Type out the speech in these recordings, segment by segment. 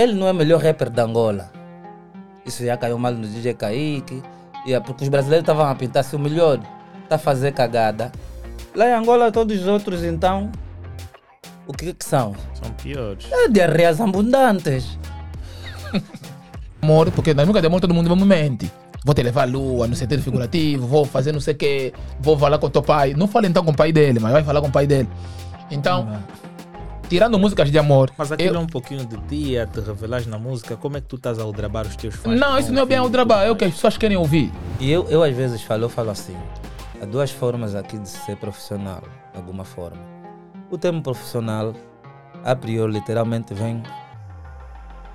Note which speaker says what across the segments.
Speaker 1: ele não é o melhor rapper da Angola. Isso já caiu mal no DJ Kaique. Yeah, porque os brasileiros estavam a pintar se o melhor está a fazer cagada. Lá em Angola, todos os outros, então, o que, que são?
Speaker 2: São piores.
Speaker 1: É diarreias abundantes.
Speaker 3: Amor, porque na nunca de amor todo mundo me mente. Vou te levar à lua, no sentido figurativo, vou fazer não sei o quê, vou falar com teu pai. Não fala então com o pai dele, mas vai falar com o pai dele. Então, tirando músicas de amor.
Speaker 2: Mas aquilo
Speaker 3: eu-
Speaker 2: é um pouquinho de ti, a te revelares na música. Como é que tu estás a aldrabar os teus fãs?
Speaker 3: Não, isso não é bem o trabalho, é o que as pessoas querem ouvir.
Speaker 1: E eu, eu às vezes falo, eu falo assim, há duas formas aqui de ser profissional, de alguma forma. O termo profissional, a priori, literalmente vem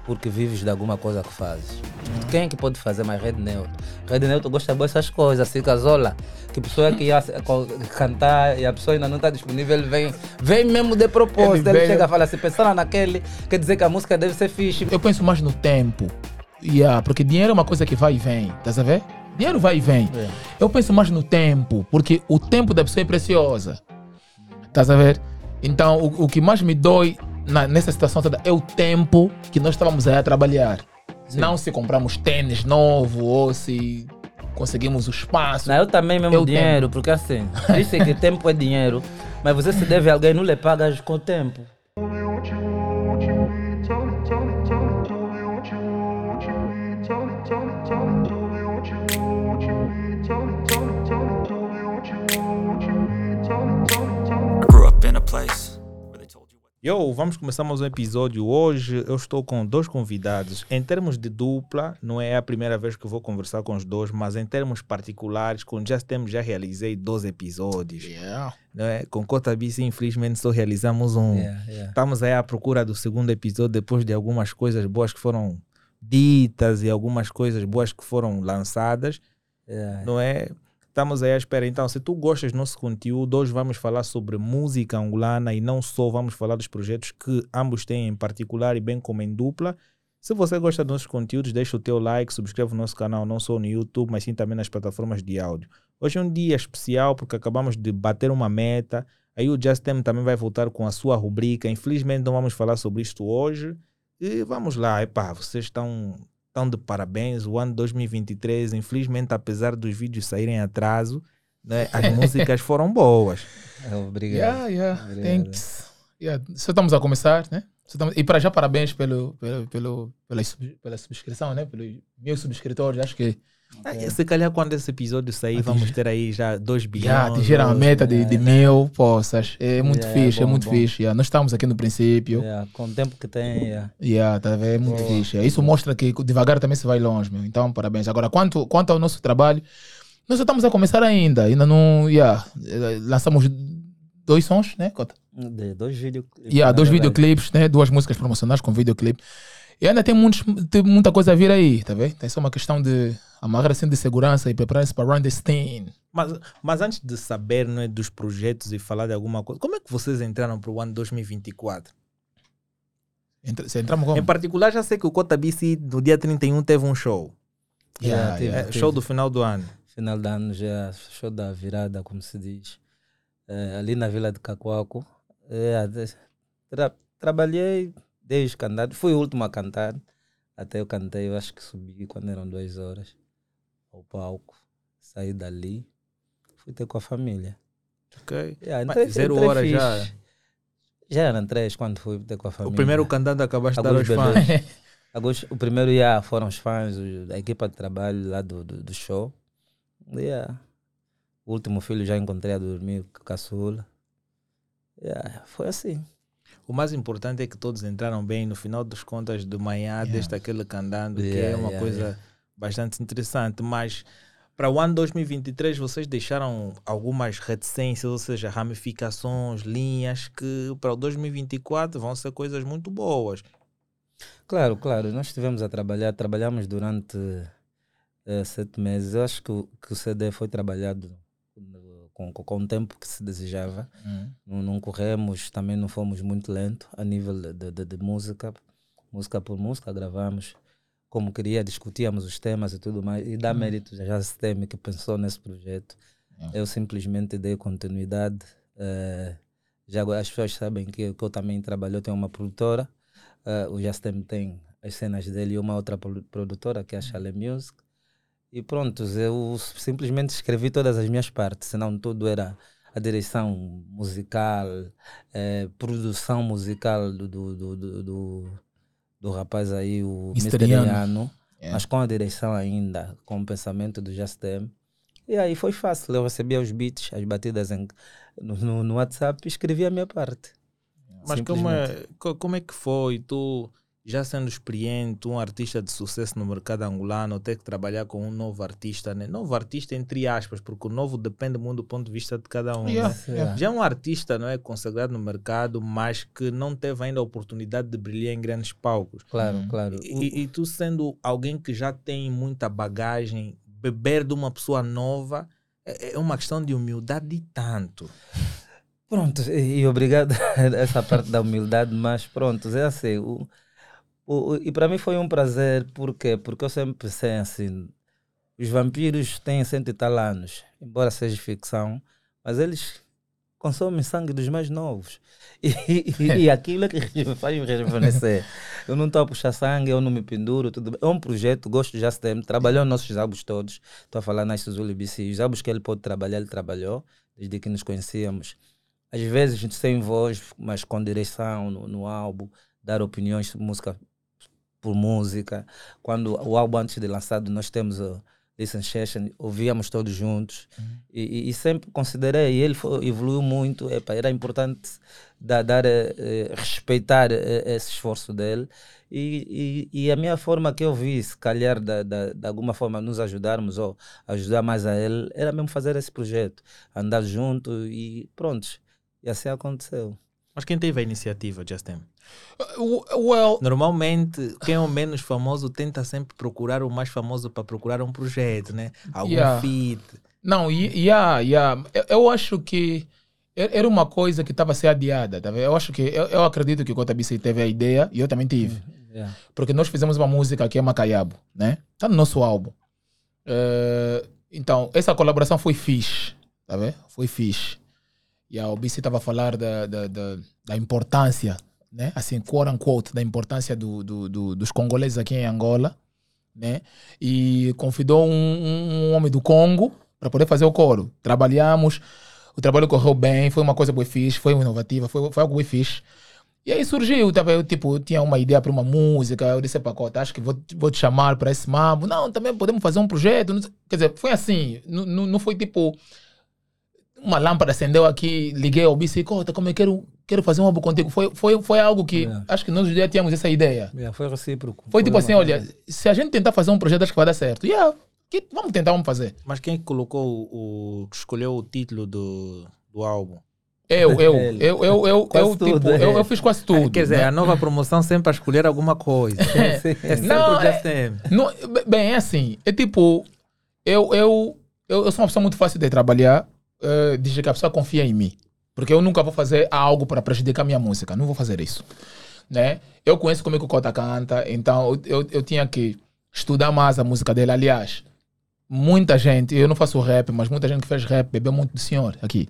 Speaker 1: porque vives de alguma coisa que fazes. Quem é que pode fazer mais Red Neutro? Red Neutro gosta dessas coisas, assim, casola. Que pessoa que ia cantar e a pessoa ainda não está disponível, ele vem, vem mesmo de propósito.
Speaker 3: Ele
Speaker 1: Ele, chega e fala assim, pensando naquele, quer dizer que a música deve ser fixe.
Speaker 3: Eu penso mais no tempo. Yeah, porque dinheiro é uma coisa que vai e vem, estás a ver? Dinheiro vai e vem.
Speaker 1: É.
Speaker 3: Eu penso mais no tempo, porque o tempo da pessoa é preciosa. Estás a ver? Então, o, o que mais me dói na- nessa situação toda é o tempo que nós estávamos aí a trabalhar. Não se compramos tênis novo ou se conseguimos o espaço.
Speaker 1: Não, eu também mesmo
Speaker 3: Eu
Speaker 1: dinheiro, porque assim, disse que tempo é dinheiro, mas você se deve a alguém, não lhe pagas com o tempo.
Speaker 4: I grew up in a place
Speaker 2: Yo, vamos começar mais um episódio. Hoje eu estou com dois convidados. Em termos de dupla, não é a primeira vez que eu vou conversar com os dois, mas em termos particulares, com Just Them já realizei dois episódios.
Speaker 3: Yeah.
Speaker 2: Não é? Com Cota BC, infelizmente, só realizamos um.
Speaker 1: Yeah, yeah.
Speaker 2: Estamos aí à procura do segundo episódio depois de algumas coisas boas que foram ditas e algumas coisas boas que foram lançadas,
Speaker 1: Yeah.
Speaker 2: não é? Estamos aí à espera. Então, se tu gostas do nosso conteúdo, hoje vamos falar sobre música angolana e não só, vamos falar dos projetos que ambos têm em particular e bem como em dupla. Se você gosta dos nossos conteúdos, deixa o teu like, subscreve o nosso canal, não só no YouTube, mas sim também nas plataformas de áudio. Hoje é um dia especial porque acabamos de bater uma meta. Aí o Just Them também vai voltar com a sua rubrica. Infelizmente não vamos falar sobre isto hoje. E vamos lá, epá, vocês estão, estão de parabéns. O ano 2023, infelizmente, apesar dos vídeos saírem em atraso, né, as músicas foram boas.
Speaker 1: Obrigado.
Speaker 3: Yeah, yeah.
Speaker 1: Obrigado.
Speaker 3: Thanks. Yeah. Só estamos a começar, né? E para já, parabéns pelo, pelo, pelo, pela, pela subscrição, né? Pelos mil subscritores. Acho que
Speaker 2: Ah, Se calhar quando esse episódio sair, vamos ter aí já 2 bilhões.
Speaker 3: já atingiram a meta de, de mil poças. É muito
Speaker 1: Yeah,
Speaker 3: fixe, é
Speaker 1: bom,
Speaker 3: muito
Speaker 1: bom.
Speaker 3: fixe. Yeah. Nós estamos aqui no princípio.
Speaker 1: Yeah, Com o tempo que tem, yeah.
Speaker 3: Yeah, tá ver? É muito
Speaker 1: Boa.
Speaker 3: fixe. Isso mostra que devagar também se vai longe, meu. Então, parabéns. Agora, quanto, quanto ao nosso trabalho, nós estamos a começar ainda. Ainda não. Yeah, lançamos dois sons, né, Cota?
Speaker 1: De dois vídeos.
Speaker 3: Yeah, dois videoclipes, né? Duas músicas promocionais com videoclipe. E ainda tem, muitos, tem muita coisa a vir aí, tá vendo? Tem só uma questão de amarrar assim de segurança e preparar-se para run the steam.
Speaker 2: Mas, mas antes de saber não é, dos projetos e falar de alguma coisa, como é que vocês entraram para o ano 2024?
Speaker 3: Entra, se entramos como?
Speaker 2: Em particular, já sei que o Cota BC no dia 31 teve um show.
Speaker 3: Yeah,
Speaker 1: tive-
Speaker 2: É,
Speaker 1: tive.
Speaker 2: show do final do ano.
Speaker 1: Final de ano já, show da virada, como se diz. É, ali na Vila de Cacoaco. É, tra- trabalhei desde cantar. Fui o último a cantar. Até eu cantei, eu acho que subi quando eram duas horas ao palco. Saí dali. Fui ter com a família.
Speaker 2: Ok.
Speaker 1: Yeah,
Speaker 2: Mas
Speaker 1: entrei-
Speaker 2: zero
Speaker 1: entrei
Speaker 2: hora
Speaker 1: fixe.
Speaker 2: já.
Speaker 1: Já eram três quando fui ter com a
Speaker 2: O
Speaker 1: família.
Speaker 2: primeiro cantando acabaste de dar aos fãs.
Speaker 1: Alguns- o primeiro yeah, foram os fãs, o- a equipa de trabalho lá do, do, do show. Yeah. O último filho já encontrei a dormir com a caçula. Yeah, foi assim.
Speaker 2: O mais importante é que todos entraram bem. No final das contas, de manhã,
Speaker 3: Yeah.
Speaker 2: desde aquele cantando, que
Speaker 1: Yeah,
Speaker 2: é uma
Speaker 1: yeah,
Speaker 2: coisa bastante interessante. Mas para o ano 2023, vocês deixaram algumas reticências, ou seja, ramificações, linhas, que para o 2024 vão ser coisas muito boas.
Speaker 1: Claro, claro, nós estivemos a trabalhar, trabalhamos durante eh, sete meses. Eu acho que, o- que o CD foi trabalhado com, com, o tempo que se desejava.
Speaker 3: Hum.
Speaker 1: não, não corremos, também não fomos muito lento a nível de, de, de música, música por música, gravamos como queria, discutíamos os temas e tudo mais, e dá
Speaker 3: Uhum.
Speaker 1: mérito já a STEM que pensou nesse projeto.
Speaker 3: Yeah.
Speaker 1: Eu simplesmente dei continuidade. eh, já agora as pessoas sabem que, que eu também trabalho, eu tenho uma produtora, eh, o Jastem tem as cenas dele e uma outra produ- produtora que é a Chalet Music. E pronto, eu simplesmente escrevi todas as minhas partes, senão tudo era a direção musical, eh, produção musical do, do, do, do, do, rapaz aí, o
Speaker 3: Misteriano.
Speaker 1: Misteriano,
Speaker 3: É.
Speaker 1: mas com a direção ainda, com o pensamento do Justem. E aí foi fácil, eu recebia os beats, as batidas em, no, no, no WhatsApp e escrevia a minha parte.
Speaker 2: Mas como é, como é que foi tu, já sendo experiente, um artista de sucesso no mercado angolano, ter que trabalhar com um novo artista, né? Novo artista entre aspas, porque o novo depende muito do ponto de vista de cada um.
Speaker 3: Yeah,
Speaker 2: né?
Speaker 3: yeah.
Speaker 2: Já é um artista, não é, consagrado no mercado, mas que não teve ainda a oportunidade de brilhar em grandes palcos.
Speaker 1: Claro,
Speaker 3: Uhum.
Speaker 1: claro.
Speaker 2: E, e tu sendo alguém que já tem muita bagagem, beber de uma pessoa nova é, é uma questão de humildade e tanto.
Speaker 1: Pronto, e, e obrigado essa parte da humildade, mas pronto, é assim. O, o, e para mim foi um prazer, por quê? Porque eu sempre pensei assim: os vampiros têm cento e tal anos, embora seja ficção, mas eles consomem sangue dos mais novos. E, e, e aquilo é que faz me rejuvenescer. Eu não estou a puxar sangue, eu não me penduro, tudo bem. É um projeto, gosto já tem, trabalhou nos nossos álbuns todos. Estou a falar nas Suzuli BC. Os álbuns que ele pôde trabalhar, ele trabalhou, desde que nos conhecíamos às vezes a gente sem voz, mas com direção no, no álbum, dar opiniões música por música. Quando o álbum antes de lançado nós temos o Listen Session, ouvíamos todos juntos e, e- e sempre considerei, e ele foi- evoluiu muito, epa, era importante dar, dar eh, eh, respeitar eh, esse esforço dele e, e, e a minha forma que eu vi, se calhar da, da, de alguma forma nos ajudarmos ou ajudar mais a ele, era mesmo fazer esse projeto, andar junto e pronto. E assim aconteceu.
Speaker 2: Mas quem teve a iniciativa, Justin?
Speaker 3: Uh, Well,
Speaker 2: Normalmente, quem é o menos famoso tenta sempre procurar o mais famoso para procurar um projeto, né? Algum
Speaker 3: Yeah.
Speaker 2: feat.
Speaker 3: Não, yeah, yeah. Eu, eu acho que er- era uma coisa que estava a ser adiada. Tá vendo? Eu acho que eu, eu acredito que o Cota BC teve a ideia e eu também tive.
Speaker 1: Yeah.
Speaker 3: Porque nós fizemos uma música que é Macaiabo, né? Tá no nosso álbum. Eh, então, essa colaboração foi fixe, tá vendo? Foi fixe. E a OBC estava a falar da, da, da, da importância, né? Assim, quote unquote, da importância do, do, do- dos congoleses aqui em Angola, né? E convidou um, um- homem do Congo para poder fazer o coro. Trabalhamos, o trabalho correu bem, foi uma coisa bem fixe, foi inovativa, foi, foi algo bem fixe. E aí surgiu, tava, eu, tipo, eu tinha uma ideia para uma música, eu disse, Pacota, acho que vou, vou te chamar para esse mambo. Não, também podemos fazer um projeto. Quer dizer, foi assim, não não foi tipo, uma lâmpada acendeu aqui, liguei ao bici, Cota, como eu quero, quero fazer um álbum contigo. Foi, foi, foi algo que,
Speaker 1: É.
Speaker 3: acho que nós já tínhamos essa ideia.
Speaker 1: Yeah, foi recíproco.
Speaker 3: Foi tipo
Speaker 1: uma
Speaker 3: assim,
Speaker 1: coisa-
Speaker 3: olha, se a gente tentar fazer um projeto, acho que vai dar certo. Yeah, que, vamos tentar, vamos fazer.
Speaker 2: Mas quem é que colocou o, que escolheu o título do, do álbum?
Speaker 3: Eu, eu, eu, eu, eu, eu, tipo,
Speaker 1: é.
Speaker 3: eu, eu fiz quase tudo.
Speaker 2: Quer dizer,
Speaker 3: né?
Speaker 2: a nova promoção sempre a escolher alguma coisa. É sempre
Speaker 3: Não,
Speaker 2: o
Speaker 3: é-. Não, be- bem, é assim, é tipo, eu, eu, eu, eu sou uma pessoa muito fácil de trabalhar, eh, desde que a pessoa confia em mim. Porque eu nunca vou fazer algo para prejudicar minha música, não vou fazer isso. Né? Eu conheço como é que o Cota canta, então eu, eu, eu tinha que estudar mais a música dele. Aliás, muita gente, eu não faço rap, mas muita gente que faz rap bebeu muito do senhor aqui.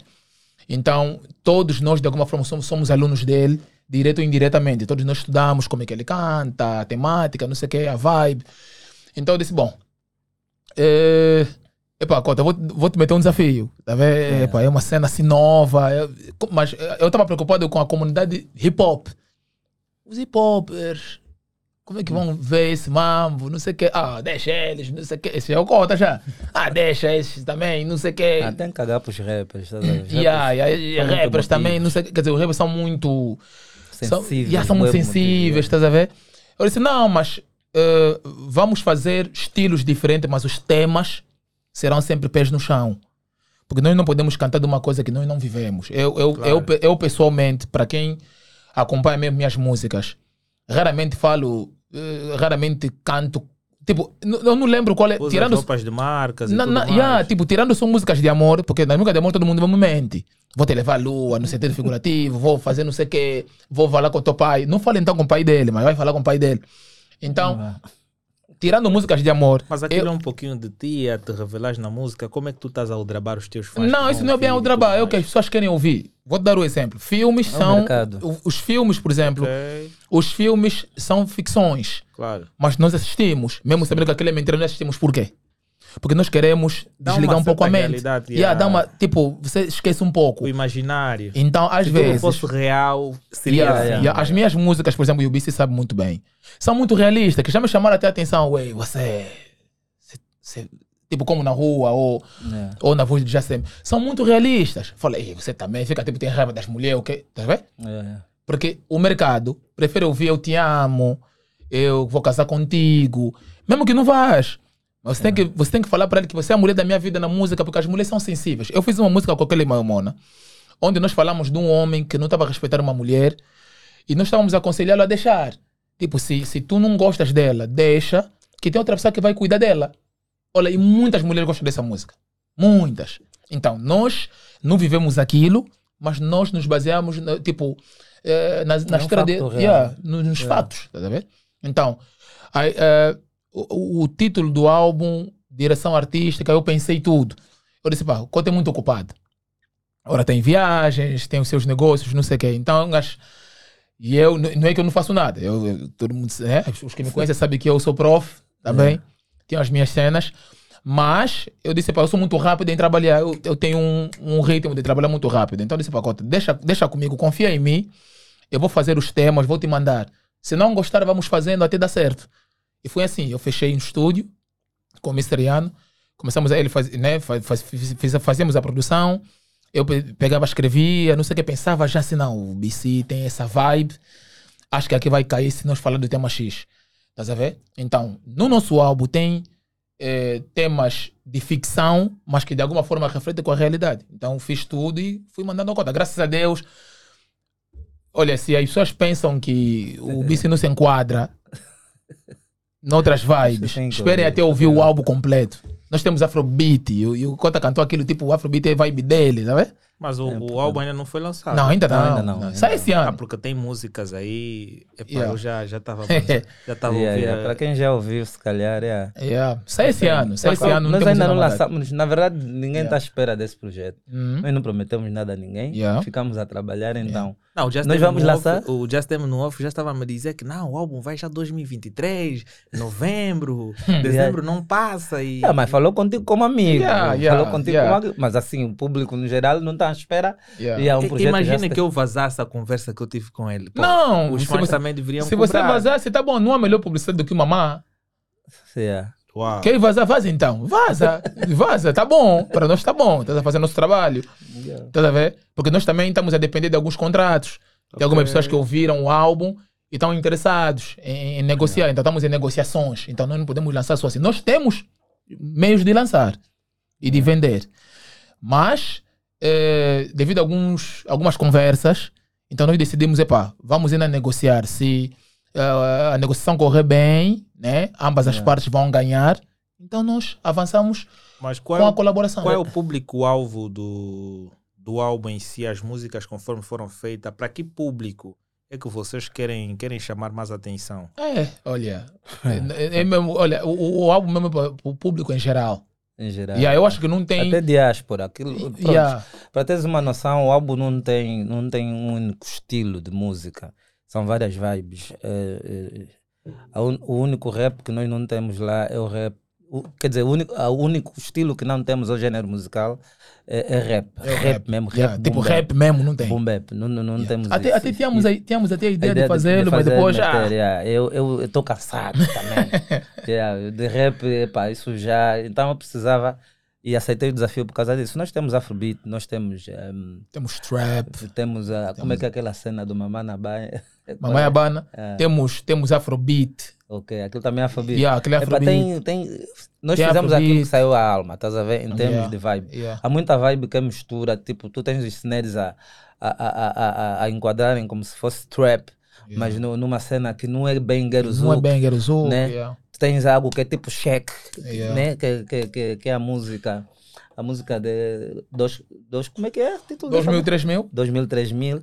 Speaker 3: Então, todos nós, de alguma forma, somos, somos alunos dele, direto ou indiretamente. Todos nós estudamos como é que ele canta, a temática, não sei o que, a vibe. Então, eu disse, bom, é... Epá, Cota, vou, vou te meter um desafio. Tá vendo?
Speaker 1: É.
Speaker 3: Epá, é uma cena assim nova. é- mas eu estava preocupado com a comunidade hip hop. Os hip hopers, como é que vão ver esse mambo? Não sei o que. Ah, deixa eles, não sei o que. Esse é o Cota já. Ah, deixa esses também, não sei o que.
Speaker 1: Ah, tem que cagar para os rappers. estás a ver? Os
Speaker 3: Yeah,
Speaker 1: rappers
Speaker 3: yeah, e
Speaker 1: são muito
Speaker 3: rappers também, não sei, quer dizer, os rappers são muito. São,
Speaker 1: Sensíveis.
Speaker 3: yeah, são muito sensíveis, estás a ver? Eu disse, não, mas eh, vamos fazer estilos diferentes, mas os temas serão sempre pés no chão. Porque nós não podemos cantar de uma coisa que nós não vivemos. Eu, eu,
Speaker 2: Claro.
Speaker 3: eu, eu pessoalmente, para quem acompanha mesmo minhas músicas, raramente falo, eh, raramente canto. Tipo, eu não lembro qual é.
Speaker 2: Usa
Speaker 3: tirando
Speaker 2: roupas de marcas e
Speaker 3: na,
Speaker 2: tudo
Speaker 3: na,
Speaker 2: mais.
Speaker 3: yeah, tipo, tirando só músicas de amor, porque na música de amor todo mundo me mente. Vou te levar à lua, no sentido figurativo, vou fazer não sei o quê, vou falar com o teu pai. Não fala então com o pai dele, mas vai falar com o pai dele. Então,
Speaker 1: Ah,
Speaker 3: tirando músicas de amor.
Speaker 2: Mas aquilo
Speaker 3: eu-
Speaker 2: é um pouquinho de ti, a te revelares na música. Como é que tu estás a aldrabar os teus fãs?
Speaker 3: Não,
Speaker 2: que
Speaker 3: isso não é bem trabalho, é o que as pessoas querem ouvir. Vou te dar um exemplo. Filmes
Speaker 1: É
Speaker 3: são.
Speaker 1: mercado.
Speaker 3: Os filmes, por exemplo,
Speaker 2: mais? Ok,
Speaker 3: os filmes são ficções,
Speaker 2: claro.
Speaker 3: mas nós assistimos, mesmo sabendo que aquilo é mentira, nós assistimos por quê? Porque nós queremos
Speaker 2: Dá
Speaker 3: desligar um pouco a mente.
Speaker 2: realidade,
Speaker 3: Yeah,
Speaker 2: yeah.
Speaker 3: dá uma, tipo, você esquece um pouco.
Speaker 2: O imaginário.
Speaker 3: Então, às
Speaker 2: Se tudo
Speaker 3: vezes.
Speaker 2: fosse real, seria
Speaker 3: Yeah,
Speaker 2: assim.
Speaker 3: yeah. As minhas músicas, por exemplo, o UBC sabe muito bem. São muito realistas, que já me chamaram até a atenção. Ué, você, Tipo, como na rua ou,
Speaker 1: É.
Speaker 3: ou na voz de Jacem. São muito realistas. Falei, "Ei, você também fica tipo, tem raiva das mulheres, o quê? Tá vendo?
Speaker 1: É.
Speaker 3: Porque o mercado prefere ouvir eu te amo, eu vou casar contigo, mesmo que não vás. Mas você, tem, que, você tem que falar para ele que você é a mulher da minha vida na música, porque as mulheres são sensíveis. Eu fiz uma música com aquele Maimona, onde nós falamos de um homem que não estava a respeitar uma mulher e nós estávamos a aconselhá-lo a deixar. Tipo, se, se tu não gostas dela, deixa, que tem outra pessoa que vai cuidar dela. Olha, e muitas mulheres gostam dessa música. Muitas. Então, nós não vivemos aquilo, mas nós nos baseamos, tipo, eh, na, na
Speaker 1: É um
Speaker 3: história de, yeah, no- nos fatos. Tá? Então, aí, eh, o, o- título do álbum, direção artística, eu pensei tudo. Eu disse, pá, o Cote é muito ocupado. Ora, tem viagens, tem os seus negócios, não sei o quê. Então, acho- e eu, não é que eu não faço nada. Eu, eu- todo mundo, né? Os que me conhecem sabem que eu sou prof também. Tenho as minhas cenas. Mas eu disse, pá, eu sou muito rápido em trabalhar. Eu, eu tenho um, um ritmo de trabalhar muito rápido. Então eu disse, pá, Cota, deixa, deixa comigo, confia em mim. Eu vou fazer os temas, vou te mandar. Se não gostar, vamos fazendo até dar certo. E foi assim, eu fechei um estúdio com o Misteriano. Começamos a ele faz, né, faz, faz, fiz- fazíamos a produção. Eu pe- pegava, escrevia, não sei o que, pensava já assim, não, o BC tem essa vibe. Acho que aqui vai cair se nós falar do tema X. Estás a ver? Então, no nosso álbum tem eh, temas de ficção, mas que de alguma forma refletem com a realidade. Então, fiz tudo e fui mandando a conta. Graças a Deus. Olha, se as pessoas pensam que o BC não se enquadra noutras vibes, esperem até ouvir o álbum completo. Nós temos Afrobeat e, o- e o Cota cantou aquilo tipo o Afrobeat é a vibe dele, tá vendo?
Speaker 2: Mas o,
Speaker 1: É,
Speaker 2: o álbum ainda não foi lançado.
Speaker 3: Não, ainda não.
Speaker 1: Não, ainda não, ainda
Speaker 3: Sai
Speaker 1: não.
Speaker 3: esse
Speaker 2: Ah,
Speaker 3: ano.
Speaker 2: porque tem músicas aí. Epá,
Speaker 3: Yeah.
Speaker 2: eu já já estava já estava
Speaker 1: Yeah,
Speaker 2: ouvindo.
Speaker 1: yeah. Para quem já ouviu, se calhar, é.
Speaker 3: Yeah. Sai esse ano. Sai esse ano.
Speaker 1: Nós ainda não lançamos, na verdade, ninguém está à espera desse projeto.
Speaker 3: Uhum.
Speaker 1: Nós não prometemos nada a ninguém,
Speaker 3: Yeah.
Speaker 1: ficamos a trabalhar, então.
Speaker 2: Não, o Just
Speaker 1: Nós vamos
Speaker 2: no
Speaker 1: lançar?
Speaker 2: Off, o Just Them no Off já estava a me dizer que não, o álbum vai já 2023, novembro, dezembro não passa e
Speaker 1: Ah, mas falou contigo como amigo.
Speaker 3: Yeah,
Speaker 1: falou contigo
Speaker 3: yeah.
Speaker 1: como amigo. Mas assim, o público no geral não está à espera.
Speaker 3: Yeah.
Speaker 1: E é um projeto
Speaker 2: Imagina que eu vazasse a conversa que eu tive com ele. Pô,
Speaker 3: Não,
Speaker 2: os
Speaker 3: se
Speaker 2: fãs
Speaker 3: você-
Speaker 2: também deveriam
Speaker 3: Se você
Speaker 2: cobrar.
Speaker 3: vazasse, tá bom. Não há melhor publicidade do que mamá.
Speaker 1: Yeah.
Speaker 2: Uau.
Speaker 3: Quer vazar? Vaza então. Vaza. Vaza. Tá bom. Para nós tá bom. Estás a fazer nosso trabalho.
Speaker 1: Yeah.
Speaker 3: Estás a ver? Porque nós também estamos a depender de alguns contratos. Tem algumas
Speaker 2: Ok.
Speaker 3: pessoas que ouviram o álbum e estão interessados em, em negociar. Então estamos em negociações. Então nós não podemos lançar só assim. Nós temos meios de lançar e de vender. Mas, eh, devido a alguns, algumas conversas, então nós decidimos, epá, vamos ainda negociar. Se eh, a negociação correr bem, né, ambas as
Speaker 1: Yeah.
Speaker 3: partes vão ganhar, então nós avançamos
Speaker 2: Mas qual
Speaker 3: com
Speaker 2: é,
Speaker 3: a
Speaker 2: o,
Speaker 3: colaboração.
Speaker 2: qual é o público-alvo do, do álbum em si, as músicas conforme foram feitas? Para que público é que vocês querem, querem chamar mais atenção?
Speaker 3: É, olha, é, é mesmo, olha, o, o álbum mesmo é para o público em geral.
Speaker 1: Em geral.
Speaker 3: Aí eu acho que não tem.
Speaker 1: Até diáspora. Aquilo,
Speaker 3: Yeah,
Speaker 1: Para teres uma noção, o álbum não tem, não tem um único estilo de música. São várias vibes. É, é, a un- o único rap que nós não temos lá é o rap. o- quer dizer, o único, o único estilo que não temos ao gênero musical é, é rap.
Speaker 3: É
Speaker 1: rap,
Speaker 3: rap.
Speaker 1: mesmo. Rap,
Speaker 3: yeah, tipo rap mesmo, não tem.
Speaker 1: Boom bap. Não, não, não
Speaker 3: Yeah.
Speaker 1: temos
Speaker 3: Até,
Speaker 1: esse-
Speaker 3: até tínhamos, aí, tínhamos até a
Speaker 1: a
Speaker 3: ideia,
Speaker 1: ideia
Speaker 3: de fazê-lo, mas
Speaker 1: fazer,
Speaker 3: depois já.
Speaker 1: meter, yeah. Eu estou cansado também. De rap, epá, isso já. Então eu precisava e aceitei o desafio por causa disso. Nós temos Afrobeat, nós temos. ehm,
Speaker 3: Temos trap,
Speaker 1: temos a, como é que é aquela cena do Mamá na Baia?
Speaker 3: Mamãe Abana,
Speaker 1: É,
Speaker 3: temos, temos Afrobeat.
Speaker 1: Ok, aquilo também é Afrobeat.
Speaker 3: Yeah, aquele
Speaker 1: Epá,
Speaker 3: Afrobeat.
Speaker 1: tem, tem, nós
Speaker 3: Tem
Speaker 1: fizemos
Speaker 3: Afrobeat.
Speaker 1: aquilo que saiu a alma, estás a ver? Em termos
Speaker 3: Yeah.
Speaker 1: de vibe.
Speaker 3: Yeah.
Speaker 1: Há muita vibe que é mistura, tipo, tu tens os snares a, a, a, a, a, enquadrarem como se fosse trap,
Speaker 3: Yeah.
Speaker 1: mas no, numa cena que não é bem
Speaker 3: Não é bem Garuzu.
Speaker 1: né? tens algo que é tipo check, né? Que, que, que, que é a música, a música de dos, dos como é que é? Título
Speaker 3: 2
Speaker 1: dessa
Speaker 3: mil, 3 mil.
Speaker 1: 2000, 3000.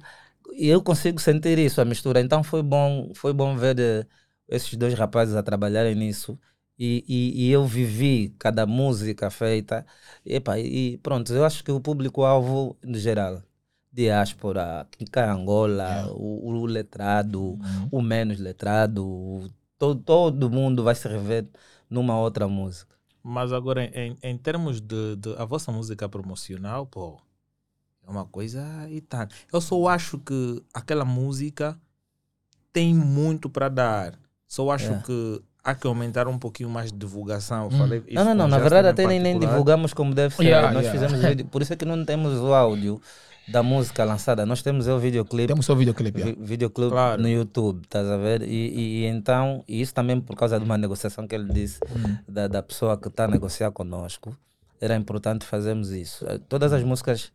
Speaker 1: E eu consigo sentir isso, a mistura. Então foi bom, foi bom ver eh, esses dois rapazes a trabalharem nisso E, e, e eu vivi cada música feita. Epa, e pronto, eu acho que o público-alvo, no geral, diáspora, Angola,
Speaker 3: Yeah.
Speaker 1: o, o letrado,
Speaker 3: Uhum.
Speaker 1: o menos letrado, o- to, todo mundo vai se rever numa outra música.
Speaker 2: Mas agora, em, em termos de, de a vossa música promocional, pô, é uma coisa e tá. Eu só acho que aquela música tem muito para dar. Só acho
Speaker 1: É.
Speaker 2: que há que aumentar um pouquinho mais de divulgação. Eu
Speaker 3: Hum.
Speaker 2: falei isso
Speaker 1: Não, não, não. Na verdade, até nem, nem divulgamos como deve ser.
Speaker 3: Yeah,
Speaker 1: Nós
Speaker 3: yeah.
Speaker 1: fizemos vídeo. Por isso é que não temos o áudio da música lançada. Nós temos o videoclipe.
Speaker 3: Temos só o videoclipe.
Speaker 1: vi- videoclipe
Speaker 2: Claro.
Speaker 1: no YouTube, estás a ver? E, e- e então, e isso também por causa de uma negociação que ele disse
Speaker 3: Hum.
Speaker 1: da, da pessoa que está a negociar conosco, era importante fazermos isso. Eh, Todas as músicas,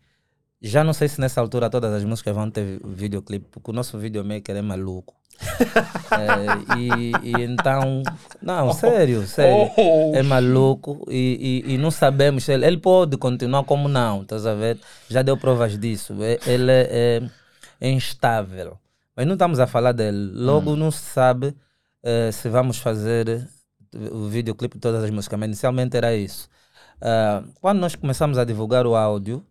Speaker 1: já não sei se nessa altura todas as músicas vão ter videoclipe, porque o nosso videomaker é maluco. Eh, e, e então, não, sério, sério.
Speaker 3: Oh,
Speaker 1: É maluco e, e, e não sabemos. Ele, ele pode continuar como não, estás a ver? Já deu provas disso. É- Ele é, é- é instável. Mas não estamos a falar dele. Logo não se sabe eh, se vamos fazer o videoclipe de todas as músicas. Mas inicialmente era isso. Ah, quando nós começamos a divulgar o áudio,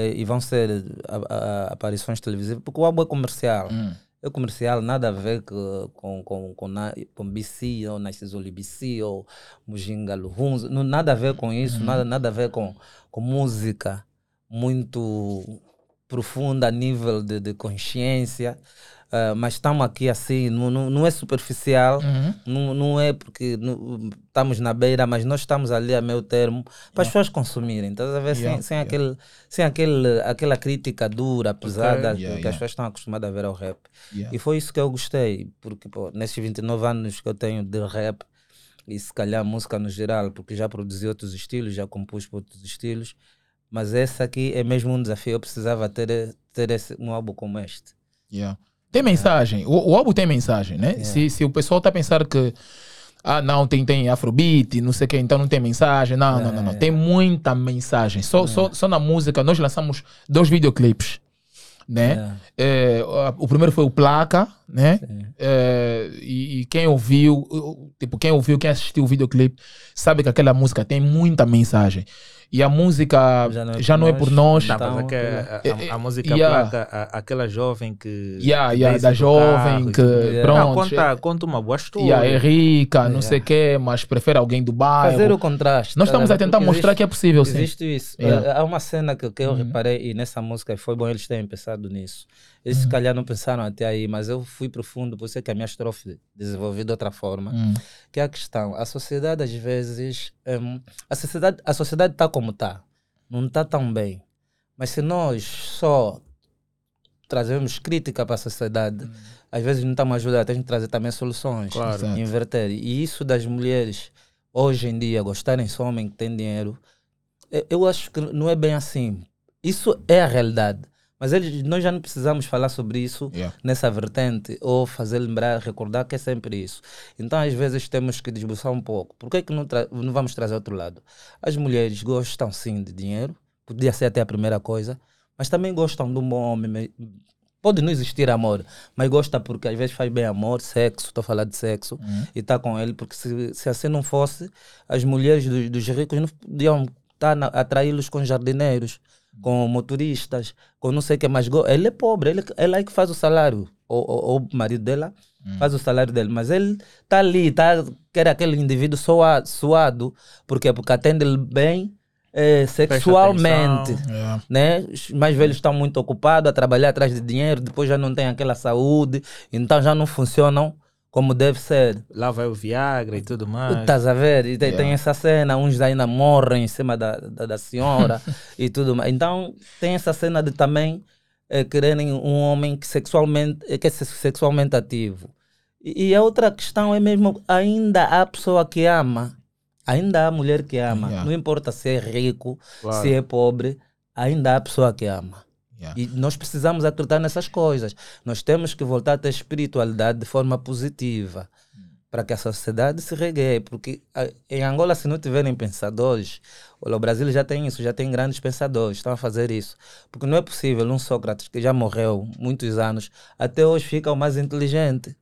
Speaker 1: e vão ser a- a- aparições televisivas, porque o álbum é comercial.
Speaker 3: Hum.
Speaker 1: é comercial, nada a ver co- com, com, com, na, com BC ou Narcisoli BC ou Mujinga Luhunz, não nada a ver com isso, nada, nada a ver com, com música muito profunda a nível de, de consciência, ah, mas estamos aqui assim, não, não, não é superficial,
Speaker 3: Uhum.
Speaker 1: não, não é porque não- estamos na beira, mas nós estamos ali a meio termo para as pessoas consumirem, estás a ver? Sem,
Speaker 3: Yeah,
Speaker 1: sem,
Speaker 3: yeah.
Speaker 1: aquele, sem aquele, aquela crítica dura, pesada
Speaker 3: Yeah,
Speaker 1: que
Speaker 3: yeah.
Speaker 1: as pessoas estão acostumadas a ver ao rap.
Speaker 3: Yeah.
Speaker 1: E foi isso que eu gostei, porque pô, nesses 29 anos que eu tenho de rap, e se calhar música no geral, porque já produzi outros estilos, já compus para outros estilos, mas esse aqui é mesmo um desafio. Eu precisava ter, ter esse, um álbum como este.
Speaker 3: Yeah. Tem mensagem. O, o álbum tem mensagem, né? Se, se o pessoal tá pensando que ah, não, tem, tem afrobeat, não sei o que, então não tem mensagem. Não, não, não, não. Tem muita mensagem. Só, só, só na música, nós lançamos dois videoclipes, né? É, o- primeiro foi o Placa, né? É, e, e quem ouviu, tipo, quem ouviu, quem assistiu o videoclipe, sabe que aquela música tem muita mensagem. E a música já não é por nós.
Speaker 2: Tá,
Speaker 1: Então,
Speaker 2: mas é que a, a-
Speaker 3: é,
Speaker 2: a música
Speaker 3: yeah.
Speaker 2: placa, a- aquela jovem que.
Speaker 3: Yeah,
Speaker 2: que
Speaker 3: yeah, da jovem
Speaker 2: carro
Speaker 3: que.
Speaker 1: Yeah.
Speaker 3: pronto,
Speaker 2: Não, conta, conta uma boa história.
Speaker 3: yeah, é rica, não
Speaker 1: Yeah.
Speaker 3: sei o quê, mas prefere alguém do bairro.
Speaker 1: Fazer o contraste.
Speaker 3: Nós
Speaker 1: tá
Speaker 3: estamos a
Speaker 1: ver?
Speaker 3: tentar
Speaker 1: Porque
Speaker 3: mostrar
Speaker 1: existe-
Speaker 3: que é possível, sim.
Speaker 1: Existe isso.
Speaker 3: Yeah.
Speaker 1: Há uma cena que, que eu
Speaker 3: Uhum.
Speaker 1: reparei e nessa música foi bom eles terem pensado nisso. Eles se calhar não pensaram até aí, mas eu fui profundo, por isso é que a minha estrofe desenvolvi de outra forma.
Speaker 3: Hum,
Speaker 1: Que é a questão, a sociedade às vezes, hum, a sociedade a sociedade está como está, não está tão bem. Mas se nós só trazemos crítica para a sociedade, às vezes não estamos a ajudar, temos que trazer também soluções,
Speaker 2: Claro.
Speaker 1: Inverter. E isso das mulheres hoje em dia gostarem só homem que tem dinheiro, eu acho que não é bem assim. Isso é a realidade. Mas eles, nós já não precisamos falar sobre isso
Speaker 3: yeah.
Speaker 1: nessa vertente ou fazer lembrar, recordar que é sempre isso. Então, às vezes, temos que desbuçar um pouco. Por que, que não, não vamos trazer outro lado? As mulheres gostam sim de dinheiro, podia ser até a primeira coisa, mas também gostam de um bom homem. me- Pode não existir amor, mas gosta porque às vezes faz bem amor, sexo, estou a falar de sexo,
Speaker 3: Uhum.
Speaker 1: e está com ele, porque se, se assim não fosse, as mulheres dos, dos ricos não podiam estar na- atraí-los com jardineiros, com motoristas, com não sei o que mais. Ele é pobre, ele, ele é que faz o salário, ou, ou, ou o marido dela faz o salário dele, mas ele está ali, tá, quer aquele indivíduo suado, suado porque, porque atende ele bem eh, sexualmente
Speaker 2: atenção.
Speaker 3: Yeah.
Speaker 1: né? Os mais velhos estão muito ocupados a trabalhar atrás de dinheiro, depois já não tem aquela saúde, então já não funcionam como deve ser.
Speaker 2: Lá vai o Viagra e tudo mais.
Speaker 1: Estás a ver? E tem,
Speaker 3: Yeah.
Speaker 1: tem essa cena, uns ainda morrem em cima da, da, da senhora e tudo mais. Então tem essa cena de também eh, quererem um homem que sexualmente eh, que é se- sexualmente ativo. E, e a outra questão é mesmo, ainda há pessoa que ama, ainda há mulher que ama,
Speaker 3: Yeah.
Speaker 1: não importa se é rico,
Speaker 2: Claro.
Speaker 1: se é pobre, ainda há pessoa que ama.
Speaker 3: Yeah.
Speaker 1: E nós precisamos acreditar nessas coisas. Nós temos que voltar a ter espiritualidade de forma positiva para que a sociedade se regueie. Porque ah, em Angola, se não tiverem pensadores, o Brasil já tem isso, já tem grandes pensadores, estão a fazer isso. Porque não é possível um Sócrates que já morreu muitos anos, até hoje fica o mais inteligente.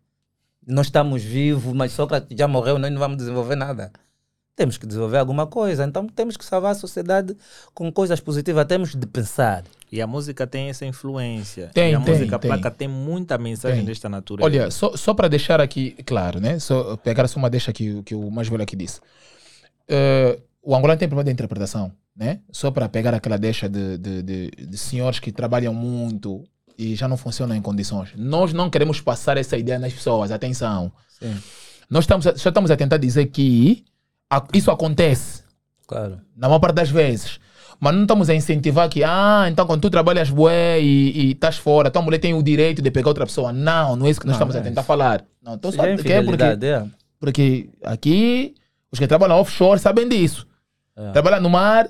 Speaker 1: Nós estamos vivos, mas Sócrates já morreu, nós não vamos desenvolver nada. Temos que desenvolver alguma coisa. Então temos que salvar a sociedade com coisas positivas. Temos de pensar.
Speaker 2: E a música tem essa influência.
Speaker 3: Tem,
Speaker 2: e a
Speaker 3: tem,
Speaker 2: música
Speaker 3: tem.
Speaker 2: placa tem muita mensagem
Speaker 3: Tem.
Speaker 2: desta natureza.
Speaker 3: Olha, só, só para deixar aqui claro, né? Só pegar só uma deixa que, que o mais velho aqui disse. Eh, o angolano tem problema de interpretação, né? Só para pegar aquela deixa de, de, de, de senhores que trabalham muito e já não funcionam em condições. Nós não queremos passar essa ideia nas pessoas, atenção.
Speaker 1: Sim,
Speaker 3: Nós estamos, a- só estamos a tentar dizer que isso acontece
Speaker 1: claro.
Speaker 3: na maior parte das vezes. Mas não estamos a incentivar que, ah, então quando tu trabalhas bué e, estás fora, tua mulher tem o direito de pegar outra pessoa. Não, não é isso que nós
Speaker 1: Não,
Speaker 3: estamos
Speaker 1: é
Speaker 3: a tentar
Speaker 1: isso.
Speaker 3: falar. Não, então
Speaker 1: Isso
Speaker 3: só
Speaker 1: é
Speaker 3: que é porque,
Speaker 1: é.
Speaker 3: porque aqui os que trabalham offshore sabem disso.
Speaker 1: É.
Speaker 3: Trabalhar no mar,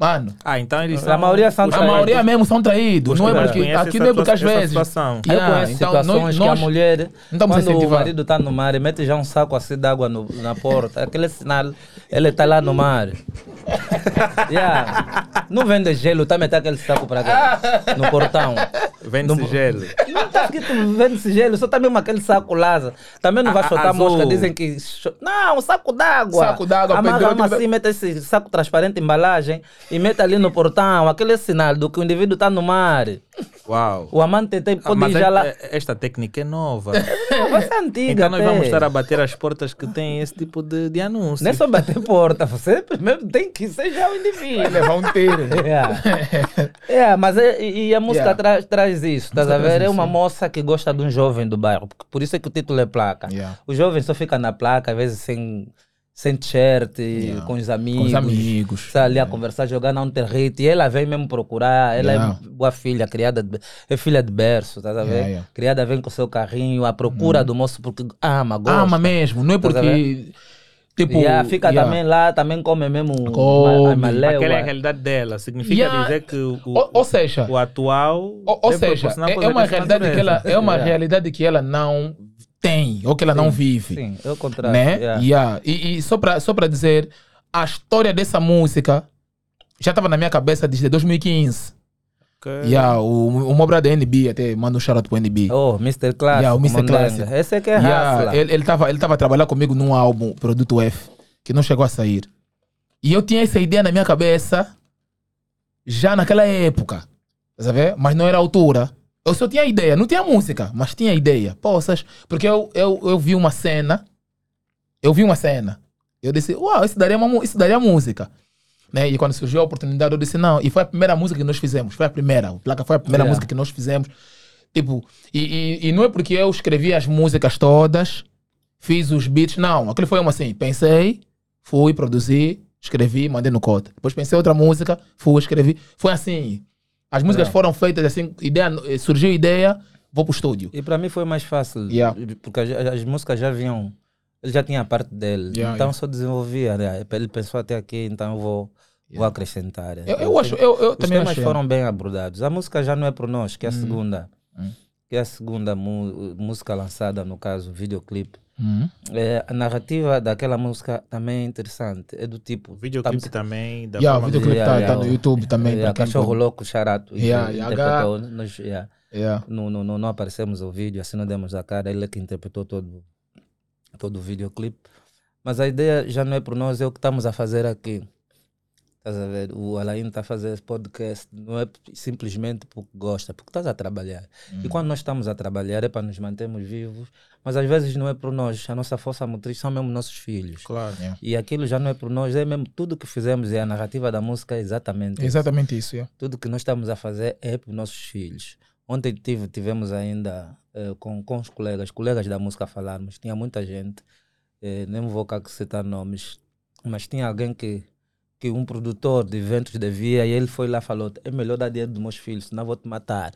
Speaker 3: mano,
Speaker 2: Ah, então eles
Speaker 1: A
Speaker 2: são...
Speaker 1: maioria são
Speaker 2: os-
Speaker 3: a
Speaker 1: traídos.
Speaker 3: maioria mesmo são traídos.
Speaker 2: os
Speaker 3: Não é
Speaker 2: que
Speaker 3: porque, aqui não é porque às vezes.
Speaker 2: situação.
Speaker 1: Eu
Speaker 3: Yeah,
Speaker 1: conheço
Speaker 3: então,
Speaker 1: situações
Speaker 3: nós-
Speaker 1: que a mulher,
Speaker 3: não estamos a
Speaker 1: quando o marido está no mar e mete já um saco assim de água no- na porta, aquele sinal, ele está lá no mar. Yeah. Não vende gelo, está a meter aquele saco para cá, no portão.
Speaker 2: Vende-se gelo.
Speaker 1: Não está escrito vende gelo, só está mesmo aquele saco lá. Também não vai soltar mosca, dizem que... Não, um saco d'água.
Speaker 3: Saco d'água,
Speaker 1: Amarra uma
Speaker 3: no-
Speaker 1: assim, mete esse saco transparente, embalagem, e mete ali no portão, aquele sinal do que o indivíduo está no mar.
Speaker 2: Uau.
Speaker 1: O amante tem,
Speaker 2: Ah,
Speaker 1: pode
Speaker 2: mas
Speaker 1: ir já
Speaker 2: é-
Speaker 1: lá...
Speaker 2: é- esta técnica é nova.
Speaker 1: Não, vai ser antiga
Speaker 2: então nós vamos estar a bater as portas que têm esse tipo de, de anúncio.
Speaker 1: Não é só bater porta, você primeiro tem que ser já o indivíduo.
Speaker 3: levar um tiro.
Speaker 1: É, é mas é, e a música
Speaker 3: Yeah.
Speaker 1: traz, traz isso, estás a ver? É uma
Speaker 3: sim.
Speaker 1: moça que gosta de um jovem do bairro, por- isso é que o título é placa.
Speaker 3: Yeah.
Speaker 1: O jovem só fica na placa, às vezes sem, sem t-shirt,
Speaker 3: Yeah.
Speaker 1: com os amigos.
Speaker 3: Com os amigos.
Speaker 1: Está ali a conversar, jogar na internet, e ela vem mesmo procurar, ela
Speaker 3: Yeah.
Speaker 1: é boa filha, criada, de, é filha de berço, tá a ver?
Speaker 3: Yeah, yeah.
Speaker 1: Criada vem com seu carrinho, à procura do moço porque ama, gosta.
Speaker 3: Ama mesmo, não é porque. Tipo.
Speaker 1: Yeah, fica
Speaker 3: yeah.
Speaker 1: também lá, também come mesmo
Speaker 3: Come.
Speaker 1: ma-.
Speaker 2: Aquela é a realidade dela. Significa
Speaker 3: Yeah.
Speaker 2: dizer que o,
Speaker 3: Ou, ou seja,
Speaker 2: o atual.
Speaker 3: ou, ou seja é, é uma realidade que ela é uma
Speaker 1: Yeah.
Speaker 3: realidade que ela não tem ou que ela não vive.
Speaker 1: Sim, é o contrário.
Speaker 3: né?
Speaker 1: yeah.
Speaker 3: Yeah. E, e só para só pra dizer, a história dessa música já estava na minha cabeça desde 2015.
Speaker 2: Ok.
Speaker 3: Yeah, o, o meu brother NB, até manda um shout pro NB.
Speaker 1: Oh, Mr. Classic.
Speaker 3: Yeah, o Mr. Classic.
Speaker 1: Esse é que é
Speaker 3: Yeah, ele, ele, tava, ele tava a trabalhar comigo num álbum, Produto F, que não chegou a sair. E eu tinha essa ideia na minha cabeça já naquela época. Tá a ver? Mas não era a altura. Eu só tinha ideia, não tinha música, mas tinha ideia. Poças, porque eu, eu, eu vi uma cena, eu vi uma cena. Eu disse, uau, isso daria, uma, isso daria música. Né? E quando surgiu a oportunidade, eu disse, não. E foi a primeira música que nós fizemos. Foi a primeira. O Placa foi a primeira
Speaker 1: Yeah.
Speaker 3: música que nós fizemos. Tipo, e, e, e não é porque eu escrevi as músicas todas, fiz os beats, não. Aquilo foi uma assim, pensei, fui, produzi, escrevi, mandei no code. Depois pensei outra música, fui, escrevi. Foi assim. As músicas
Speaker 1: Yeah.
Speaker 3: foram feitas assim, ideia, eh, surgiu ideia, vou pro estúdio.
Speaker 1: E para mim foi mais fácil.
Speaker 3: Yeah.
Speaker 1: Porque as, as músicas já vinham. Ele já tinha a parte dele.
Speaker 3: Yeah,
Speaker 1: então só desenvolvia. né? Ele pensou até aqui, então eu vou, vou acrescentar.
Speaker 3: Eu, eu acho, eu, eu
Speaker 1: Os
Speaker 3: também
Speaker 1: temas
Speaker 3: achei.
Speaker 1: foram bem abordados. A música já não é por nós, que é a
Speaker 3: Hum.
Speaker 1: segunda.
Speaker 3: Hum.
Speaker 1: Que é a segunda música lançada, no caso, videoclipe.
Speaker 3: Uhum.
Speaker 1: É, a narrativa daquela música também é interessante. É do tipo.
Speaker 2: O videoclipe
Speaker 1: tam-
Speaker 2: também. Da
Speaker 3: Yeah, o videoclipe
Speaker 1: Yeah,
Speaker 3: tá,
Speaker 1: yeah,
Speaker 3: tá no YouTube também.
Speaker 1: é,
Speaker 3: quem
Speaker 1: Cachorro
Speaker 3: pode-
Speaker 1: Louco, Charato.
Speaker 3: Yeah, yeah,
Speaker 1: interpretou. Nós, yeah,
Speaker 3: Yeah.
Speaker 1: não, não, não, não aparecemos o vídeo, assim não demos a cara. Ele é que interpretou todo, todo o videoclipe. Mas a ideia já não é por nós, é o que estamos a fazer aqui. Estás a ver? O Alain está a fazer esse podcast, não é simplesmente porque gosta, porque estás a trabalhar. E quando nós estamos a trabalhar é para nos mantermos vivos, mas às vezes não é por nós, a nossa força motriz são mesmo nossos filhos.
Speaker 2: Claro.
Speaker 3: Yeah.
Speaker 1: E aquilo já não é por nós, é mesmo tudo que fizemos e a narrativa da música é exatamente isso.
Speaker 3: Exatamente isso. Yeah.
Speaker 1: Tudo que nós estamos a fazer é para os nossos filhos. Ontem tive, tivemos ainda eh, com, com os colegas, colegas da música a falarmos, tinha muita gente, eh, nem vou cá citar nomes, mas tinha alguém que, que um produtor de eventos devia e ele foi lá e falou, é melhor dar dinheiro dos meus filhos, senão vou te matar.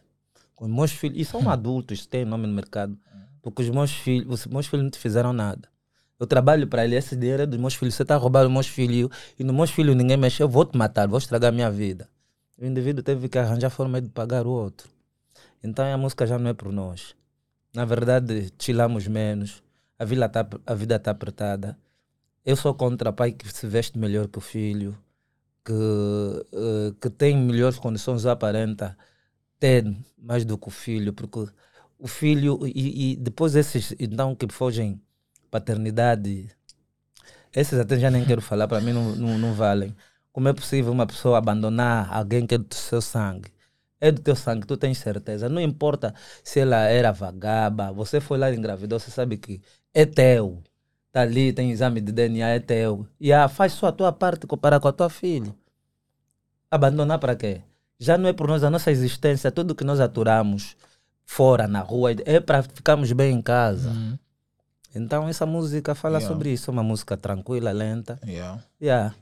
Speaker 1: Os meus filhos, e são adultos, têm nome no mercado, porque os meus filhos, os meus filhos não te fizeram nada. Eu trabalho para ele, esse dinheiro é dos meus filhos, você está roubando os meus filhos e nos meus filhos ninguém mexe, eu vou te matar, vou estragar a minha vida. O indivíduo teve que arranjar forma de pagar o outro. Então a música já não é por nós. Na verdade, chilamos menos. A, vida tá, a vida está apertada. Eu sou contra pai que se veste melhor que o filho, que, eh, que tem melhores condições, aparenta ter mais do que o filho, porque o filho, e, e depois esses então que fogem paternidade, Esses até já nem quero falar, para mim não, não, não valem. Como é possível uma pessoa abandonar alguém que é do seu sangue? É do teu sangue, tu tens certeza. Não importa se ela era vagaba, você foi lá e engravidou, você sabe que é teu. Tá ali, tem exame de DNA, é teu. E ah, faz só a tua parte comparar com a tua filha. Abandonar para quê? Já não é por nós a nossa existência, tudo que nós aturamos fora, na rua, é para ficarmos bem em casa.
Speaker 3: Uhum.
Speaker 1: Então essa música fala
Speaker 3: Yeah.
Speaker 1: sobre isso, é uma música tranquila, lenta.
Speaker 3: Yeah.
Speaker 1: Yeah.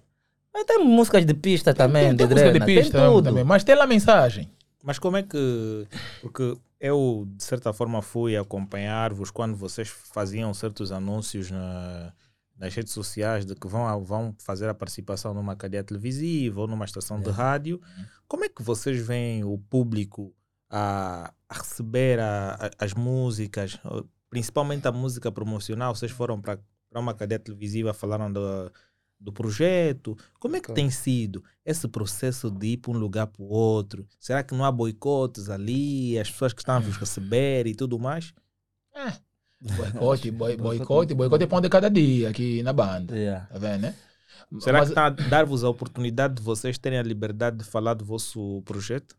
Speaker 1: Mas tem músicas de pista também,
Speaker 3: tem,
Speaker 1: de
Speaker 3: tem música de pista
Speaker 1: tem tudo.
Speaker 3: também, mas tem lá a mensagem.
Speaker 2: Mas como é que. Porque eu, de certa forma, fui acompanhar-vos quando vocês faziam certos anúncios na- nas redes sociais de que vão, vão fazer a participação numa cadeia televisiva ou numa estação de rádio. Como é que vocês veem o público a, a receber a- a- as músicas, principalmente a música promocional? Vocês foram para uma cadeia televisiva, falaram do, do projeto. Como é que tem sido esse processo de ir para um lugar para o outro? Será que não há boicotes ali? As pessoas que estão a vos receber e tudo mais?
Speaker 3: Boicote, boi- boicote, boicote é pão de cada dia aqui na banda.
Speaker 1: Yeah.
Speaker 3: Tá vendo, né?
Speaker 2: Será
Speaker 3: Mas-
Speaker 2: que está a dar-vos a oportunidade de vocês terem a liberdade de falar do vosso projeto?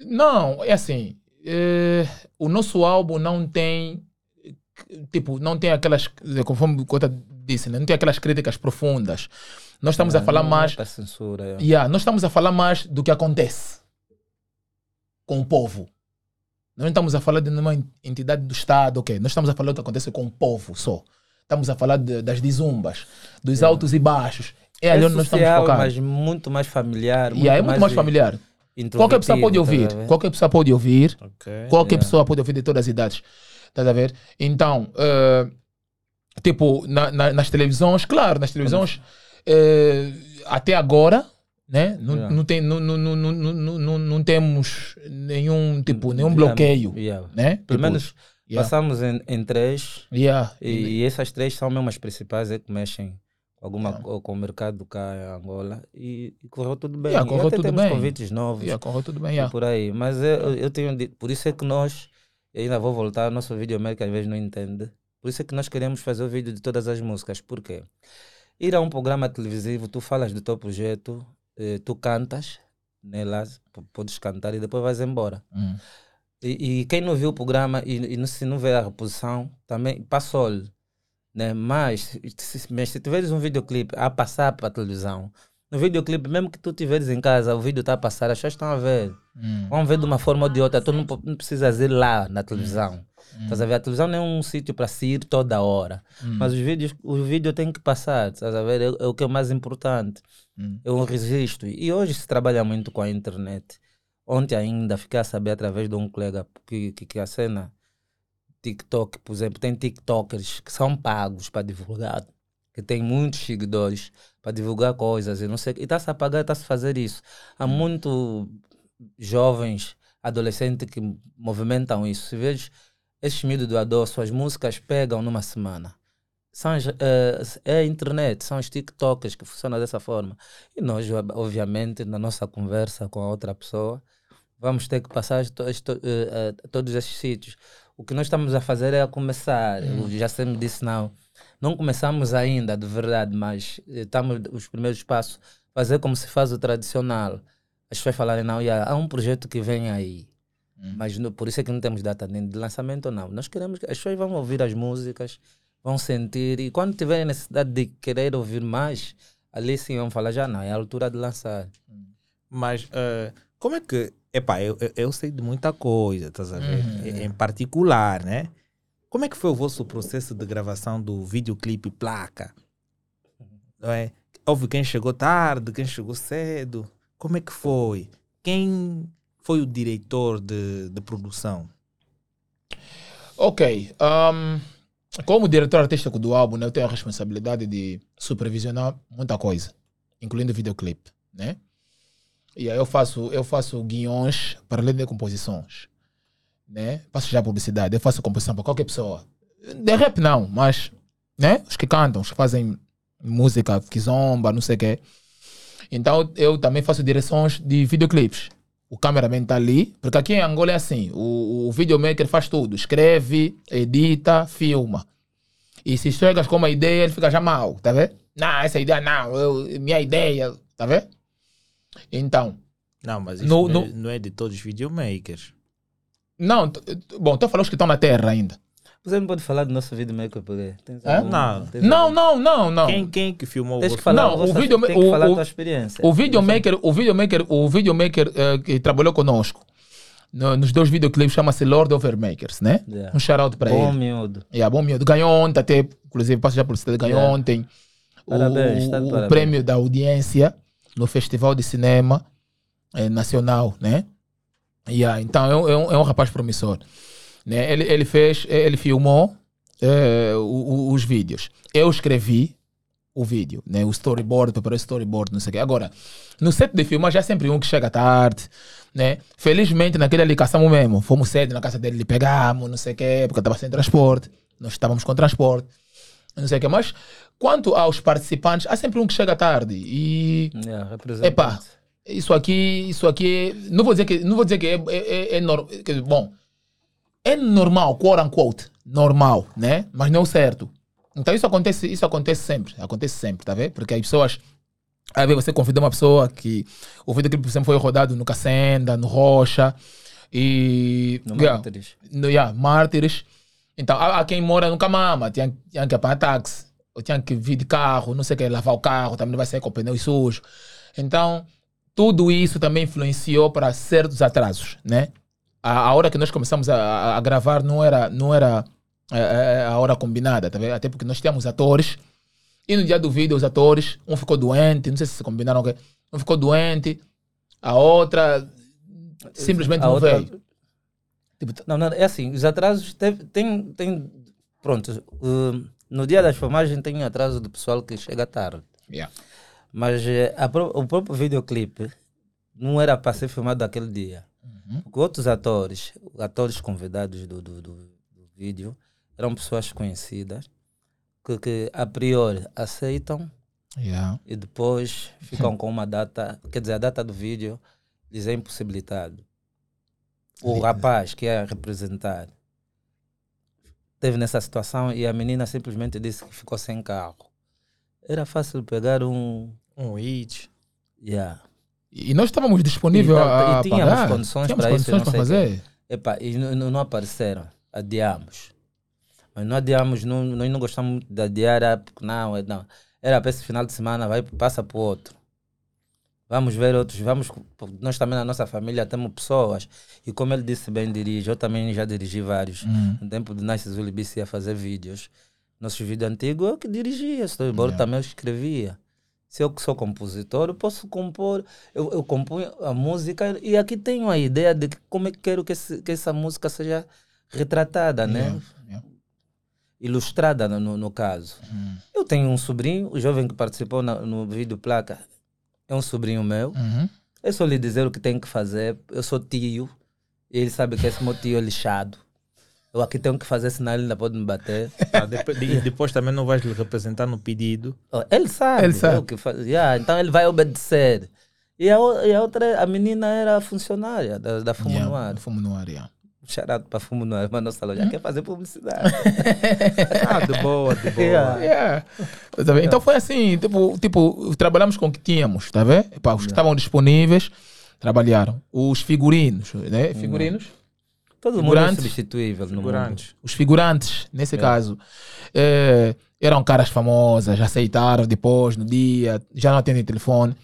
Speaker 3: Não, é assim. é, o nosso álbum não tem. Tipo, não tem aquelas. Conforme o Cota disse, né? não tem aquelas críticas profundas. Nós estamos a falar
Speaker 1: não
Speaker 3: mais.
Speaker 1: é pra censura. yeah.
Speaker 3: Yeah, nós estamos a falar mais do que acontece com o povo. Nós não estamos a falar de uma en- entidade do Estado, ok? Nós estamos a falar do que acontece com o povo só. Estamos a falar de- das desumbas, dos altos e baixos. É ali
Speaker 1: É
Speaker 3: onde nós estamos
Speaker 1: social,
Speaker 3: focados.
Speaker 1: mas muito mais familiar.
Speaker 3: Yeah, é muito mais familiar. Qualquer pessoa pode ouvir.
Speaker 1: Qualquer...
Speaker 3: Pessoa pode ouvir.
Speaker 2: Ok.
Speaker 3: Qualquer
Speaker 1: Yeah.
Speaker 3: pessoa pode ouvir de todas as idades. Estás a ver? Então, eh, tipo, na- na- nas televisões, claro, nas televisões, eh, até agora, né? Não,
Speaker 1: Yeah.
Speaker 3: não, tem, não, não, não, não, não, não, temos nenhum, tipo, nenhum bloqueio,
Speaker 1: Yeah.
Speaker 3: né?
Speaker 1: Pelo
Speaker 3: Tipo,
Speaker 1: menos
Speaker 3: yeah.
Speaker 1: passamos em, em três
Speaker 3: Yeah.
Speaker 1: e, e essas três são mesmo as principais é que mexem com, alguma,
Speaker 3: Yeah.
Speaker 1: co- com o mercado cá em Angola e, e correu tudo bem.
Speaker 3: Yeah,
Speaker 1: E
Speaker 3: correu
Speaker 1: até
Speaker 3: tudo
Speaker 1: temos
Speaker 3: bem.
Speaker 1: convites novos.
Speaker 3: Yeah, correu tudo bem,
Speaker 1: e
Speaker 3: yeah.
Speaker 1: por aí. Mas eu, eu tenho dito, por isso é que nós, eu ainda vou voltar, nosso vídeo América às vezes não entende. Por isso é que nós queremos fazer o vídeo de todas as músicas. Por quê? Ir a um programa televisivo, tu falas do teu projeto, eh, tu cantas, né, lá, podes cantar e depois vais embora.
Speaker 3: Hum.
Speaker 1: E, e quem não viu o programa e, e não, se não vê a reposição, também passou-lhe. Né? Mas, se, mas se tiveres um videoclipe a passar para a televisão, no videoclipe, mesmo que tu tiveres em casa, o vídeo está a passar, as pessoas estão a ver.
Speaker 3: Hum.
Speaker 1: Vão ver de uma forma ou de outra. Tu não, não precisas ir lá na televisão.
Speaker 3: Hum.
Speaker 1: Estás a ver? A televisão não é um sítio para se ir toda hora.
Speaker 3: Hum.
Speaker 1: Mas os vídeos, o vídeo tem que passar. Estás a ver? É, é o que é mais importante.
Speaker 3: Hum.
Speaker 1: É um registro. E hoje se trabalha muito com a internet. Ontem ainda fiquei a saber através de um colega que, que, que a cena TikTok, por exemplo, tem TikTokers que são pagos para divulgar, que tem muitos seguidores para divulgar coisas e não sei. E está-se a pagar, está-se a fazer isso. Há muito jovens, adolescentes que movimentam isso. Se vês esses miúdos do Ador, suas músicas pegam numa semana. São eh, é a internet, são os TikTokers que funcionam dessa forma. E nós, ob- obviamente, na nossa conversa com a outra pessoa, vamos ter que passar esto- esto- eh, eh, todos esses sítios. O que nós estamos a fazer é a começar. O já sempre disse, não, não começamos ainda, de verdade, mas eh, estamos os primeiros passos. Fazer como se faz o tradicional. As pessoas falarem, não, yeah, há um projeto que vem aí.
Speaker 3: Hum.
Speaker 1: Mas no- por isso é que não temos data nem de lançamento, não. Nós queremos que as pessoas vão ouvir as músicas, vão sentir, e quando tiverem necessidade de querer ouvir mais, ali sim vão falar, já não, é a altura de lançar.
Speaker 2: Mas eh, como é que. Epá, eu, eu, sei de muita coisa, estás a ver?
Speaker 3: Uhum.
Speaker 2: Em particular, né? Como é que foi o vosso processo de gravação do videoclipe Placa? Não é? Houve quem chegou tarde, quem chegou cedo. Como é que foi? Quem foi o diretor de, de produção?
Speaker 3: Ok. um, como diretor artístico do álbum, né, eu tenho a responsabilidade de supervisionar muita coisa, incluindo o videoclipe, né? E aí eu faço, eu faço guiões para além de composições, né? Faço já publicidade, eu faço composição para qualquer pessoa. De rap não, mas, né? Os que cantam, os que fazem música, que zomba, não sei o quê. Então eu também faço direções de videoclipes. O cameraman está ali, porque aqui em Angola é assim: o, o videomaker faz tudo, escreve, edita, filma. E se chegas com uma ideia, ele fica já mal, tá vendo? Não, essa ideia não, eu, minha ideia, tá vendo? Então,
Speaker 2: Não, mas isso
Speaker 3: No-
Speaker 2: não,
Speaker 3: no-
Speaker 2: É, não é de todos os videomakers.
Speaker 3: Não, bom, tu falou os que estão na Terra ainda.
Speaker 1: Você não pode falar do nosso algum-
Speaker 2: Não.
Speaker 3: Não, não, não, não.
Speaker 2: Quem, quem que filmou
Speaker 1: que falar,
Speaker 3: Não, o vídeo-
Speaker 1: tem que
Speaker 3: o-
Speaker 1: falar
Speaker 3: o-
Speaker 1: a tua experiência.
Speaker 3: O videomaker, o videomaker, o videomaker eh, que trabalhou conosco no- nos dois videoclipes chama-se Lord Overmakers, né?
Speaker 1: Yeah.
Speaker 3: Um shout-out para
Speaker 1: Bom
Speaker 3: ele.
Speaker 1: miúdo.
Speaker 3: Yeah, bom miúdo. Ganhou ontem, até, inclusive, passo já a publicidade, ganhou
Speaker 1: Yeah.
Speaker 3: ontem o,
Speaker 1: Parabéns, tá
Speaker 3: o
Speaker 1: parabéns.
Speaker 3: prêmio da audiência no Festival de Cinema eh, Nacional, né? Yeah, então é um, é um, é um rapaz promissor. Né? Ele, ele fez, ele filmou eh, o- o- os vídeos. Eu escrevi o vídeo, né? o storyboard, preparei o storyboard, não sei o quê. Agora, no set de filmagem, há sempre um que chega tarde, né? Felizmente, naquele ali caçamos mesmo. Fomos cedo na casa dele, lhe pegamos, não sei o quê, porque estava sem transporte. Nós estávamos com transporte, não sei o quê. Mas, quanto aos participantes, há sempre um que chega tarde. E
Speaker 1: Yeah, representante.
Speaker 3: Epá. Isso aqui, isso aqui, não vou dizer que, não vou dizer que é, é, é, é nor- que, bom, é normal, quote unquote, normal, né? Mas não é o certo. Então isso acontece, isso acontece sempre, acontece sempre, tá vendo? Porque as pessoas, vezes você convida uma pessoa que o videoclipe sempre foi rodado no Cacenda, no Rocha e
Speaker 1: No
Speaker 3: yeah,
Speaker 1: Mártires.
Speaker 3: no, yeah, Mártires. Então, há, há quem mora no Camama, tinha, tinha que apanhar táxi, ou tinha que vir de carro, não sei o que, lavar o carro, também não vai sair com o pneu sujo. Então, tudo isso também influenciou para certos atrasos, né? A, a hora que nós começamos a, a- a gravar não era, não era é, é, a hora combinada, tá? Até porque nós tínhamos atores, e no dia do vídeo os atores, um ficou doente, não sei se combinaram, o quê, um ficou doente, a outra simplesmente
Speaker 1: A
Speaker 3: não
Speaker 1: outra-
Speaker 3: veio. Tipo,
Speaker 1: Não, não, é assim, os atrasos teve- tem, tem, pronto, uh, no dia das filmagens tem atraso do pessoal que chega tarde,
Speaker 3: yeah.
Speaker 1: Mas eh, o próprio videoclipe não era para ser filmado aquele dia.
Speaker 3: Uhum.
Speaker 1: Porque outros atores, atores convidados do, do, do, do vídeo, eram pessoas conhecidas que, que a priori aceitam
Speaker 3: Yeah.
Speaker 1: e depois ficam com uma data, quer dizer, a data do vídeo lhes é impossibilitado. O rapaz que ia representar teve nessa situação e a menina simplesmente disse que ficou sem carro. Era fácil pegar um.
Speaker 2: Um hit.
Speaker 1: Yeah.
Speaker 3: E nós estávamos disponíveis
Speaker 1: E tá-
Speaker 3: a, a
Speaker 1: e tínhamos
Speaker 3: pagar.
Speaker 1: condições
Speaker 3: tínhamos
Speaker 1: para isso,
Speaker 3: condições
Speaker 1: não
Speaker 3: para
Speaker 1: sei
Speaker 3: fazer.
Speaker 1: Epa, e não, não- apareceram. Adiamos. Mas não adiamos, não, nós não gostamos muito de adiar, porque não, é- não. Era para esse final de semana, vai, passa para o outro. Vamos ver outros, vamos. Nós também na nossa família temos pessoas. E como ele disse bem, dirige, eu também já dirigi vários.
Speaker 3: Hum.
Speaker 1: No tempo de Nice Zulibice ia fazer vídeos. Nossos vídeos antigos eu que dirigia, storyboard
Speaker 3: Yeah.
Speaker 1: também eu escrevia. Se eu que sou compositor, eu posso compor, eu, eu componho a música e aqui tenho a ideia de como é que quero que, esse- que essa música seja retratada, né?
Speaker 3: Yeah, yeah.
Speaker 1: Ilustrada no, no, caso.
Speaker 3: Hum.
Speaker 1: Eu tenho um sobrinho, o jovem que participou na- no vídeo placa, é um sobrinho meu.
Speaker 3: Uhum.
Speaker 1: É só lhe dizer o que tem que fazer. Eu sou tio. E ele sabe que esse meu tio é lixado. Eu aqui tenho que fazer, senão ele ainda pode me bater.
Speaker 2: Ah, depois, e depois também não vais lhe representar no pedido.
Speaker 1: Oh, Ele sabe.
Speaker 3: Ele sabe.
Speaker 1: o que faz. Yeah, então ele vai obedecer. E a, e a outra, a menina era funcionária da, da Fumo
Speaker 3: Yeah,
Speaker 1: no Ar.
Speaker 3: Fumo no ar, yeah.
Speaker 1: Charado para Fumo no Ar, mas nossa loja quer fazer publicidade.
Speaker 2: Ah, de boa, de boa.
Speaker 1: Yeah.
Speaker 3: Yeah. Tá? Então foi assim, tipo, tipo, trabalhamos com o que tínhamos, tá vendo? Os que estavam disponíveis trabalharam. Os figurinos, né? Figurinos.
Speaker 1: Todo mundo é substituível no mundo.
Speaker 2: Figurantes.
Speaker 3: Os figurantes, nesse caso, eh, eram caras famosas, aceitaram depois, no dia, já não atendem telefone.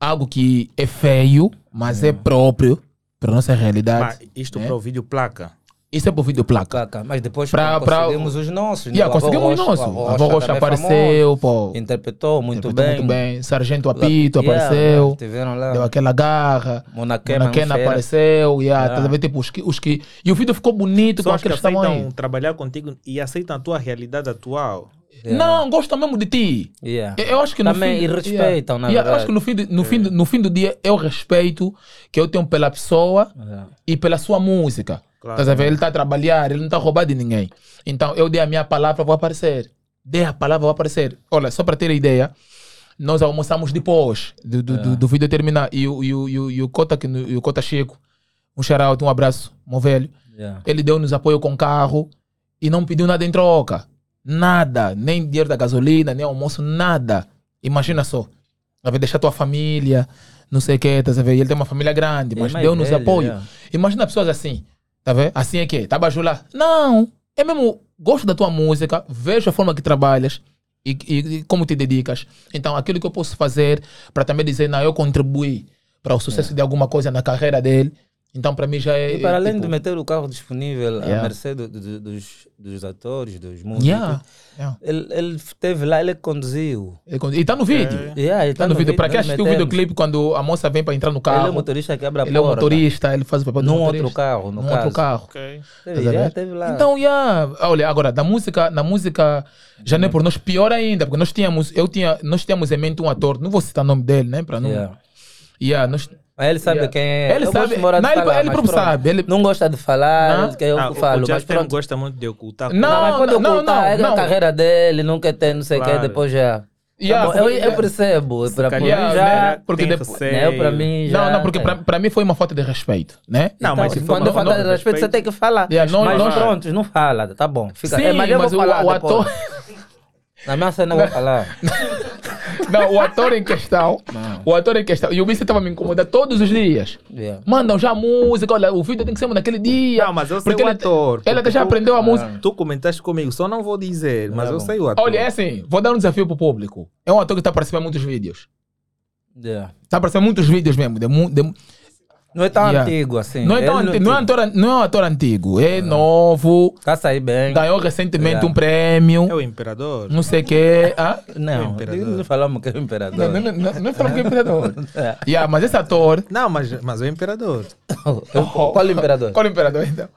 Speaker 3: Algo que é feio, mas é próprio para nossa realidade.
Speaker 2: Mas isto
Speaker 3: né?
Speaker 2: para o vídeo placa.
Speaker 3: Isso é por vídeo placa.
Speaker 1: Placa. Mas depois
Speaker 3: Pra- pra-
Speaker 1: conseguimos os nossos. né?
Speaker 3: Yeah,
Speaker 1: Avô
Speaker 3: conseguimos
Speaker 1: Rocha-
Speaker 3: nosso.
Speaker 1: o
Speaker 3: A avó Rocha
Speaker 1: é
Speaker 3: apareceu, pô.
Speaker 1: famoso, Interpretou muito
Speaker 3: interpretou
Speaker 1: bem.
Speaker 3: muito bem. Sargento Apito
Speaker 1: Yeah,
Speaker 3: apareceu.
Speaker 1: Tiveram lá.
Speaker 3: Deu aquela garra.
Speaker 1: Monaquena,
Speaker 3: Monaquena apareceu. Yeah,
Speaker 1: Yeah.
Speaker 3: tá? Tipo, os que, os que... E o vídeo ficou bonito com
Speaker 2: Pessoas que
Speaker 3: aqueles que estavam
Speaker 2: aceitam
Speaker 3: aí.
Speaker 2: trabalhar contigo e aceitam a tua realidade atual.
Speaker 1: Yeah.
Speaker 3: Não, gostam mesmo de ti.
Speaker 1: Yeah.
Speaker 3: Eu, acho que no
Speaker 1: Também,
Speaker 3: fim,
Speaker 1: e respeitam, na
Speaker 3: Yeah, eu acho que no fim, do- no, fim, do- no fim do dia é o respeito que eu tenho pela pessoa
Speaker 1: Yeah.
Speaker 3: e pela sua música.
Speaker 2: Claro.
Speaker 3: Tá? Ele está a trabalhar, ele não está a roubar de ninguém. Então eu dei a minha palavra, vou aparecer. Dei a palavra, vou aparecer. Olha, só para ter ideia, nós almoçamos depois do, do, do, do vídeo terminar. E o, e o, e o, e o Cota, que, e o Cota Chico, um shout um abraço, meu velho.
Speaker 1: Yeah.
Speaker 3: Ele deu-nos apoio com carro e não pediu nada em troca. Nada. Nem dinheiro da gasolina, nem almoço, nada. Imagina só. Vai deixar tua família, não sei o que, tá a ver? Ele tem uma família grande,
Speaker 1: é
Speaker 3: mas deu-nos apoio.
Speaker 1: é.
Speaker 3: Imagina pessoas assim, tá vendo? Assim é que, tá bajular. Não, é mesmo, gosto da tua música, vejo a forma que trabalhas e, e- e como te dedicas. Então, aquilo que eu posso fazer para também dizer, não, eu contribuí para o sucesso de alguma coisa na carreira dele. Então, para mim já é.
Speaker 1: E para além
Speaker 3: tipo,
Speaker 1: de meter o carro disponível à
Speaker 3: Yeah.
Speaker 1: mercê do- do- dos, dos atores, dos músicos,
Speaker 3: Yeah, yeah.
Speaker 1: ele, ele esteve lá, ele conduziu.
Speaker 3: Ele con- E tá no vídeo.
Speaker 1: Yeah, ele
Speaker 3: Tá no vídeo. Para quem assistiu o videoclipe, quando a moça vem para entrar no
Speaker 1: Ele é o
Speaker 3: carro,
Speaker 1: motorista que abre a
Speaker 3: ele é o
Speaker 1: porta.
Speaker 3: motorista, ele faz o papel do
Speaker 1: Num
Speaker 3: motorista.
Speaker 1: outro carro, no
Speaker 3: num
Speaker 1: caso.
Speaker 3: outro carro.
Speaker 2: Ok.
Speaker 1: Teve, yeah,
Speaker 3: ver?
Speaker 1: teve lá.
Speaker 3: Então, yeah. olha, agora, na música, na música, já não é por nós pior ainda, porque nós tínhamos, eu tinha, nós tínhamos em mente um ator, não vou citar o nome dele, né, para não...
Speaker 1: Yeah.
Speaker 3: Yeah, nós,
Speaker 1: Mas ele sabe
Speaker 3: Yeah.
Speaker 1: quem é.
Speaker 3: Ele
Speaker 1: Eu
Speaker 3: sabe-
Speaker 1: gosto de
Speaker 3: não, ele-
Speaker 1: falar,
Speaker 3: ele próprio sabe, ele-
Speaker 1: Não gosta de falar,
Speaker 3: Não.
Speaker 1: quer eu
Speaker 2: Ah,
Speaker 1: que
Speaker 2: o-
Speaker 1: falo,
Speaker 2: o
Speaker 1: mas pronto.
Speaker 2: gosta muito de ocultar.
Speaker 3: Não,
Speaker 1: Não, mas pode
Speaker 3: não,
Speaker 1: ocultar,
Speaker 3: não,
Speaker 1: é
Speaker 3: não.
Speaker 1: a carreira dele, quer ter, não sei o que,
Speaker 2: Claro.
Speaker 1: depois já.
Speaker 3: Yeah,
Speaker 1: Tá eu, eu percebo, é para
Speaker 2: calhar,
Speaker 1: já.
Speaker 3: né? Porque
Speaker 2: tem
Speaker 3: depois-.
Speaker 1: Né, para mim já.
Speaker 3: não, não, porque para para mim foi uma falta de respeito, né?
Speaker 2: Não,
Speaker 1: Então,
Speaker 2: mas se
Speaker 1: quando falta de respeito, você tem que falar.
Speaker 3: Yeah, não-
Speaker 1: mas
Speaker 3: não-
Speaker 1: pronto, não fala, tá bom. Fica,
Speaker 3: Sim,
Speaker 1: é, mas eu vou
Speaker 3: mas o, ator...
Speaker 1: Na minha cena vou falar.
Speaker 3: Não, o ator em questão, o ator em questão, e o Bice estava me incomodando todos os dias.
Speaker 1: Yeah.
Speaker 3: Mandam já a música, olha, o vídeo tem que ser naquele dia.
Speaker 2: Não, mas eu sei
Speaker 3: porque
Speaker 2: o
Speaker 3: ele,
Speaker 2: ator.
Speaker 3: Ele até
Speaker 2: porque
Speaker 3: já
Speaker 2: tu-
Speaker 3: aprendeu a música.
Speaker 2: Tu comentaste comigo, só não vou dizer, mas
Speaker 1: Tá
Speaker 2: eu sei o ator.
Speaker 3: Olha, é assim, vou dar um desafio pro público. É um ator que está participando em muitos vídeos.
Speaker 1: Yeah.
Speaker 3: Está participando em muitos vídeos mesmo. de de-
Speaker 1: Não é tão
Speaker 3: Yeah.
Speaker 1: antigo assim.
Speaker 3: não, é tão antigo, não, é ator, não é um ator antigo, é novo,
Speaker 1: Tá a sair bem.
Speaker 3: ganhou recentemente
Speaker 1: Yeah.
Speaker 3: um prêmio,
Speaker 2: É o imperador.
Speaker 3: não sei o quê. Ah?
Speaker 1: Não,
Speaker 2: imperador.
Speaker 1: não falamos que é o imperador.
Speaker 3: Não, não, não, não falamos que é imperador.
Speaker 1: É.
Speaker 3: Yeah, mas esse ator.
Speaker 2: Não, mas, mas é o imperador.
Speaker 1: Qual é o imperador?
Speaker 3: Qual é o imperador então?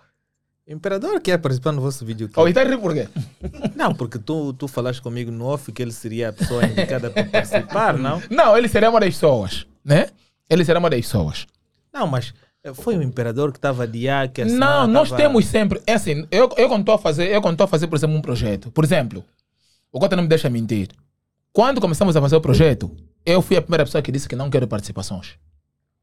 Speaker 2: Imperador quer participar no vosso vídeo.
Speaker 3: Oh, e tá rindo por quê?
Speaker 2: Não, porque tu, tu falaste comigo no off que ele seria a pessoa indicada para participar, não?
Speaker 3: Não, ele será uma das pessoas, né? Ele será uma das pessoas.
Speaker 2: Não, mas foi o imperador que estava de ar, que a
Speaker 3: Não, nós
Speaker 2: tava-
Speaker 3: temos sempre. É assim, eu, eu quando estou a fazer, eu quando estou a fazer, por exemplo, um projeto. Por exemplo, o Cota não me deixa mentir. Quando começamos a fazer o projeto, eu fui a primeira pessoa que disse que não quero participações.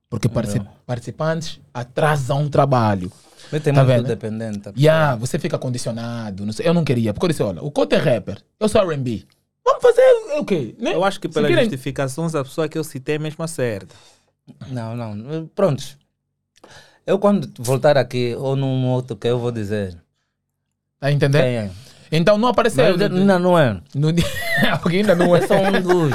Speaker 3: Porque partici- participantes atrasam o trabalho.
Speaker 1: Mas tem
Speaker 3: Tá
Speaker 1: muito
Speaker 3: vendo?
Speaker 1: dependente. a
Speaker 3: Yeah, você fica condicionado. Não sei, eu não queria. Porque eu disse, olha, o Cota é rapper, eu sou R&B. Vamos fazer o quê? Né?
Speaker 2: Eu acho que pelas
Speaker 3: querem-
Speaker 2: justificações a pessoa que eu citei é mesmo acerta.
Speaker 1: Não, não. Pronto. Eu quando voltar aqui ou num outro que eu vou dizer.
Speaker 3: Tá a entender?
Speaker 1: Quem é?
Speaker 3: Então não apareceu.
Speaker 1: Mas ainda não é.
Speaker 3: No dia... Ainda não é.
Speaker 1: É só um dos.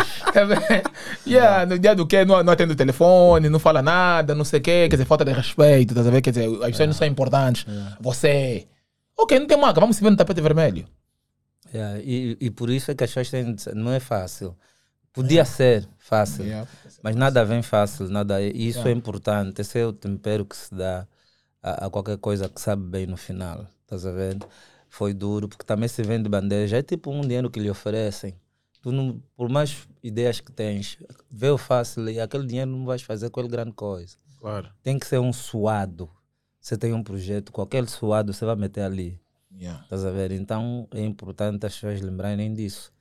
Speaker 3: yeah, no dia do que não, não atende o telefone, não fala nada, não sei o quê, quer dizer, falta de respeito, tá? Quer dizer, as pessoas não são importantes. Você. Ok, não tem marca, vamos se ver no tapete vermelho.
Speaker 1: Yeah, e, e por isso é que as pessoas têm não é fácil. Podia ser fácil,
Speaker 3: Yeah.
Speaker 1: mas nada vem fácil, nada. E isso
Speaker 3: Yeah.
Speaker 1: é importante. Esse é o tempero que se dá a, a qualquer coisa que sabe bem no final. Estás a ver? Foi duro, porque também se vende bandeja. É tipo um dinheiro que lhe oferecem. Tu não, por mais ideias que tens, vê o fácil e aquele dinheiro não vais fazer com ele grande coisa.
Speaker 2: Claro.
Speaker 1: Tem que ser um suado. Você tem um projeto, qualquer suado você vai meter ali.
Speaker 3: Yeah.
Speaker 1: Estás a ver? Então é importante as pessoas lembrarem disso.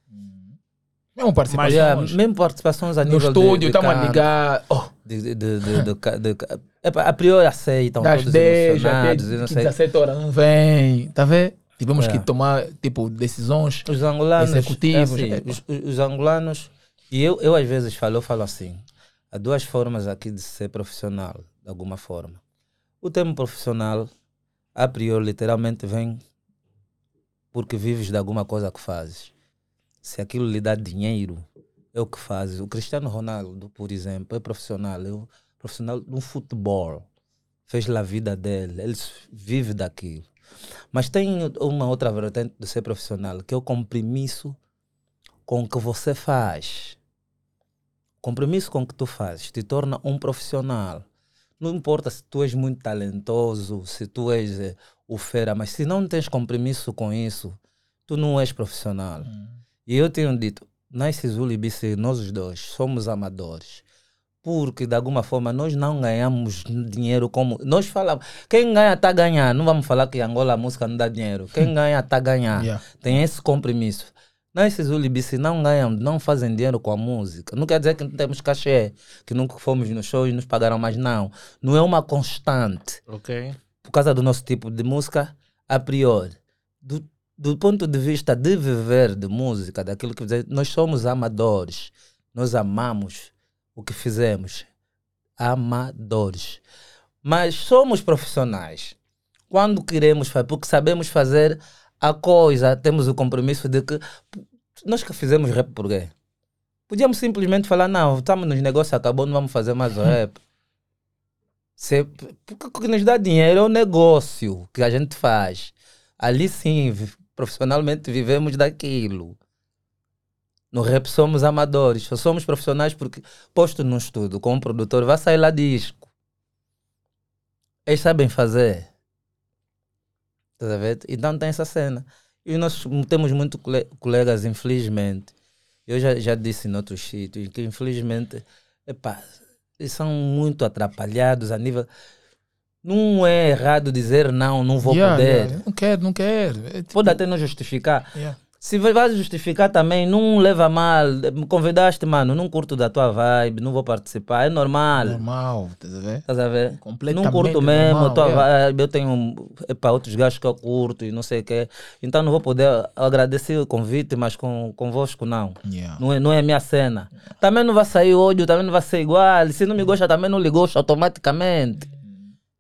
Speaker 3: Mesmo participações.
Speaker 1: Yeah, mesmo participações a
Speaker 3: no
Speaker 1: nível
Speaker 3: estúdio, estamos a ligar. Oh,
Speaker 1: De, de, de, de, Epa, a priori aceitam
Speaker 3: das
Speaker 1: todos
Speaker 3: 10 até
Speaker 1: emocionados e não sei.
Speaker 3: 17 horas não vem. Tá vendo? Tivemos
Speaker 1: É.
Speaker 3: que tomar, tipo, decisões.
Speaker 1: Os angolanos,
Speaker 3: Executivos,
Speaker 1: é assim,
Speaker 3: é.
Speaker 1: os, os angolanos, e eu, eu às vezes falo, eu falo assim, há duas formas aqui de ser profissional, de alguma forma. O termo profissional, a priori, literalmente vem porque vives de alguma coisa que fazes. Se aquilo lhe dá dinheiro, é o que fazes. O Cristiano Ronaldo, por exemplo, é profissional, é um profissional no futebol. Fez a vida dele, ele vive daquilo. Mas tem uma outra vertente de ser profissional, que é o compromisso com o que você faz. Compromisso com o que tu fazes te torna um profissional. Não importa se tu és muito talentoso, se tu és eh, o fera, mas se não tens compromisso com isso, tu não és profissional. E eu tenho dito, e BC, nós os dois somos amadores. Porque de alguma forma nós não ganhamos dinheiro como. Nós falamos, quem ganha está a ganhar. Não vamos falar que Angola a música não dá dinheiro. Quem ganha está a ganhar.
Speaker 3: Yeah.
Speaker 1: Tem esse compromisso. Nós, BC, não ganham, não fazem dinheiro com a música. Não quer dizer que não temos cachê, que nunca fomos nos shows e nos pagaram mais, não. Não é uma constante
Speaker 2: Ok.
Speaker 1: por causa do nosso tipo de música, a priori. Do- do ponto de vista de viver de música, daquilo que nós somos amadores. Nós amamos o que fizemos. Amadores. Mas somos profissionais. Quando queremos fazer, porque sabemos fazer a coisa, temos o compromisso de que nós que fizemos rap por quê? Podíamos simplesmente falar, não, estamos nos negócios, acabou, não vamos fazer mais o rap. Se, porque o que nos dá dinheiro é o negócio que a gente faz. Ali sim, profissionalmente vivemos daquilo. No rap somos amadores, só somos profissionais porque posto num estudo com um produtor, vai sair lá disco. Eles sabem fazer. Estás a ver? Então tem essa cena. E nós temos muitos cole- colegas, infelizmente. Eu já, já disse em outros sítios que, infelizmente, epá, são muito atrapalhados a nível. Não é errado dizer não, não vou
Speaker 3: Yeah,
Speaker 1: poder.
Speaker 3: yeah, Não quero, não quero. É tipo-
Speaker 1: Pode até não justificar.
Speaker 3: Yeah.
Speaker 1: Se vai justificar também, não leva mal. Me convidaste, mano, não curto da tua vibe, não vou participar. É normal.
Speaker 3: Normal, estás a ver?
Speaker 1: Estás a ver?
Speaker 3: Completamente
Speaker 1: Não curto mesmo,
Speaker 3: normal,
Speaker 1: a tua vibe. Eu tenho para outros gajos que eu curto e não sei o quê. Então não vou poder agradecer o convite, mas com, convosco não.
Speaker 3: Yeah.
Speaker 1: Não é, não é minha cena. Também não vai sair ódio, também não vai ser igual. Se não me gosta, também não lhe gosta automaticamente.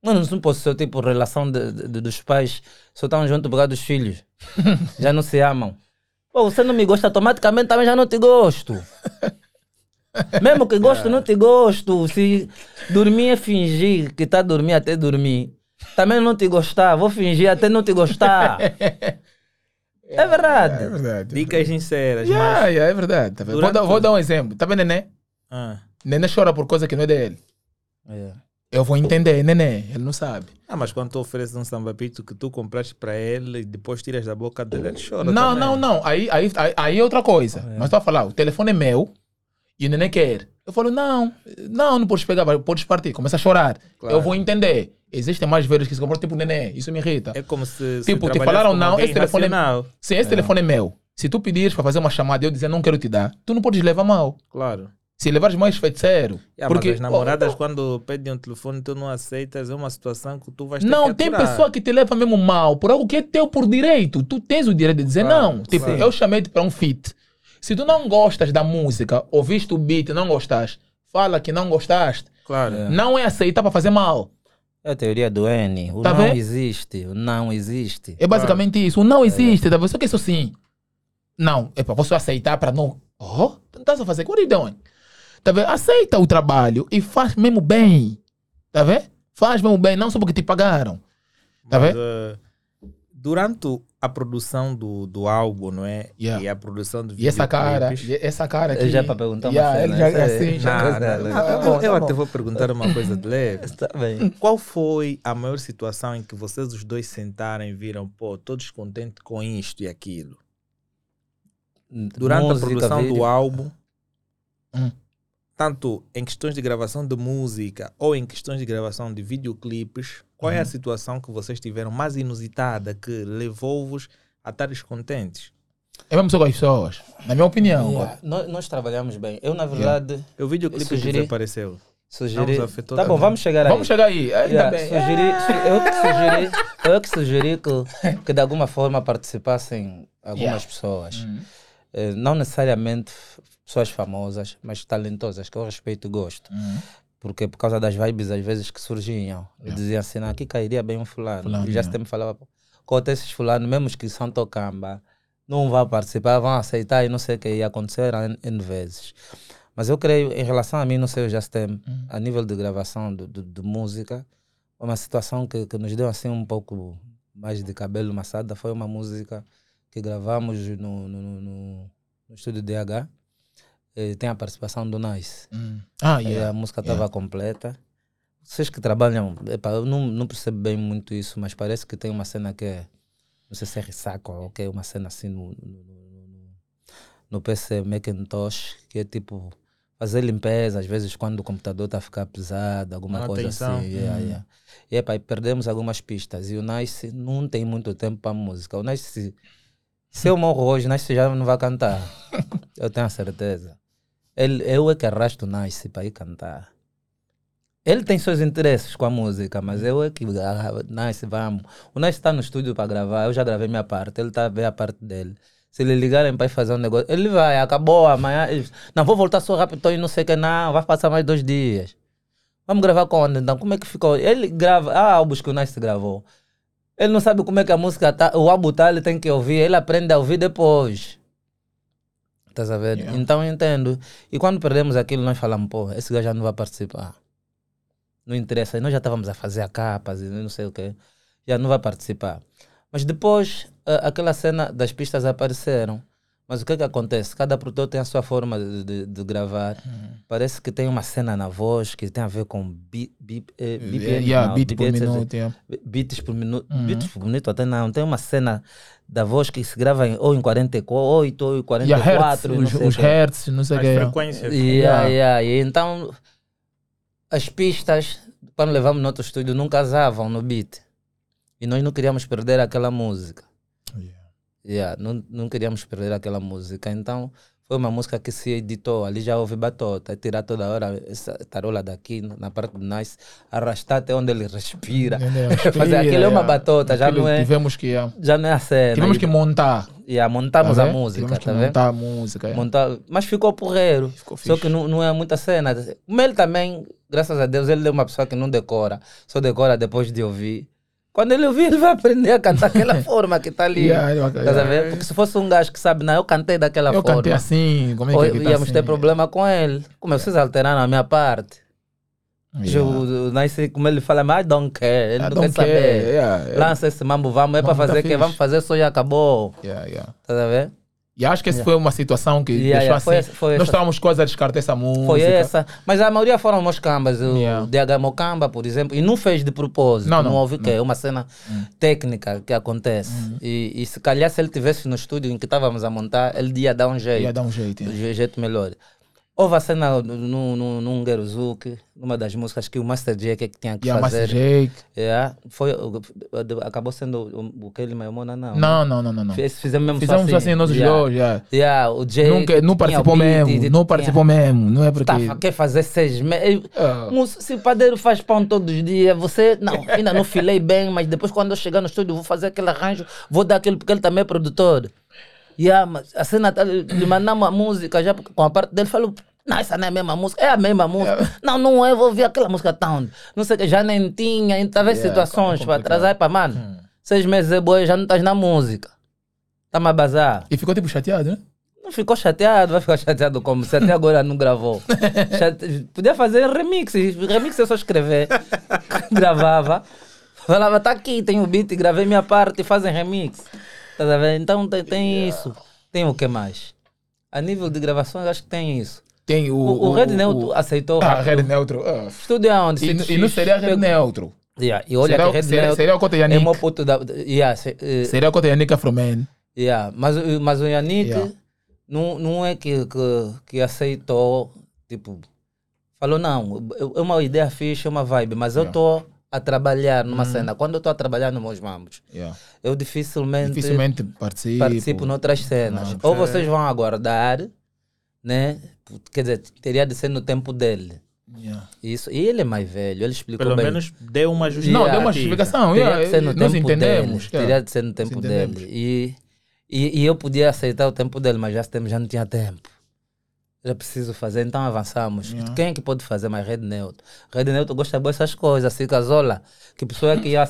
Speaker 1: Mano, não posso ser tipo relação de, de- dos pais, só estão juntos por causa dos filhos. já não se amam. Pô, você não me gosta automaticamente, também já não te gosto. Mesmo que gosto, não te gosto. Se dormir é fingir que tá dormindo até dormir, também não te gostar. Vou fingir até não te gostar. É verdade.
Speaker 3: É verdade.
Speaker 2: Dicas sinceras,
Speaker 3: Yeah, yeah, é verdade. tá? Vou, dar, vou dar um exemplo. Tá vendo, Nenê?
Speaker 2: mas... Ah.
Speaker 3: Nenê chora por coisa que não é dele.
Speaker 1: É.
Speaker 3: Eu vou entender, Nenê. Ele não sabe.
Speaker 2: Ah, mas quando tu ofereces um sambapito que tu compraste para ele e depois tiras da boca dele, ele chora
Speaker 3: Não,
Speaker 2: também.
Speaker 3: não, não. Aí, aí, aí, é outra coisa. Mas estou a falar, o telefone é meu e o neném quer. Eu falo, não, não, não podes pegar, podes partir. Começa a chorar.
Speaker 2: Claro.
Speaker 3: Eu vou entender. Existem mais velhos que se comportam tipo neném. Isso me irrita.
Speaker 2: É como se, se
Speaker 3: Tipo, te
Speaker 2: trabalhasse
Speaker 3: falaram não, esse telefone é-
Speaker 2: racional.
Speaker 3: Se esse telefone é meu, se tu pedires para fazer uma chamada e eu dizer não quero te dar, tu não podes levar mal.
Speaker 2: Claro.
Speaker 3: Se levares mais feiticeiro.
Speaker 2: Yeah,
Speaker 3: porque
Speaker 2: mas as namoradas,
Speaker 3: oh,
Speaker 2: quando pedem um telefone tu não aceitas, é uma situação que tu vais ter
Speaker 3: Não,
Speaker 2: que
Speaker 3: tem pessoa que te leva mesmo mal por algo que é teu por direito. Tu tens o direito de dizer
Speaker 2: Claro,
Speaker 3: não. Tipo,
Speaker 2: claro.
Speaker 3: eu chamei-te para um feat. Se tu não gostas da música, ouviste o beat e não gostaste, fala que não gostaste.
Speaker 2: Claro.
Speaker 1: É.
Speaker 3: Não é aceitar para fazer mal.
Speaker 1: É a teoria do N. O
Speaker 3: Tá
Speaker 1: não
Speaker 3: vendo?
Speaker 1: existe. O não existe.
Speaker 3: É basicamente isso. O não existe, tá vendo? Só que isso sim. Não, é para você aceitar para não. Oh, não estás a fazer. What are you doing? Tá vendo? Aceita o trabalho e faz mesmo bem. Tá vendo? Faz mesmo bem, não só porque te pagaram. Tá
Speaker 2: Mas,
Speaker 3: vendo?
Speaker 2: eh, durante a produção do, do álbum, não é?
Speaker 3: Yeah.
Speaker 2: E a produção do
Speaker 3: E essa cara, e essa cara aqui.
Speaker 1: Eu já para perguntar uma
Speaker 3: Yeah,
Speaker 1: cena,
Speaker 3: ele já,
Speaker 1: isso é-
Speaker 3: assim, já,
Speaker 1: Não,
Speaker 3: já-
Speaker 1: não, não.
Speaker 3: Ah,
Speaker 2: eu,
Speaker 3: bom,
Speaker 2: eu
Speaker 3: tá
Speaker 2: até
Speaker 3: bom.
Speaker 2: vou perguntar uma coisa de leve.
Speaker 1: Está bem.
Speaker 2: Qual foi a maior situação em que vocês os dois sentaram e viram, pô, todos contentes com isto e aquilo? Durante
Speaker 1: Música,
Speaker 2: a produção
Speaker 1: vídeo.
Speaker 2: do álbum,
Speaker 3: Hum.
Speaker 2: Tanto em questões de gravação de música ou em questões de gravação de videoclipes, qual é a situação que vocês tiveram mais inusitada que levou-vos a estar descontentes?
Speaker 3: É mesmo só com as pessoas. Na minha opinião.
Speaker 1: Yeah, Nós, nós trabalhamos bem. Eu, na verdade,
Speaker 2: O videoclipe que
Speaker 1: sugeri-
Speaker 2: desapareceu.
Speaker 1: sugeri. Tá bom,
Speaker 2: também.
Speaker 1: vamos chegar aí.
Speaker 3: Vamos chegar aí. Ainda
Speaker 1: Yeah,
Speaker 3: bem.
Speaker 1: sugeri, su- eu que sugeri, eu que sugeri que, que de alguma forma participassem algumas
Speaker 3: Yeah.
Speaker 1: pessoas. Eh, Não necessariamente pessoas famosas, mas talentosas, que eu respeito e gosto.
Speaker 3: Hum.
Speaker 1: Porque por causa das vibes às vezes que surgiam, eu dizia assim, "Não, aqui cairia bem um fulano.
Speaker 3: Fulano,
Speaker 1: e já
Speaker 3: yeah.
Speaker 1: falava, conta esses fulanos, mesmo que são tocamba, não vão participar, vão aceitar e não sei o que ia acontecer N, N vezes. Mas eu creio, em relação a mim, não sei o Justem,
Speaker 3: Hum.
Speaker 1: a nível de gravação de, de, de música, uma situação que, que nos deu assim um pouco mais de cabelo maçada foi uma música que gravamos no, no, no, no- estúdio DH. Eh, tem a participação do Nice.
Speaker 3: Hum. Ah,
Speaker 1: E
Speaker 3: yeah.
Speaker 1: a música estava completa. Vocês que trabalham, epá, eu não, não percebo bem muito isso, mas parece que tem uma cena que é, não sei se é ressaca ou que é uma cena assim no, no, no, PC Macintosh, que é tipo fazer limpeza, às vezes quando o computador está a ficar pesado, alguma coisa
Speaker 2: Manutenção.
Speaker 1: assim. Yeah, yeah. E epá, e perdemos algumas pistas. E o Nice não tem muito tempo para música. O Nice, se, eu morro hoje, Nice já não vai cantar. eu tenho a certeza. Ele, eu é que arrasto o Nice para ir cantar. Ele tem seus interesses com a música, mas eu é que. Ah, nice, vamos. O Nice está no estúdio para gravar, eu já gravei minha parte, ele está a ver a parte dele. Se ele ligarem para fazer um negócio, ele vai, acabou amanhã. ele- Não, vou voltar só rápido e não sei o que, não, vai passar mais dois dias. Vamos gravar quando? Então, como é que ficou? Ele grava, ah, álbuns que o Nice gravou. Ele não sabe como é que a música tá, o álbum tá, ele tem que ouvir, ele aprende a ouvir depois. Estás a ver?
Speaker 3: Yeah.
Speaker 1: Então eu entendo. E quando perdemos aquilo, nós falamos, pô, esse gajo já não vai participar. Não interessa. E nós já estávamos a fazer a capas e não sei o quê. Já não vai participar. Mas depois, a- aquela cena das pistas apareceram. Mas o que é que acontece? Cada produtor tem a sua forma de, de- de gravar. Parece que tem uma cena na voz que tem a ver com beat, beat, eh, BPM,
Speaker 3: yeah,
Speaker 1: não,
Speaker 3: beat por
Speaker 1: BPM,
Speaker 3: minuto. yeah.
Speaker 1: beats por minuto,
Speaker 3: Uhum.
Speaker 1: beats por minuto até não, tem uma cena da voz que se grava em, ou em 48 ou em 44
Speaker 3: Yeah, hertz,
Speaker 1: não
Speaker 3: os,
Speaker 1: sei o
Speaker 3: os hertz, não sei o
Speaker 2: As
Speaker 3: que.
Speaker 2: frequências.
Speaker 1: Yeah,
Speaker 3: Yeah.
Speaker 1: yeah. E então as pistas quando levamos no outro estúdio não casavam no beat e nós não queríamos perder aquela música Yeah, não, não queríamos perder aquela música. Então, foi uma música que se editou. Ali já houve batota. Tirar toda hora essa tarola daqui, na parte do nice, arrastar até onde ele respira.
Speaker 3: Entendeu?
Speaker 1: Fazer aquilo é uma batota, já não é,
Speaker 3: Tivemos que, yeah.
Speaker 1: já não é a cena.
Speaker 3: tivemos que montar.
Speaker 1: Yeah, montamos
Speaker 3: tá
Speaker 1: a música,
Speaker 3: Tivemos
Speaker 1: tá vendo?
Speaker 3: montar a música. yeah.
Speaker 1: Montar, mas ficou porreiro.
Speaker 3: Ficou
Speaker 1: Só
Speaker 3: fixe.
Speaker 1: que não, não é muita cena. Como ele também, graças a Deus, ele é uma pessoa que não decora. Só decora depois de ouvir. Quando ele ouvir, ele vai aprender a cantar daquela forma que está ali.
Speaker 3: Yeah,
Speaker 1: a
Speaker 3: yeah.
Speaker 1: Porque se fosse um gajo que sabe, não, eu cantei daquela
Speaker 3: Eu
Speaker 1: forma.
Speaker 3: cantei assim, como é que
Speaker 1: ou
Speaker 3: é que tá
Speaker 1: íamos
Speaker 3: assim?
Speaker 1: ter problema com ele. Como vocês alteraram a minha parte.
Speaker 3: Yeah.
Speaker 1: Nice, como ele fala, mas I don't care. Ele
Speaker 3: I
Speaker 1: não quer saber. Lança esse mambo, vamos. É para
Speaker 3: tá
Speaker 1: fazer o quê?
Speaker 3: fixe.
Speaker 1: Vamos fazer só e acabou.
Speaker 3: Yeah, yeah.
Speaker 1: Estás a ver?
Speaker 3: E acho que essa foi uma situação que
Speaker 1: Yeah,
Speaker 3: deixou
Speaker 1: yeah, foi
Speaker 3: assim.
Speaker 1: essa- foi
Speaker 3: nós
Speaker 1: essa.
Speaker 3: estávamos quase a descartar essa música.
Speaker 1: Foi essa. Mas a maioria foram moscambas. O
Speaker 3: Yeah.
Speaker 1: DH Mocamba, por exemplo, e não fez de propósito.
Speaker 3: Não,
Speaker 1: Não,
Speaker 3: não,
Speaker 1: houve o quê? É uma cena técnica que acontece. E, e se calhar se ele tivesse no estúdio em que estávamos a montar, ele ia dar um jeito.
Speaker 3: Ia dar um jeito. yeah.
Speaker 1: um jeito melhor. Houve a cena no, no, no Geruzuki, numa das músicas que o Master J que, que tinha que
Speaker 3: Yeah, Master
Speaker 1: fazer.
Speaker 3: Jake.
Speaker 1: Yeah, foi, o- o- acabou sendo o, o Kelly Maimona, não.
Speaker 3: Não, não, não, não. não.
Speaker 1: Fiz- Fizemos mesmo
Speaker 3: Fizemos
Speaker 1: só
Speaker 3: assim, nossos
Speaker 1: yeah.
Speaker 3: dois, yeah.
Speaker 1: Yeah, o Jay
Speaker 3: Nunca, não
Speaker 1: tinha
Speaker 3: participou
Speaker 1: beat,
Speaker 3: mesmo,
Speaker 1: tinha-
Speaker 3: não participou mesmo, não é porque...
Speaker 1: Tá, quer fazer seis meses.
Speaker 3: Ah.
Speaker 1: Moço, Se o padeiro faz pão todos os dias, você. Não, ainda não filei bem, mas depois quando eu chegar no estúdio vou fazer aquele arranjo, vou dar aquele, porque ele também é produtor. Yeah, mas a cena, tá- lhe mandamos a música já com a parte dele, falou. Não, essa não é a mesma música, é a mesma música. Não, não é, vou ouvir aquela música tão. Não sei o que, já nem tinha, então talvez
Speaker 3: Yeah,
Speaker 1: situações
Speaker 3: é
Speaker 1: para atrasar, para mano. Seis meses é boa, já não estás na música. Tá-me a bazar.
Speaker 3: E ficou tipo chateado, né?
Speaker 1: Não ficou chateado, vai ficar chateado como se até agora não gravou. Chate- Podia fazer remix, remix é só escrever. Gravava, falava, tá aqui, tem o beat, gravei minha parte fazem remix. Tá a ver? Então tem, tem isso. Tem o que mais? A nível de gravações, acho que tem isso.
Speaker 3: Tem o...
Speaker 1: O, o Red Neutro aceitou.
Speaker 3: Ah. Red Neutro. ah.
Speaker 1: Estúdio é onde?
Speaker 3: E, e não seria Red Neutro.
Speaker 1: Yeah, e olha
Speaker 3: Seria-
Speaker 1: que Red
Speaker 3: seria-
Speaker 1: Neutro
Speaker 3: seria o Cota
Speaker 1: é
Speaker 3: Yannick.
Speaker 1: uma puto da... Yeah, se- eh,
Speaker 3: Seria contra Yannick Afroman.
Speaker 1: Yeah, mas, o- mas o Yannick
Speaker 3: Yeah.
Speaker 1: não, não é que, que, que aceitou, tipo, falou, não, é uma ideia fixe, é uma vibe, mas eu
Speaker 3: Yeah.
Speaker 1: estou a trabalhar numa cena. Quando eu estou a trabalhar nos meus mambos,
Speaker 3: Yeah.
Speaker 1: eu dificilmente,
Speaker 3: Dificilmente participo.
Speaker 1: participo noutras cenas. Ou vocês vão aguardar, né? Quer dizer, teria de ser no tempo dele.
Speaker 3: Yeah.
Speaker 1: Isso. E ele é mais velho, ele explicou
Speaker 2: Pelo
Speaker 1: bem.
Speaker 2: menos deu uma
Speaker 3: Não,
Speaker 2: justificativa.
Speaker 3: deu uma justificação.
Speaker 1: Teria que ser no
Speaker 3: nós
Speaker 1: tempo
Speaker 3: entendemos.
Speaker 1: dele. Teria de ser no tempo dele. E, e, e eu podia aceitar o tempo dele, mas já, tem- já não tinha tempo. Era preciso fazer, então avançamos.
Speaker 3: Yeah.
Speaker 1: Quem é que pode fazer mais Red Neutro? Red Neutro gosta de essas coisas, assim, casola. Que pessoa que ia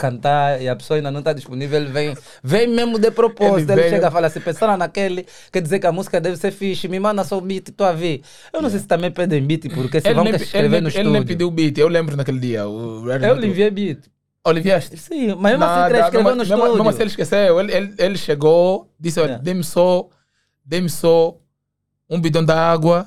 Speaker 1: cantar e a pessoa ainda não está disponível, ele vem, vem mesmo de propósito.
Speaker 3: Ele
Speaker 1: Ele, chega e fala assim: pensando naquele, quer dizer que a música deve ser fixe, me manda só o beat, tu a ver. Eu não sei se também pedem beat, porque se
Speaker 3: Ele
Speaker 1: vão
Speaker 3: nem,
Speaker 1: escrever
Speaker 3: ele,
Speaker 1: no
Speaker 3: nem, ele nem
Speaker 1: estúdio.
Speaker 3: pediu beat. Eu lembro naquele dia. O Red
Speaker 1: Eu lhe enviei beat.
Speaker 3: Olivier,
Speaker 1: Sim, mas mesmo assim,
Speaker 3: Nada,
Speaker 1: ele escreveu no
Speaker 3: mesmo-
Speaker 1: estúdio.
Speaker 3: mesmo assim ele esqueceu. Ele, ele, ele chegou, disse: olha,
Speaker 1: Yeah.
Speaker 3: dê-me só, dê-me só um bidão de água,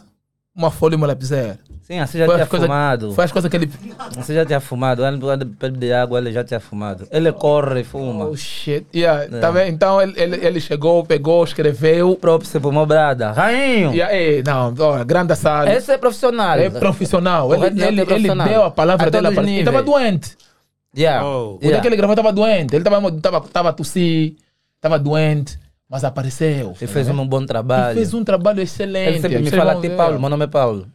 Speaker 3: uma folha e uma lapiseira.
Speaker 1: Sim, assim já
Speaker 3: Foi
Speaker 1: tinha
Speaker 3: as coisas-
Speaker 1: fumado.
Speaker 3: Foi as coisas que ele.
Speaker 1: Você já tinha fumado. Quando quando pede água, ele já tinha fumado. Ele corre e fuma.
Speaker 3: Oh shit. Yeah, tá vendo? Então ele, ele, ele chegou, pegou, escreveu.
Speaker 1: O próprio se fumou brada. Rainho!
Speaker 3: E aí, não, ó, grande assado.
Speaker 1: Esse é profissional.
Speaker 3: É profissional.
Speaker 1: O
Speaker 3: Ele, ele,
Speaker 1: é
Speaker 3: ele
Speaker 1: profissional.
Speaker 3: deu a palavra
Speaker 1: A
Speaker 3: dele.
Speaker 1: os
Speaker 3: Ele estava doente.
Speaker 1: Yeah.
Speaker 2: Oh.
Speaker 3: O dia que ele gravou estava doente. Ele estava tava, tava a tossir, estava doente, mas apareceu.
Speaker 1: Ele fez um bom trabalho.
Speaker 3: Ele fez um trabalho excelente.
Speaker 1: Ele sempre me
Speaker 3: Vocês
Speaker 1: fala, ti. Paulo, meu nome é Paulo.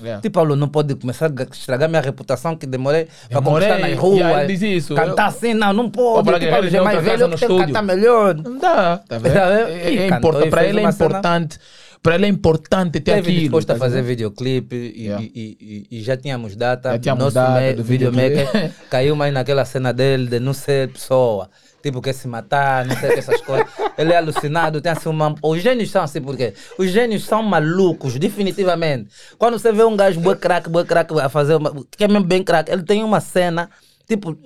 Speaker 3: Yeah.
Speaker 1: Tipo, Paulo, não pode começar a estragar minha reputação que demorei para conquistar nas ruas.
Speaker 3: Yeah, ele diz isso.
Speaker 1: Cantar
Speaker 3: Eu-
Speaker 1: assim, não, não pode. Tipo, Paulo já é mais velho, eu tenho que cantar melhor.
Speaker 3: Não dá, tá vendo? É, é para ele é
Speaker 1: cena-
Speaker 3: importante. Para ele é importante ter
Speaker 1: Teve
Speaker 3: aquilo.
Speaker 1: disposto a
Speaker 3: tá
Speaker 1: fazer videoclipe e,
Speaker 3: Yeah.
Speaker 1: e, e, e já tínhamos data.
Speaker 3: Já tínhamos
Speaker 1: Nosso
Speaker 3: data do
Speaker 1: videomaker
Speaker 3: videoclipe.
Speaker 1: caiu mais naquela cena dele de não ser pessoa. Tipo, quer se matar, não sei essas coisas. Ele é alucinado, tem assim uma. Os gênios são assim, porque os gênios são malucos, definitivamente. Quando você vê um gajo boa craque, boa craque a fazer uma. que é mesmo bem craque, ele tem uma cena, tipo.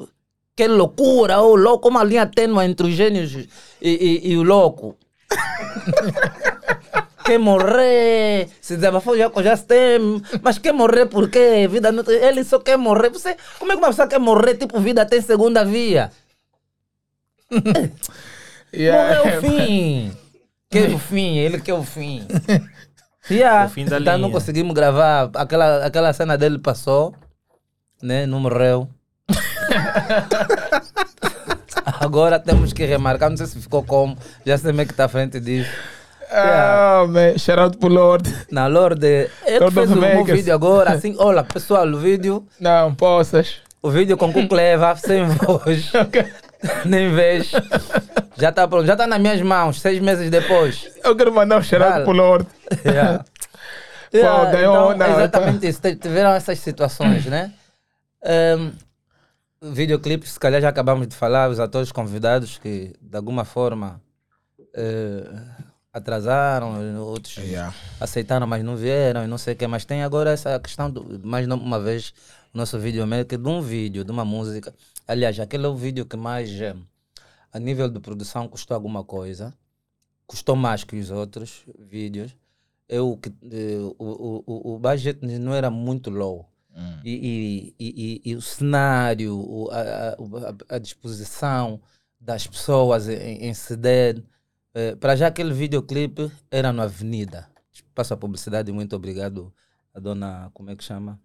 Speaker 1: Que loucura, ou louco, uma linha tênue entre os gênios e, e, e o louco quer morrer, se desabafou já, já se tem, mas quer morrer por quê? Vida não ele só quer morrer. Você, como é que uma pessoa quer morrer? Tipo, vida tem segunda via.
Speaker 3: Yeah.
Speaker 1: Morreu o fim. Quer o fim, ele quer o fim. Yeah.
Speaker 2: O fim da
Speaker 1: então não conseguimos gravar. Aquela, aquela cena dele passou, né? Não morreu. Agora temos que remarcar, não sei se ficou como, já sei meio que está à frente disso.
Speaker 3: Ah, man. Shout out pro Lord.
Speaker 1: Na Lorde, ele
Speaker 3: Lord
Speaker 1: fez um,
Speaker 3: Makers.
Speaker 1: vídeo agora, assim, olha, pessoal, o vídeo,
Speaker 3: Não, possas.
Speaker 1: o vídeo com o Cleva, sem voz, nem vez. Já está pronto, já está nas minhas mãos, seis meses depois.
Speaker 3: Eu quero mandar um
Speaker 1: Vale.
Speaker 3: pro Lord.
Speaker 1: Yeah.
Speaker 3: Pô, ganhou,
Speaker 1: então,
Speaker 3: não,
Speaker 1: exatamente isso, te- tiveram essas situações, né? Um, videoclipe, se calhar já acabamos de falar, os atores convidados que de alguma forma eh, atrasaram, outros
Speaker 3: Yeah.
Speaker 1: aceitaram, mas não vieram e não sei o que. Mas tem agora essa questão, do, mais uma vez, o nosso videomaker de um vídeo, de uma música. Aliás, aquele é o vídeo que mais, eh, a nível de produção, custou alguma coisa. Custou mais que os outros vídeos. Eu, que, o, o, o, budget não era muito low.
Speaker 3: Hum.
Speaker 1: E, e, e, e- o cenário, a, a- a- disposição das pessoas em, em ceder. Eh, para já aquele videoclipe era na avenida. Passo a publicidade, muito obrigado a dona, como é que chama?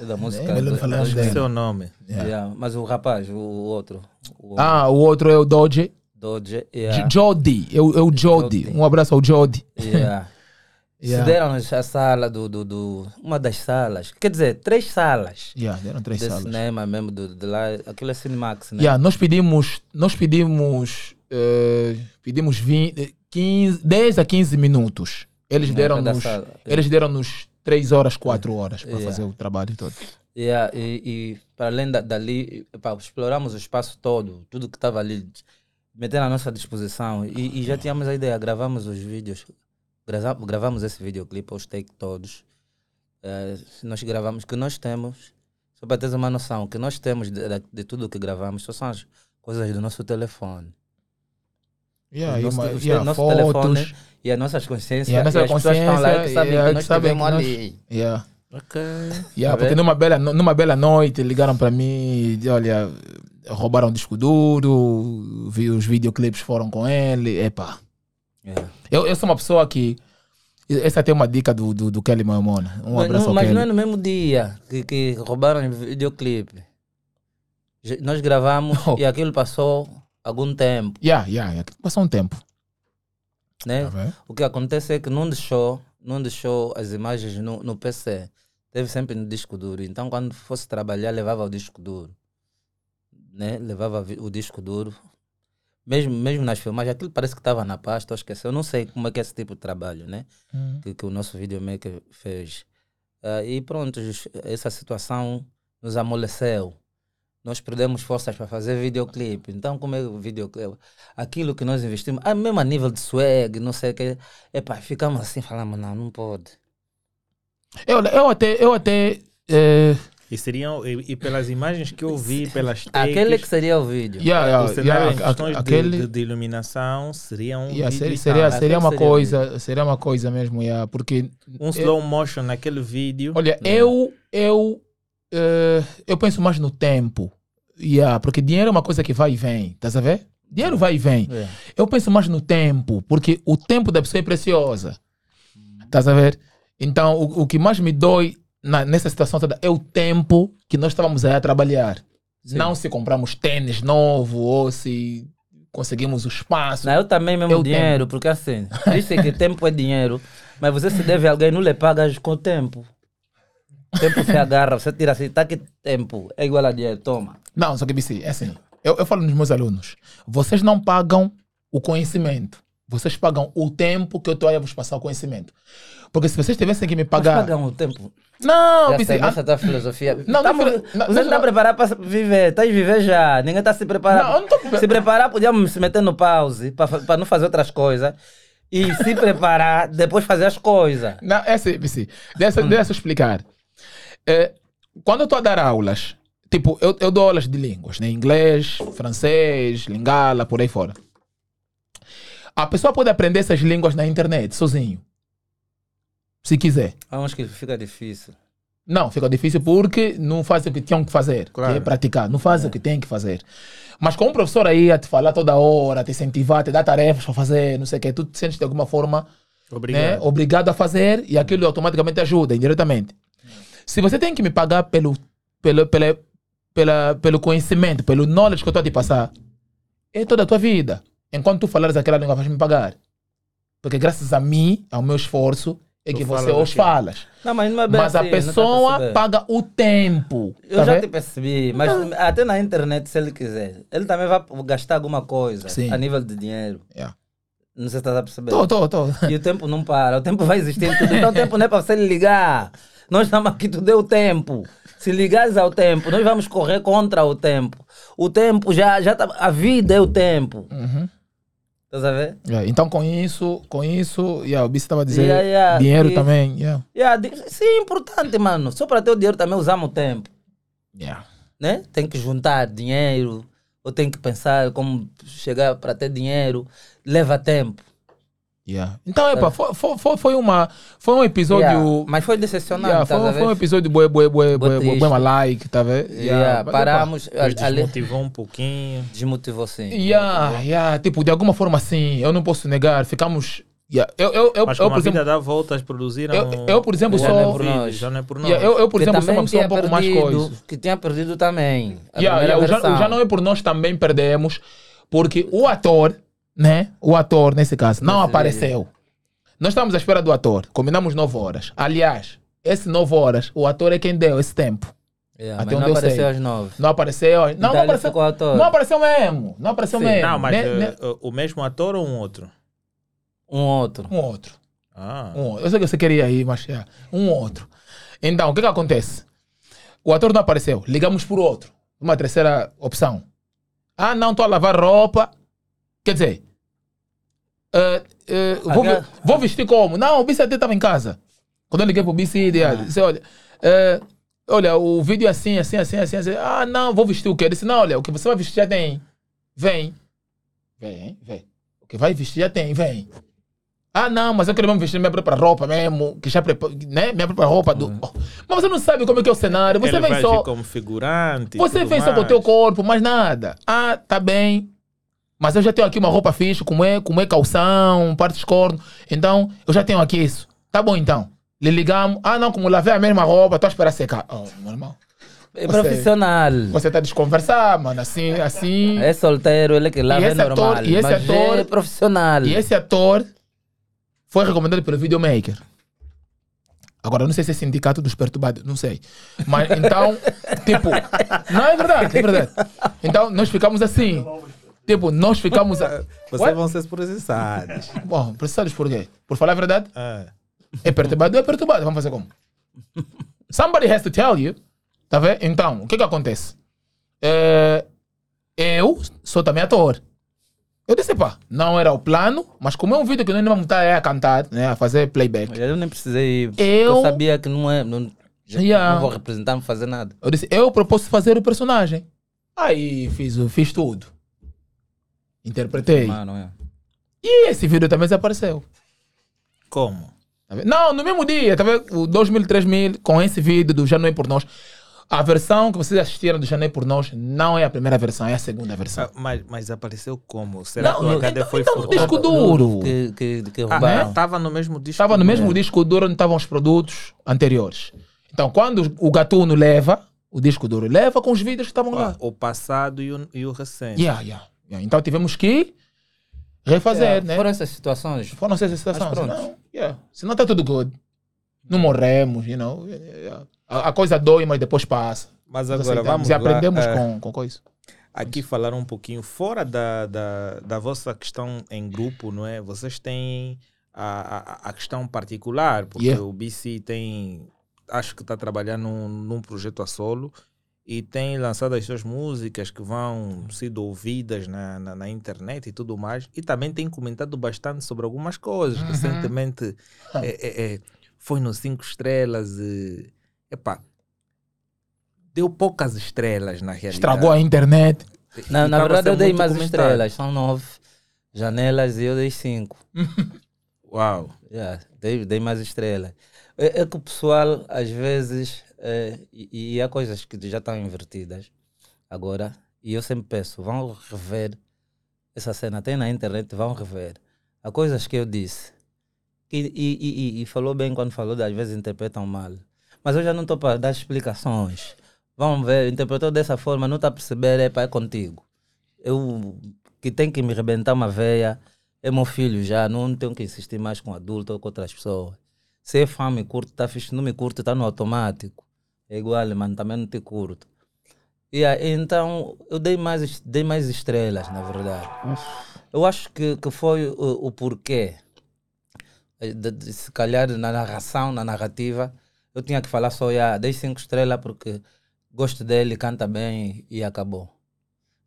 Speaker 1: É da música.
Speaker 3: melhor
Speaker 1: do-
Speaker 3: falar dela.
Speaker 2: Seu nome.
Speaker 3: Yeah.
Speaker 1: Yeah, Mas o rapaz, o, o outro, o
Speaker 3: Ah, o outro é o Dodge.
Speaker 1: Doge,
Speaker 3: J-
Speaker 1: yeah,
Speaker 3: Jody. É o, é o Jody.
Speaker 1: Jody.
Speaker 3: Um abraço ao Jody.
Speaker 1: yeah.
Speaker 3: Yeah.
Speaker 1: Cederam-nos a sala do, do, do- Uma das salas. Quer dizer, três salas.
Speaker 3: Yeah, deram três
Speaker 1: de
Speaker 3: salas.
Speaker 1: cinema mesmo, do, de lá. Aquilo é Cinemax, né?
Speaker 3: Yeah, nós pedimos, nós pedimos, eh, pedimos 20, 15, 10 a 15 minutos. Eles deram-nos, eles deram-nos 3 horas, 4 horas para
Speaker 1: Yeah.
Speaker 3: fazer o trabalho todo.
Speaker 1: Yeah, e, e para além da, dali, epá, exploramos o espaço todo, tudo que estava ali, meter à nossa disposição. E, e já tínhamos a ideia, gravamos os vídeos, grava- gravamos esse videoclipe, os take todos. Eh, nós gravamos, que nós temos, só para teres uma noção, que nós temos de, de, de tudo que gravamos, só são as coisas do nosso telefone.
Speaker 3: Yeah, e
Speaker 1: nosso-
Speaker 3: uma- yeah,
Speaker 1: nosso
Speaker 3: fotos.
Speaker 1: telefone E as nossas consciências,
Speaker 3: E a nossa
Speaker 1: as pessoas estão lá e que
Speaker 3: consciência,
Speaker 1: sabem
Speaker 3: yeah,
Speaker 1: que nós
Speaker 3: sabem que nós-
Speaker 1: ali.
Speaker 3: Yeah.
Speaker 2: Ok.
Speaker 3: Yeah,
Speaker 1: Tá
Speaker 3: porque numa bela, numa bela noite ligaram para mim, e, olha, roubaram o disco duro, vi os videoclipes foram com ele, epá.
Speaker 1: Yeah.
Speaker 3: Eu, eu sou uma pessoa que, essa tem uma dica do, do, do Kelly Moemona, um
Speaker 1: Mas
Speaker 3: abraço
Speaker 1: não, mas
Speaker 3: Kelly.
Speaker 1: não é no mesmo dia que, que roubaram o videoclipe. Nós gravamos
Speaker 3: Oh.
Speaker 1: e aquilo passou algum tempo.
Speaker 3: Yeah, yeah, yeah. Passou um tempo.
Speaker 1: Né?
Speaker 3: Tá?
Speaker 1: O que acontece é que não deixou, não deixou as imagens no, no PC. Teve sempre no disco duro. Então, quando fosse trabalhar, levava o disco duro. Né? Levava o disco duro. Mesmo, mesmo nas filmagens, aquilo parece que estava na pasta, eu esqueci. Eu não sei como é que é esse tipo de trabalho, né?
Speaker 3: Hum.
Speaker 1: que, que o nosso videomaker fez. Ah, e pronto, essa situação nos amoleceu. Nós perdemos forças para fazer videoclipe. Então, como é o videoclipe? Aquilo que nós investimos, ah, mesmo a nível de swag, não sei o que, epá, ficamos assim, falamos, não, não pode.
Speaker 3: Eu, eu até, eu até eh,
Speaker 2: E seriam, e, e pelas imagens que eu vi, pelas takes,
Speaker 1: Aquele que seria o vídeo.
Speaker 3: yeah, yeah,
Speaker 2: o cenário
Speaker 3: yeah,
Speaker 2: questões de-
Speaker 3: aquele,
Speaker 2: de, de iluminação seria um
Speaker 3: yeah,
Speaker 2: vídeo
Speaker 3: seria, seria, uma
Speaker 1: seria
Speaker 3: coisa, seria uma coisa mesmo, yeah, porque
Speaker 2: um slow motion naquele vídeo.
Speaker 3: Olha, eu, eu, eh, eu penso mais no tempo. Yeah, porque dinheiro é uma coisa que vai e vem, estás a ver? Dinheiro vai e vem.
Speaker 1: É.
Speaker 3: Eu penso mais no tempo, porque o tempo da pessoa é preciosa. Estás a ver? Então, o, o que mais me dói na- nessa situação toda é o tempo que nós estávamos aí a trabalhar.
Speaker 1: Sim.
Speaker 3: Não se compramos tênis novo ou se conseguimos o espaço.
Speaker 1: Não, eu também mesmo
Speaker 3: Eu
Speaker 1: dinheiro, porque assim, disse que tempo é dinheiro, mas você se deve a alguém, não lhe pagas com tempo. Tempo se agarra, você tira assim, tá que tempo, é igual a dinheiro, toma.
Speaker 3: Não, só que BC, é assim. Eu, eu falo nos meus alunos: vocês não pagam o conhecimento, vocês pagam o tempo que eu estou aí a vos passar o conhecimento. Porque se vocês tivessem que me pagar.
Speaker 1: pagam o tempo.
Speaker 3: Não, BC,
Speaker 1: sei,
Speaker 3: ah,
Speaker 1: essa é a tua filosofia.
Speaker 3: Não,
Speaker 1: Tamo-
Speaker 3: não, não,
Speaker 1: você
Speaker 3: não,
Speaker 1: está preparado para viver, está a viver já. Ninguém está se preparando.
Speaker 3: Não, não tô
Speaker 1: Se preparar, podíamos se meter no pause para não fazer outras coisas. E se preparar, depois fazer as coisas.
Speaker 3: Não, é assim, BC. Deixa, deixa eu explicar. É, quando eu estou a dar aulas, tipo, eu, eu dou aulas de línguas, né? Inglês, francês, lingala, por aí fora. A pessoa pode aprender essas línguas na internet, sozinho. Se quiser.
Speaker 1: Uns que fica difícil.
Speaker 3: Não, fica difícil porque não fazem o que tinham que fazer,
Speaker 2: Claro.
Speaker 3: que é praticar, não fazem o que têm que fazer. Mas com um professor aí a te falar toda hora, te incentivar, te dar tarefas para fazer, não sei o que, tu te sentes de alguma forma
Speaker 2: Obrigado.
Speaker 3: né, obrigado a fazer e aquilo automaticamente ajuda, indiretamente. Se você tem que me pagar pelo, pelo, pela, pela, pelo conhecimento, pelo knowledge que eu estou a te passar, é toda a tua vida. Enquanto tu falares aquela língua, vais me pagar. Porque graças a mim, ao meu esforço, é
Speaker 2: Tu
Speaker 3: que você os falas.
Speaker 1: Não, mas não é bem
Speaker 3: Mas a
Speaker 1: assim, não tá
Speaker 3: pessoa paga o tempo.
Speaker 1: Eu
Speaker 3: tá
Speaker 1: já
Speaker 3: vendo?
Speaker 1: te percebi, mas até na internet, se ele quiser, ele também vai gastar alguma coisa
Speaker 3: Sim.
Speaker 1: a nível de dinheiro.
Speaker 3: Yeah.
Speaker 1: Não sei se estás a perceber.
Speaker 3: Tô, tô, tô.
Speaker 1: E o tempo não para, o tempo vai existir tudo. Então o tempo não é para você ligar. Nós estamos aqui, tudo é o tempo. Se ligares ao tempo, nós vamos correr contra o tempo. O tempo já, já tá, a vida é o tempo.
Speaker 3: Uhum.
Speaker 1: Estás a ver?
Speaker 3: Yeah, Então com isso, com isso, yeah, o Bice estava a dizer,
Speaker 1: Yeah, yeah,
Speaker 3: dinheiro
Speaker 1: e-
Speaker 3: também. Yeah.
Speaker 1: Yeah, sim, é importante, mano. Só para ter o dinheiro também usamos o tempo.
Speaker 3: Yeah.
Speaker 1: né? Tem que juntar dinheiro, ou tem que pensar como chegar para ter dinheiro. Leva tempo.
Speaker 3: Yeah. Então, epa, foi, foi, foi- foi, uma, foi um episódio.
Speaker 1: Yeah, Mas foi decepcionante,
Speaker 3: Yeah,
Speaker 1: tá
Speaker 3: foi,
Speaker 1: a
Speaker 3: foi um episódio bué, bué, bué, bué, bué, bué like, tá vendo?
Speaker 1: Yeah, paramos, ali,
Speaker 2: desmotivou um pouquinho.
Speaker 1: desmotivou sim.
Speaker 3: Yeah, yeah, tipo, de alguma forma assim, eu não posso negar, ficamos. Yeah, eu, eu, eu,
Speaker 2: Mas
Speaker 3: eu, por
Speaker 2: a vida
Speaker 3: exemplo,
Speaker 2: dá voltas, produziram.
Speaker 3: Eu- eu, por exemplo,
Speaker 2: não é
Speaker 1: por nós.
Speaker 2: Já não é por nós.
Speaker 3: yeah, eu, eu, por
Speaker 1: Que
Speaker 3: exemplo, sou uma pessoa um pouco mais
Speaker 1: perdido,
Speaker 3: coisa.
Speaker 1: Que tinha perdido também.
Speaker 3: Yeah, yeah, o, já, o já não é por nós também perdemos, porque o ator, né? O ator, nesse caso, não
Speaker 1: Nesse
Speaker 3: apareceu. Nós estamos à espera do ator, combinamos 9 horas. Aliás, esse 9 horas, o ator é quem deu esse tempo.
Speaker 1: Yeah,
Speaker 3: Até
Speaker 1: mas
Speaker 3: onde
Speaker 1: não
Speaker 3: eu sei.
Speaker 1: apareceu às nove.
Speaker 3: Não apareceu. Não,
Speaker 1: Então
Speaker 3: não apareceu.
Speaker 1: ficou ator.
Speaker 3: Não apareceu mesmo. Não apareceu
Speaker 1: Sim.
Speaker 3: mesmo.
Speaker 2: Não, mas
Speaker 3: Ne-
Speaker 2: eh,
Speaker 3: ne-
Speaker 2: eh, o mesmo ator ou um outro?
Speaker 1: Um outro.
Speaker 3: Um outro.
Speaker 2: Ah.
Speaker 3: Um outro. Eu sei que você queria ir, mas é, um outro. Então, o que que acontece? O ator não apareceu. Ligamos por outro. Uma terceira opção. Ah, não, estou a lavar roupa. Quer dizer, eh, eh, vou, vou vestir como? Não, o BC até estava em casa. Quando eu liguei pro BC, ele disse, olha, eh, olha, o vídeo é assim, assim, assim, assim, assim. Ah, não, vou vestir o quê? Ele disse, não, olha, o que você vai vestir já tem. Vem. Vem, vem. O que vai vestir já tem, vem. Ah, não, mas eu quero mesmo vestir minha própria roupa mesmo, que já prepara, né? Minha própria roupa do. Oh, Mas você não sabe como é que é o cenário, você
Speaker 2: Ele
Speaker 3: vem só.
Speaker 2: como figurante.
Speaker 3: Você vem só com o
Speaker 2: mais.
Speaker 3: teu corpo, mais nada. Ah, tá bem. Mas eu já tenho aqui uma roupa fixe, como é, como é calção, partes corno. Então, eu já tenho aqui isso. Tá bom então. Lhe ligamos. Ah, não, como lavei a mesma roupa, tô a esperar secar. Oh, meu irmão.
Speaker 1: É profissional.
Speaker 3: Você tá a desconversar, mano. Assim, assim.
Speaker 1: É solteiro, ele que lava
Speaker 3: E
Speaker 1: é normal.
Speaker 3: ator- e esse ator-
Speaker 1: é profissional.
Speaker 3: E esse ator foi recomendado pelo videomaker. Agora, não sei se é sindicato dos perturbados, não sei. Mas então, tipo, não é verdade, é verdade. Então, nós ficamos assim. Tipo, nós ficamos. A...
Speaker 2: Vocês
Speaker 3: What?
Speaker 2: vão ser processados.
Speaker 3: Bom, processados por quê? Por falar a verdade?
Speaker 2: Ah.
Speaker 3: É perturbado, é perturbado. Vamos fazer como? Somebody has to tell you. Tá vendo? Então, o que que acontece? É, eu sou também ator. Eu disse, pá, não era o plano, mas como é um vídeo que nós não vamos estar a cantar, né, a fazer playback.
Speaker 1: Eu nem precisei ir.
Speaker 3: Eu-
Speaker 1: Eu sabia que não é. Não, já
Speaker 3: Yeah.
Speaker 1: não vou representar, não fazer nada.
Speaker 3: Eu disse, eu propus fazer o personagem. Aí fiz, o- fiz tudo. Interpretei.
Speaker 1: Mano, é.
Speaker 3: E esse vídeo também desapareceu.
Speaker 2: Como?
Speaker 3: Tá? Não, no mesmo dia, tá vendo? O 2000, 3000, com esse vídeo do Já Não É Por Nós. A versão que vocês assistiram do Já Não É Por Nós não é a primeira versão, é a segunda versão.
Speaker 2: Ah, mas, mas apareceu como? Será
Speaker 3: Não,
Speaker 2: que o HD
Speaker 3: então-
Speaker 2: foi
Speaker 3: então no disco duro.
Speaker 1: Que, que, que
Speaker 2: Ah,
Speaker 1: roubaram.
Speaker 2: estava no mesmo disco.
Speaker 3: Estava no mesmo
Speaker 2: duro.
Speaker 3: disco duro onde estavam os produtos anteriores. Então, quando o Gatuno leva, o disco duro leva com os vídeos que estavam
Speaker 2: Ah,
Speaker 3: lá.
Speaker 2: O passado e o, e o recente.
Speaker 3: Yeah, yeah. Yeah, Então tivemos que refazer,
Speaker 1: Yeah,
Speaker 3: né?
Speaker 1: Foram essas situações.
Speaker 3: Foram essas situações.
Speaker 1: Mas pronto.
Speaker 3: Senão, yeah. Senão tá tudo good. Não morremos, you know. Yeah. A, a coisa dói, mas depois passa.
Speaker 2: Mas agora
Speaker 3: aceitamos
Speaker 2: vamos
Speaker 3: e aprendemos
Speaker 2: lá, eh,
Speaker 3: com, com coisa.
Speaker 2: aqui falar um pouquinho fora da, da, da vossa questão em grupo, não é? Vocês têm a, a, a questão particular, porque
Speaker 3: Yeah.
Speaker 2: o BC tem, acho que está trabalhando num, num projeto a solo e tem lançado as suas músicas que vão sendo ouvidas na, na, na internet e tudo mais. E também tem comentado bastante sobre algumas coisas.
Speaker 3: Uhum.
Speaker 2: Recentemente
Speaker 3: Ah.
Speaker 2: é, é, é, foi no Cinco Estrelas e. Epá, deu poucas estrelas na realidade.
Speaker 3: Estragou a internet.
Speaker 1: Na,
Speaker 2: E
Speaker 1: na verdade, eu dei mais
Speaker 2: comentado.
Speaker 1: estrelas. São nove janelas e eu dei cinco.
Speaker 2: Uau.
Speaker 1: Yeah, dei, dei mais estrelas. É, é que o pessoal, às vezes, é, e, e há coisas que já estão invertidas agora, e eu sempre peço, vão rever essa cena, tem na internet, vão rever. Há coisas que eu disse, e, e, e, e falou bem quando falou, às vezes interpretam mal. Mas eu já não estou para dar explicações. Vão ver, interpretou dessa forma, não está a perceber, é, pá, é contigo. Eu que tem que me rebentar uma veia, é meu filho já, não tenho que insistir mais com adulto ou com outras pessoas. Se é fã, me curte, tá fixe, não me curte, tá no automático. É igual, mano, também não te curto. E aí, então, eu dei mais, dei mais estrelas, na verdade. Eu acho que, que foi o, o porquê. Eh, de- de- se calhar na narração, na narrativa, eu tinha que falar só, yeah, dei cinco estrelas porque gosto dele, canta bem e acabou.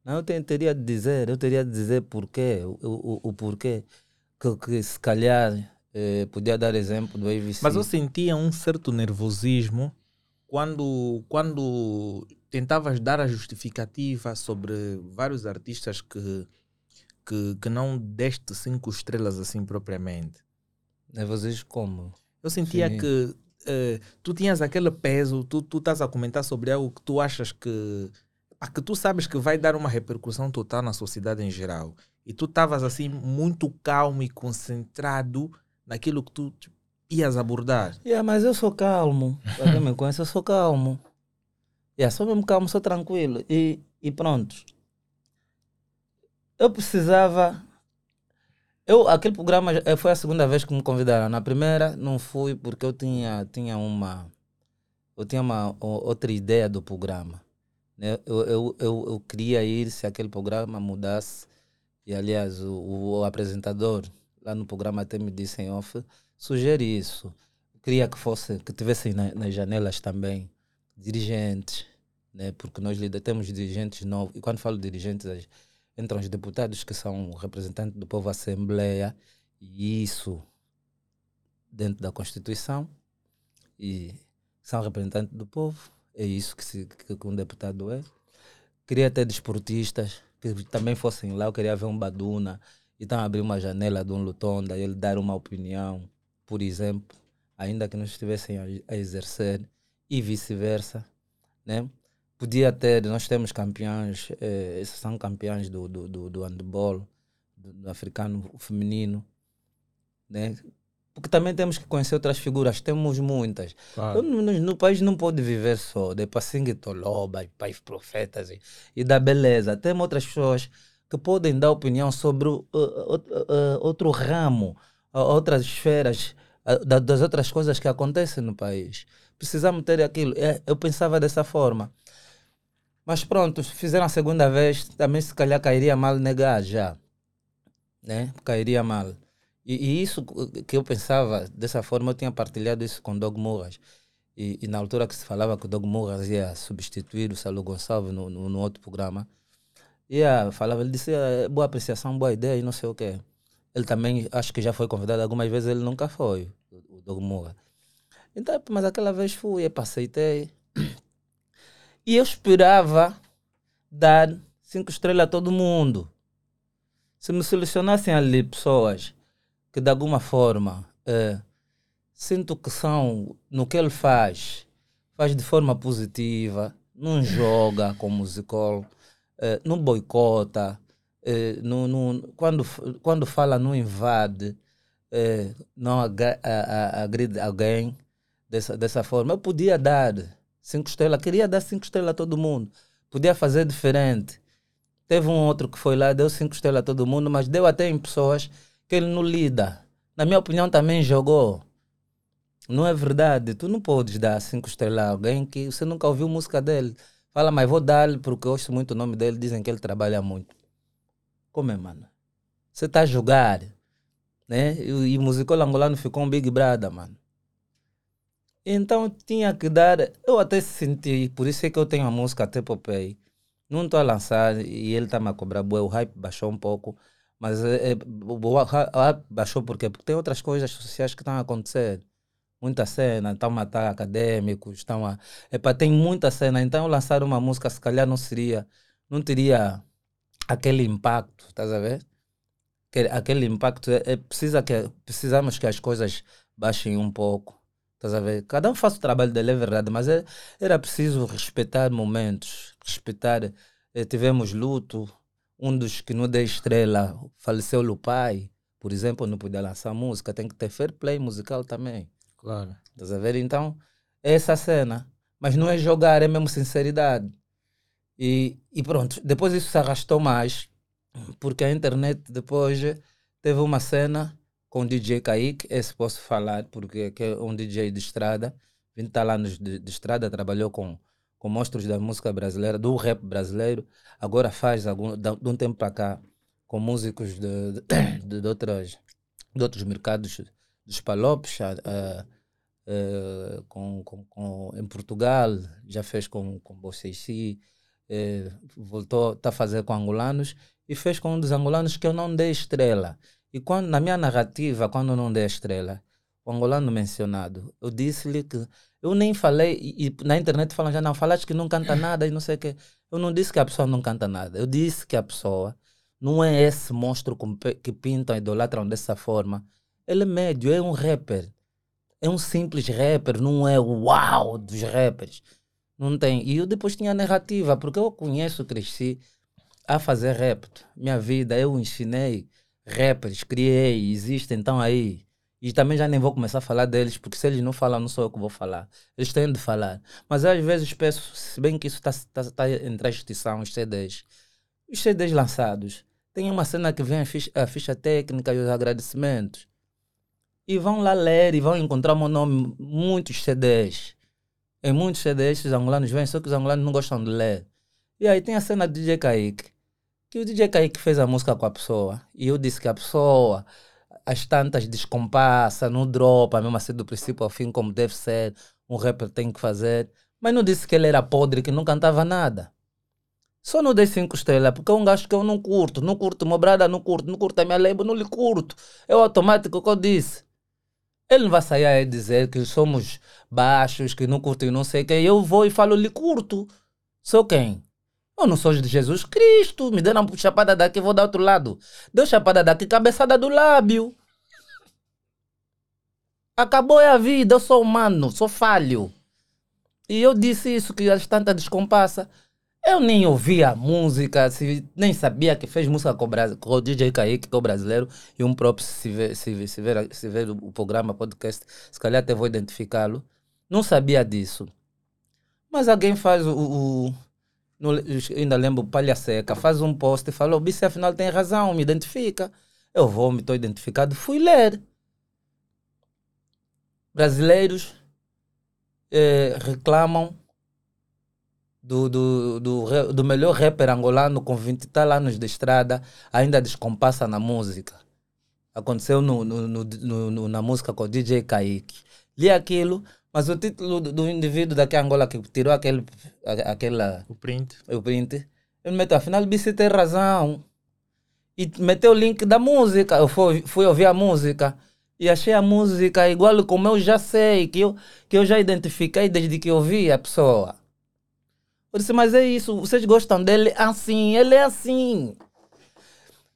Speaker 1: Não, eu te- teria de dizer, eu teria de dizer porquê, o, o, o porquê. Que, que se calhar eh, podia dar exemplo do AVC.
Speaker 2: Mas eu sentia um certo nervosismo quando, quando tentavas dar a justificativa sobre vários artistas que, que, que não deste cinco estrelas assim propriamente.
Speaker 1: Nervosismo como?
Speaker 2: Eu sentia
Speaker 1: Sim.
Speaker 2: que eh, tu tinhas aquele peso, tu, tu estás a comentar sobre algo que tu achas que. pá, que tu sabes que vai dar uma repercussão total na sociedade em geral. E tu estavas assim muito calmo e concentrado naquilo que tu tipo, ias abordar.
Speaker 1: Yeah, mas eu sou calmo. Pra quem me conhece, eu sou calmo. Yeah, sou mesmo calmo, sou tranquilo. E, e pronto. Eu precisava. Eu, aquele programa eh, foi a segunda vez que me convidaram. Na primeira não fui porque eu tinha, tinha uma. Eu tinha uma outra ideia do programa. né? Eu, eu, eu, eu queria ir se aquele programa mudasse. E aliás, o, o apresentador lá no programa até me disse em off, sugere isso. Queria que fosse, que tivessem na- nas janelas também dirigentes, né? porque nós temos dirigentes novos. E quando falo dirigentes, entram os deputados que são representantes do povo à Assembleia, e isso dentro da Constituição, e são representantes do povo, é isso que, se, que, que um deputado é. Queria ter desportistas que também fossem lá, eu queria ver um Baduna, então abrir uma janela de um Lutonda, ele dar uma opinião, por exemplo, ainda que não estivessem a, exercer, e vice-versa, né? Podia ter, nós temos campeões, eh, esses são campeões do, do, do, do handball, do, do africano feminino, né? Porque também temos que conhecer outras figuras, temos muitas. Eu no, no- no país não pode viver só de Passingue Toloba, pais profetas e, e da beleza. Temos outras pessoas que podem dar opinião sobre uh, uh, uh, outro ramo, outras esferas, da- das outras coisas que acontecem no país. Precisamos ter aquilo. É, eu pensava dessa forma. Mas pronto, fizeram a segunda vez, também se calhar cairia mal negar já. Né? Cairia mal. E, e isso que eu pensava dessa forma, eu tinha partilhado isso com Doug Murras. E, e na altura que se falava que o Doug Murras ia substituir o Salo Gonçalves no, no, no outro programa, ia, falava, ele disse, "É boa apreciação, boa ideia e não sei o quê. Ele também, acho que já foi convidado algumas vezes, ele nunca foi, o, Doug Murras. Então, mas aquela vez fui, epa, aceitei. E eu esperava dar cinco estrelas a todo mundo. Se me selecionassem ali pessoas que de alguma forma eh, sinto que são no que ele faz, faz de forma positiva, não joga com musical, eh, não boicota, eh, não, não, quando, quando fala não invade, eh, não agride alguém dessa, dessa forma. Eu podia dar cinco estrelas, queria dar cinco estrelas a todo mundo, podia fazer diferente. Teve um outro que foi lá, deu cinco estrelas a todo mundo, mas deu até em pessoas que ele não lida. Na minha opinião, também jogou. Não é verdade. Tu não podes dar cinco estrelas a alguém que você nunca ouviu música dele. Fala, mas vou dar-lhe porque eu ouço muito o nome dele. Dizem que ele trabalha muito. Como é, mano? Você está a jogar. Né? E, e o musical angolano ficou um Big Brother, mano. Então tinha que dar. Eu até senti, por isso é que eu tenho a música até Popeye. Não estou a lançar e ele está-me a cobrar bué. O hype baixou um pouco. Mas é, é, o hype baixou por quê? Porque tem outras coisas sociais que estão a acontecer. Muita cena, estão a matar acadêmicos, estão a. Epa, tem muita cena. Então lançar uma música se calhar não seria. Não teria aquele impacto, estás a ver? Que- Aquele impacto. É, é- precisa que, precisamos que as coisas baixem um pouco. Estás a ver? Cada um faz o trabalho dele, é verdade, mas é- era preciso respeitar momentos, respeitar. eh, tivemos luto, um dos que não deu estrela faleceu o pai, por exemplo, não podia lançar música, tem que ter fair play musical também.
Speaker 2: Claro.
Speaker 1: Estás a ver? Então, é essa cena. Mas não é jogar, é mesmo sinceridade. E, e pronto, depois isso se arrastou mais, porque a internet depois teve uma cena com o DJ Kaique, esse posso falar, porque que é um DJ de estrada, vim estar lá nos de, de estrada, trabalhou com, com monstros da música brasileira, do rap brasileiro, agora faz algum, de, um tempo para cá com músicos de, de, de, de outros mercados dos palopes, eh, com, com, com, em Portugal, já fez com, com Boceci, eh, voltou está a fazer com angolanos e fez com um dos angolanos que eu não dei estrela. E quando, na minha narrativa, quando eu não dei estrela, o angolano mencionado, eu disse-lhe que eu nem falei, e, e na internet falam já, não, falaste que não canta nada e não sei o quê. Eu não disse que a pessoa não canta nada, eu disse que a pessoa não é esse monstro que pintam idolatram dessa forma. Ele é médio, é um rapper. É um simples rapper, não é o uau dos rappers. Não tem. E eu depois tinha narrativa, porque eu conheço, cresci a fazer rap. Minha vida, eu ensinei rappers, criei, existem, então aí. E também já nem vou começar a falar deles, porque se eles não falam, não sou eu que vou falar. Eles têm de falar. Mas às vezes peço, se bem que isso está tá, tá entre a extinção, os CDs. Os CDs lançados. Tem uma cena que vem a ficha, a ficha técnica e os agradecimentos. E vão lá ler e vão encontrar o meu nome muitos CDs. Em muitos CDs os angolanos vêm, só que os angolanos não gostam de ler. E aí tem a cena do DJ Kaique. Que o DJ Kaique fez a música com a pessoa. E eu disse que a pessoa, as tantas descompassa, não dropa, mesmo assim do princípio ao fim, como deve ser, um rapper tem que fazer. Mas não disse que ele era podre, que não cantava nada. Só não dei cinco estrelas, porque é um gajo que eu não curto. Não curto meu brada, não curto. Não curto a minha label, não lhe curto. É o automático que eu disse. Ele não vai sair aí dizer que somos baixos, que não curtem não sei quem. Eu vou e falo, lhe curto. Sou quem? Eu não sou de Jesus Cristo. Me deram uma chapada daqui, vou dar outro lado. Deu chapada daqui, cabeçada do lábio. Acabou a vida, eu sou humano, sou falho. E eu disse isso, que as tantas descompassa. Eu nem ouvia música, se, nem sabia que fez música com o, Bras- com o DJ Kaique, que é o brasileiro, e um próprio, se ver, se, se, ver, se ver o programa, podcast, se calhar até vou identificá-lo. Não sabia disso. Mas alguém faz o. o no, ainda lembro, Palha Seca, faz um post e falou: Bice, afinal tem razão, me identifica. Eu vou, me estou identificado, fui ler. Brasileiros eh, reclamam do, do, do, do melhor rapper angolano com 20 e tal anos de estrada, ainda descompassa na música. Aconteceu no, no, no, no- na música com o DJ Kaique. Li aquilo, mas o título do, do indivíduo daqui a Angola que tirou aquele, a- aquela,
Speaker 2: O print.
Speaker 1: o print, ele meteu, afinal, BC tem razão. E meteu o link da música. Eu fui, fui ouvir a música e achei a música igual como eu já sei, que eu, que eu já identifiquei desde que ouvi a pessoa. Eu disse, mas é isso, vocês gostam dele assim, ele é assim.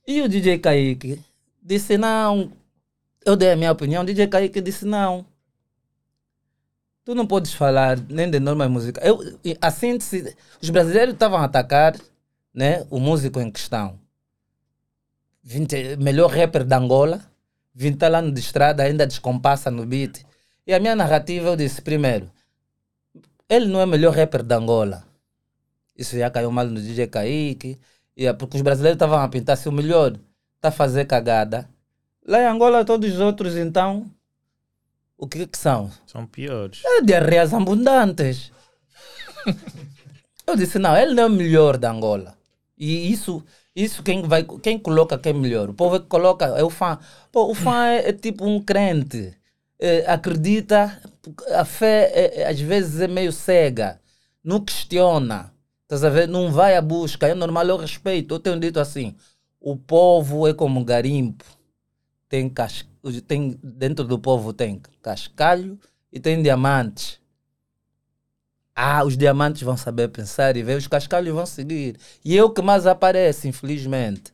Speaker 1: E o DJ Kaique disse, não. Eu dei a minha opinião, o DJ Kaique disse, não. Tu não podes falar nem de normas musicais. Eu, a síntese, os brasileiros estavam a atacar né, o músico em questão. 20, melhor rapper da Angola, 20 tá lá no de estrada, ainda descompassa no beat. E a minha narrativa eu disse, primeiro, ele não é melhor rapper da Angola. Isso já caiu mal no DJ Kaique. Yeah, porque os brasileiros estavam a pintar se o melhor está a fazer cagada. Lá em Angola, todos os outros, então, o que que são?
Speaker 2: São piores.
Speaker 1: É diarreias abundantes. Eu disse, não, ele não é o melhor da Angola. E isso, isso quem, vai, quem coloca que é melhor? O povo é que coloca, é o fã. Pô, o fã é, é tipo um crente. É, acredita, a fé é- é, às vezes é meio cega. Não questiona. Estás a ver? Não vai à busca. É normal, eu respeito. Eu tenho dito assim, o povo é como um garimpo. Tem, cas... tem Dentro do povo tem cascalho e tem diamantes. Ah, os diamantes vão saber pensar e ver, os cascalhos vão seguir. E eu que mais aparece, infelizmente.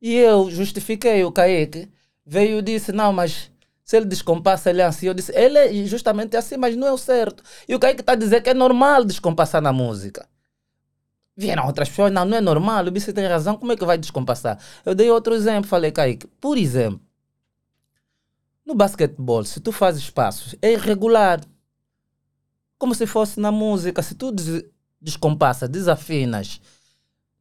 Speaker 1: E eu justifiquei o Kaique. Veio e disse: Não, mas se ele descompassa, ele é assim. Eu disse: Ele é justamente assim, mas não é o certo. E o Kaique está a dizer que é normal descompassar na música. Vieram outras pessoas: Não, não é normal. O Bice tem razão, como é que vai descompassar? Eu dei outro exemplo. Falei: Kaique, por exemplo, no basquetebol, se tu fazes passos, é irregular como se fosse na música. Se tu des descompassa, desafinas,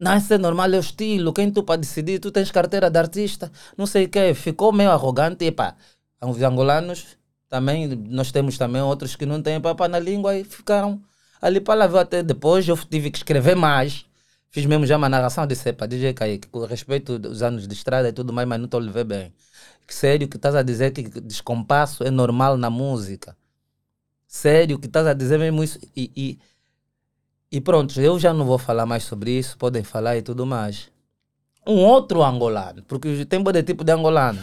Speaker 1: não, isso é normal, é o estilo. Quem tu para decidir, tu tens carteira de artista, não sei o quê. Ficou meio arrogante. Epa, os angolanos também, nós temos também outros que não têm papo na língua e ficaram ali para lá. ver Até depois eu tive que escrever mais. Fiz mesmo já uma narração, disse, epa, DJ Kaique, com respeito dos anos de estrada e tudo mais, mas não estou a ver bem. Sério que estás a dizer que descompasso é normal na música? Sério que estás a dizer mesmo isso? E, e, e pronto, eu já não vou falar mais sobre isso, podem falar e tudo mais. Um outro angolano, porque tem de tipo de angolano,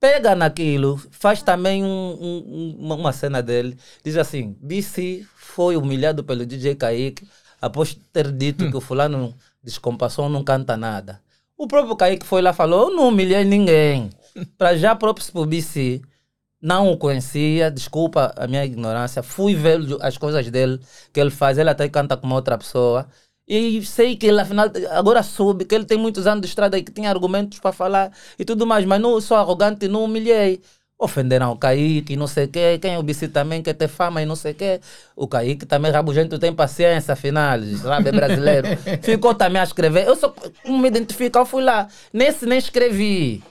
Speaker 1: pega naquilo, faz também um- um- um- uma cena dele, diz assim: BC foi humilhado pelo DJ Kaique após ter dito que o fulano descompassou, não canta nada. O próprio Kaique foi lá e falou: Eu não humilhei ninguém. Para já, próprio pro BC, não o conhecia, desculpa a minha ignorância. Fui ver as coisas dele, que ele faz. Ele até canta com uma outra pessoa. E sei que ele, afinal, agora soube que ele tem muitos anos de estrada e que tinha argumentos para falar e tudo mais, mas não sou arrogante, não humilhei. Ofenderam o Kaique, não sei o quê. Quem é o BC também quer ter fama e não sei o quê. O Kaique também, rabugento, tem paciência, afinal, sabe, é brasileiro. Ficou também a escrever. Eu só, como me identificar, eu fui lá. Nesse nem escrevi.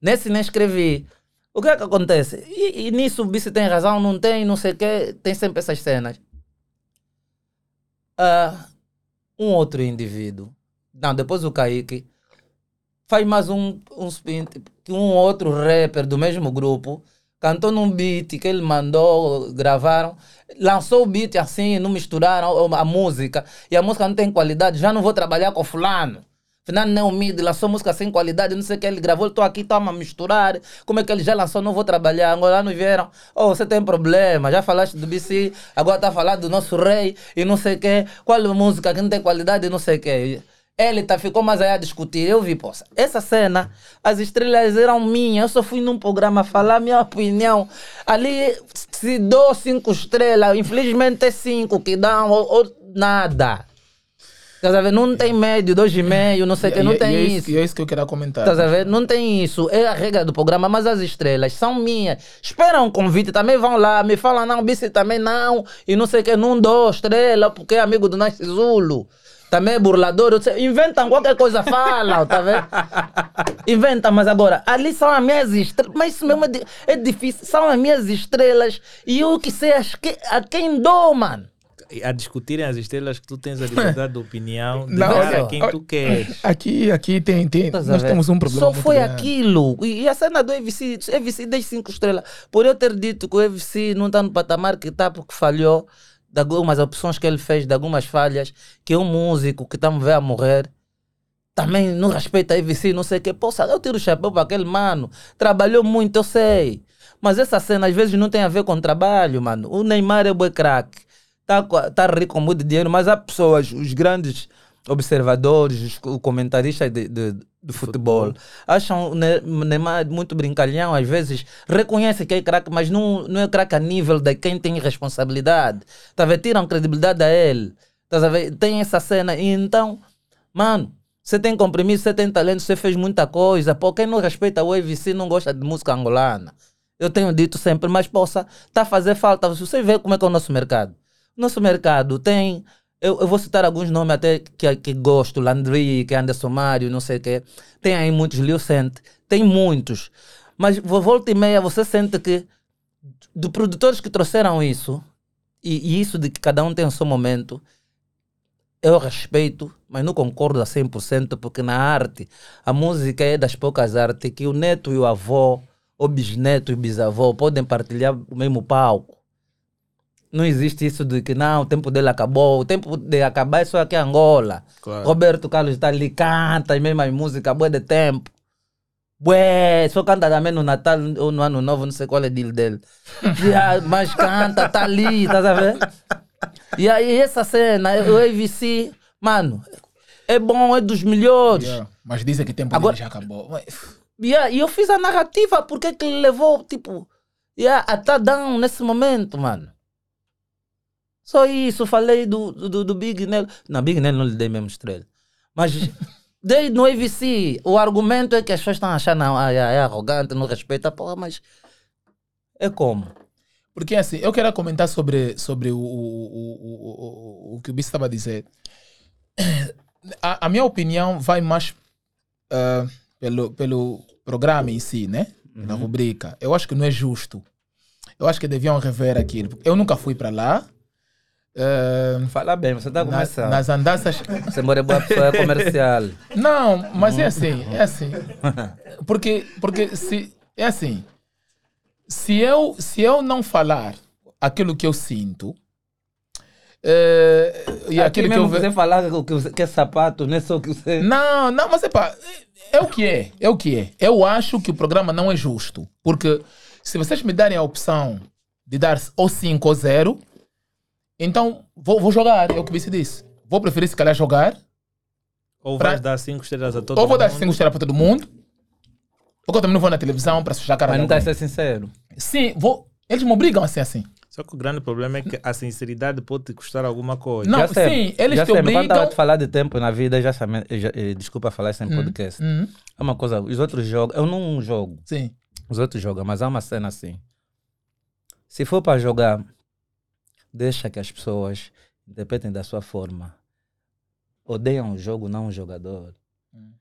Speaker 1: Nesse nem escrevi. O que é que acontece? E, e nisso o Bice tem razão, não tem, não sei o quê, tem sempre essas cenas. Ah, um outro indivíduo, não, depois o Kaique, faz mais um, um spin, que um outro rapper do mesmo grupo cantou num beat que ele mandou, gravaram, lançou o beat assim, não misturaram a música, e a música não tem qualidade, já não vou trabalhar com fulano. Afinal, não é humilde, lançou música sem qualidade, não sei o que ele gravou, estou aqui, toma a misturar. Como é que ele já lançou, não vou trabalhar. Angolanos vieram, oh, você tem problema, já falaste do BC, agora está falando do nosso rei e não sei o que. Qual é música que não tem qualidade e não sei o que. Ele tá, ficou mais aí a discutir. Eu vi, poxa, essa cena, as estrelas eram minhas. Eu só fui num programa falar minha opinião. Ali, se dou cinco estrelas, infelizmente é cinco que dão ou, ou nada. Estás a ver? Não tem médio, dois e meio, não sei o que, não tem
Speaker 3: é
Speaker 1: isso.
Speaker 3: E é isso que eu quero comentar.
Speaker 1: Estás a ver? Não tem isso. É a regra do programa, mas as estrelas são minhas. Esperam um convite, também vão lá, me falam, não, Bice também não. E não sei o que, não dou estrela, porque é amigo do Nasce Zulu. Também é burlador. eu sei- Inventam qualquer coisa, falam, tá vendo? Inventam, mas agora, ali são as minhas estrelas. Mas isso mesmo é, é difícil. São as minhas estrelas. E eu que sei as que, a quem dou, mano.
Speaker 2: A discutirem as estrelas que tu tens a liberdade de opinião, de
Speaker 3: Não,
Speaker 2: dar
Speaker 1: olha,
Speaker 2: a quem tu queres.
Speaker 3: Aqui, aqui tem, tem nós
Speaker 1: ver?
Speaker 3: temos um problema
Speaker 1: Só foi
Speaker 3: grande.
Speaker 1: aquilo. E, a cena do EVC, EVC dei cinco estrelas. Por eu ter dito que o EVC não está no patamar que está porque falhou de algumas opções que ele fez, de algumas falhas, que é um músico que estamos a ver a morrer. Também não respeita a EVC, não sei o que. Poxa, eu tiro o chapéu para aquele mano. Trabalhou muito, eu sei. Mas essa cena às vezes não tem a ver com trabalho, mano. O Neymar é bué craque. Tá, tá rico com muito dinheiro, mas há pessoas, os grandes observadores, os co- comentaristas de, de, de futebol, acham o Ne- o Neymar muito brincalhão, às vezes reconhece que é craque, mas não, não é craque a nível de quem tem responsabilidade. Tá ver? Tiram credibilidade a ele. Tá ver? Tem essa cena. E então, mano, você tem compromisso, você tem talento, você fez muita coisa. Pô, quem não respeita o EVC não gosta de música angolana. Eu tenho dito sempre, mas possa, tá a fazer falta. Você vê como é que é o nosso mercado. Nosso mercado tem Eu, eu vou citar alguns nomes até que, que gosto, Landry, que é Anderson Mário, não sei o quê. Tem aí muitos, Leo Sente, tem muitos. Mas vo- volta e meia você sente que de produtores que trouxeram isso, e, e isso de que cada um tem o seu momento, eu respeito, mas não concordo a 100%, porque na arte, a música é das poucas artes que o neto e o avô, o bisneto e bisavô podem partilhar o mesmo palco. Não existe isso de que não, o tempo dele acabou, o tempo de acabar é só aqui em Angola.
Speaker 2: Claro.
Speaker 1: Roberto Carlos está ali, canta as mesmas músicas, bué de tempo. Bué, só canta também no Natal ou no Ano Novo, não sei qual é o deal dele. Yeah, mas canta, tá ali, tá a ver? E aí essa cena, o AVC, mano, é bom, é dos melhores.
Speaker 3: Yeah. Mas dizem que o tempo
Speaker 1: Agora-
Speaker 3: dele já acabou. Mas,
Speaker 1: Yeah, e eu fiz a narrativa, porque que ele levou, tipo, yeah, a tá down nesse momento, mano. Só isso, falei do, do, do Big Nel. Não, Big Nel não lhe dei mesmo estrela. Mas dei no AVC. O argumento é que as pessoas estão achando, não, é, é arrogante, não respeita, porra, mas é como?
Speaker 3: Porque assim, eu quero comentar sobre, sobre o, o, o, o, o, que o Bispo estava a dizer. A, a minha opinião vai mais ah, pelo, pelo programa em si, né? Na rubrica. Eu acho que não é justo. Eu acho que deviam rever aquilo. Eu nunca fui para lá. Ah,
Speaker 1: Fala bem, você está
Speaker 3: nas,
Speaker 1: começando.
Speaker 3: nas andanças.
Speaker 1: Você mora boa pessoa é comercial.
Speaker 3: Não, mas é assim, é assim. Porque, porque se é assim, se eu se eu não falar aquilo que eu sinto eh, e
Speaker 1: Aqui
Speaker 3: aquilo que eu
Speaker 1: você falar que, que, é sapato, não é só que você...
Speaker 3: Não, não, mas é pá, é o que é, é o que é. Eu acho que o programa não é justo, porque se vocês me darem a opção de dar ou 5 ou 0, então vou, vou jogar, é o que você disse. Vou preferir se calhar jogar
Speaker 2: Ou
Speaker 3: Pra-
Speaker 2: vais dar cinco estrelas a todo
Speaker 3: ou vou dar
Speaker 2: mundo.
Speaker 3: 5 estrelas para todo mundo, porque eu também não vou na televisão para sujar a cara
Speaker 1: Mas não está a ser sincero.
Speaker 3: Sim, vou. Eles me obrigam a ser assim.
Speaker 2: Só que o grande problema é que a sinceridade pode te custar alguma coisa.
Speaker 3: Não,
Speaker 1: Já sei,
Speaker 3: sim, eles
Speaker 1: já
Speaker 3: te
Speaker 1: sei, Quando
Speaker 3: obrigam.
Speaker 1: estava a te falar de tempo na vida, já, chame- já eh, desculpa falar isso em podcast.
Speaker 3: Hum,
Speaker 1: É uma coisa, os outros jogam, eu não jogo,
Speaker 3: sim.
Speaker 1: os outros jogam, mas há uma cena assim. Se for para jogar, deixa que as pessoas interpretem da sua forma. Odeiam o jogo, não o jogador.
Speaker 3: Hum.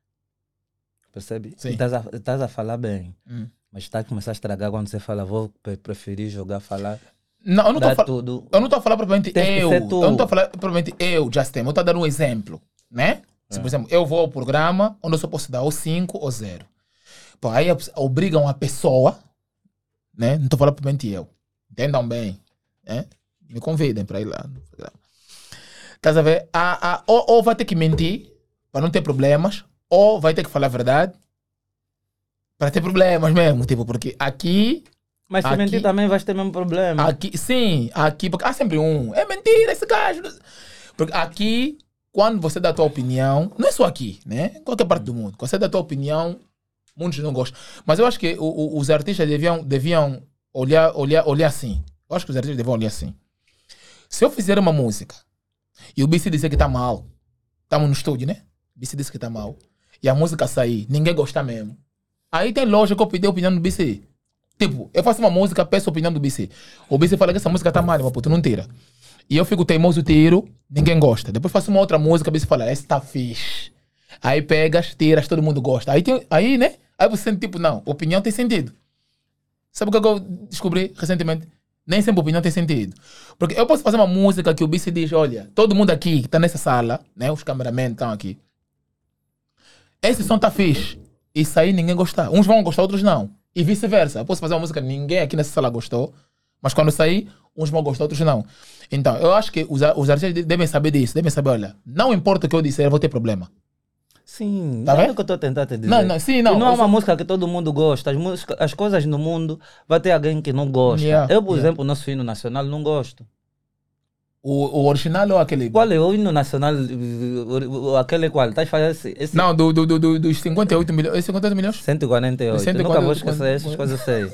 Speaker 1: Percebe? Estás a, estás a falar bem,
Speaker 3: Hum.
Speaker 1: mas está a começar a estragar quando você fala, vou pre- preferir jogar, falar,
Speaker 3: Não, eu não estou falando.
Speaker 1: tudo.
Speaker 3: Eu não estou a falar propriamente
Speaker 1: que
Speaker 3: eu. Eu não estou a falar propriamente eu, Justin. Eu estou a dar um exemplo, né? Se, por exemplo, eu vou ao programa onde eu só posso dar ou 5 ou 0. Pô, aí a- obrigam a pessoa, né? Não estou falando propriamente eu. Entendam bem, né? Me convidem para ir lá. Estás a ver? A, a, ou, ou vai ter que mentir para não ter problemas, ou vai ter que falar a verdade para ter problemas mesmo. Tipo, porque aqui
Speaker 1: Mas se
Speaker 3: Aqui-
Speaker 1: mentir também vais ter mesmo problema.
Speaker 3: Aqui, sim, aqui, porque há sempre um. É mentira esse gajo. Porque aqui, quando você dá a tua opinião, não é só aqui, né? Em qualquer parte do mundo. Quando você dá a tua opinião, muitos não gostam. Mas eu acho que o- o- os artistas deviam, deviam olhar, olhar, olhar assim. Eu acho que os artistas deviam olhar assim. Se eu fizer uma música e o BC dizer que tá mal, estamos no estúdio, né? O BC disse que tá mal, e a música sair, ninguém gostar mesmo. Aí tem lógica que eu pedi a opinião do BC. Tipo, eu faço uma música, peço a opinião do BC. O BC fala que essa música tá mal, mas puto, não tira. E eu fico teimoso, tiro, ninguém gosta. Depois faço uma outra música, o BC fala, essa tá fixe. Aí pegas, tiras, todo mundo gosta. Aí, tem, aí né? Aí você sente tipo, não, opinião tem sentido. Sabe o que eu descobri recentemente? Nem sempre opinião tem sentido. Porque eu posso fazer uma música que o BC diz, olha, todo mundo aqui que tá nessa sala, né? Os cameramen estão aqui. Esse som tá fixe. Isso aí ninguém gostar. Uns vão gostar, outros não. E vice-versa. Eu posso fazer uma música que ninguém aqui nessa sala gostou, mas quando sair, uns vão gostar, outros não. Então, eu acho que os, a- os artistas de- devem saber disso. Devem saber, olha, não importa o que eu disser, eu vou ter problema.
Speaker 1: Sim,
Speaker 3: Tá
Speaker 1: é o que eu estou a tentar te dizer.
Speaker 3: Não, não, sim, não.
Speaker 1: E não é uma
Speaker 3: só-
Speaker 1: música que todo mundo gosta. As, música, as coisas no mundo vai ter alguém que não gosta.
Speaker 3: Yeah,
Speaker 1: eu, por
Speaker 3: yeah.
Speaker 1: exemplo, o nosso hino nacional não gosto.
Speaker 3: O, o original ou aquele.
Speaker 1: Qual é o hino nacional? Aquele qual? Estás fazendo esse, esse
Speaker 3: Não, do, do, do, do- dos 58 milhões. 58 milhões?
Speaker 1: 148.
Speaker 3: 148,
Speaker 1: Nunca vou esquecer essas coisas sei.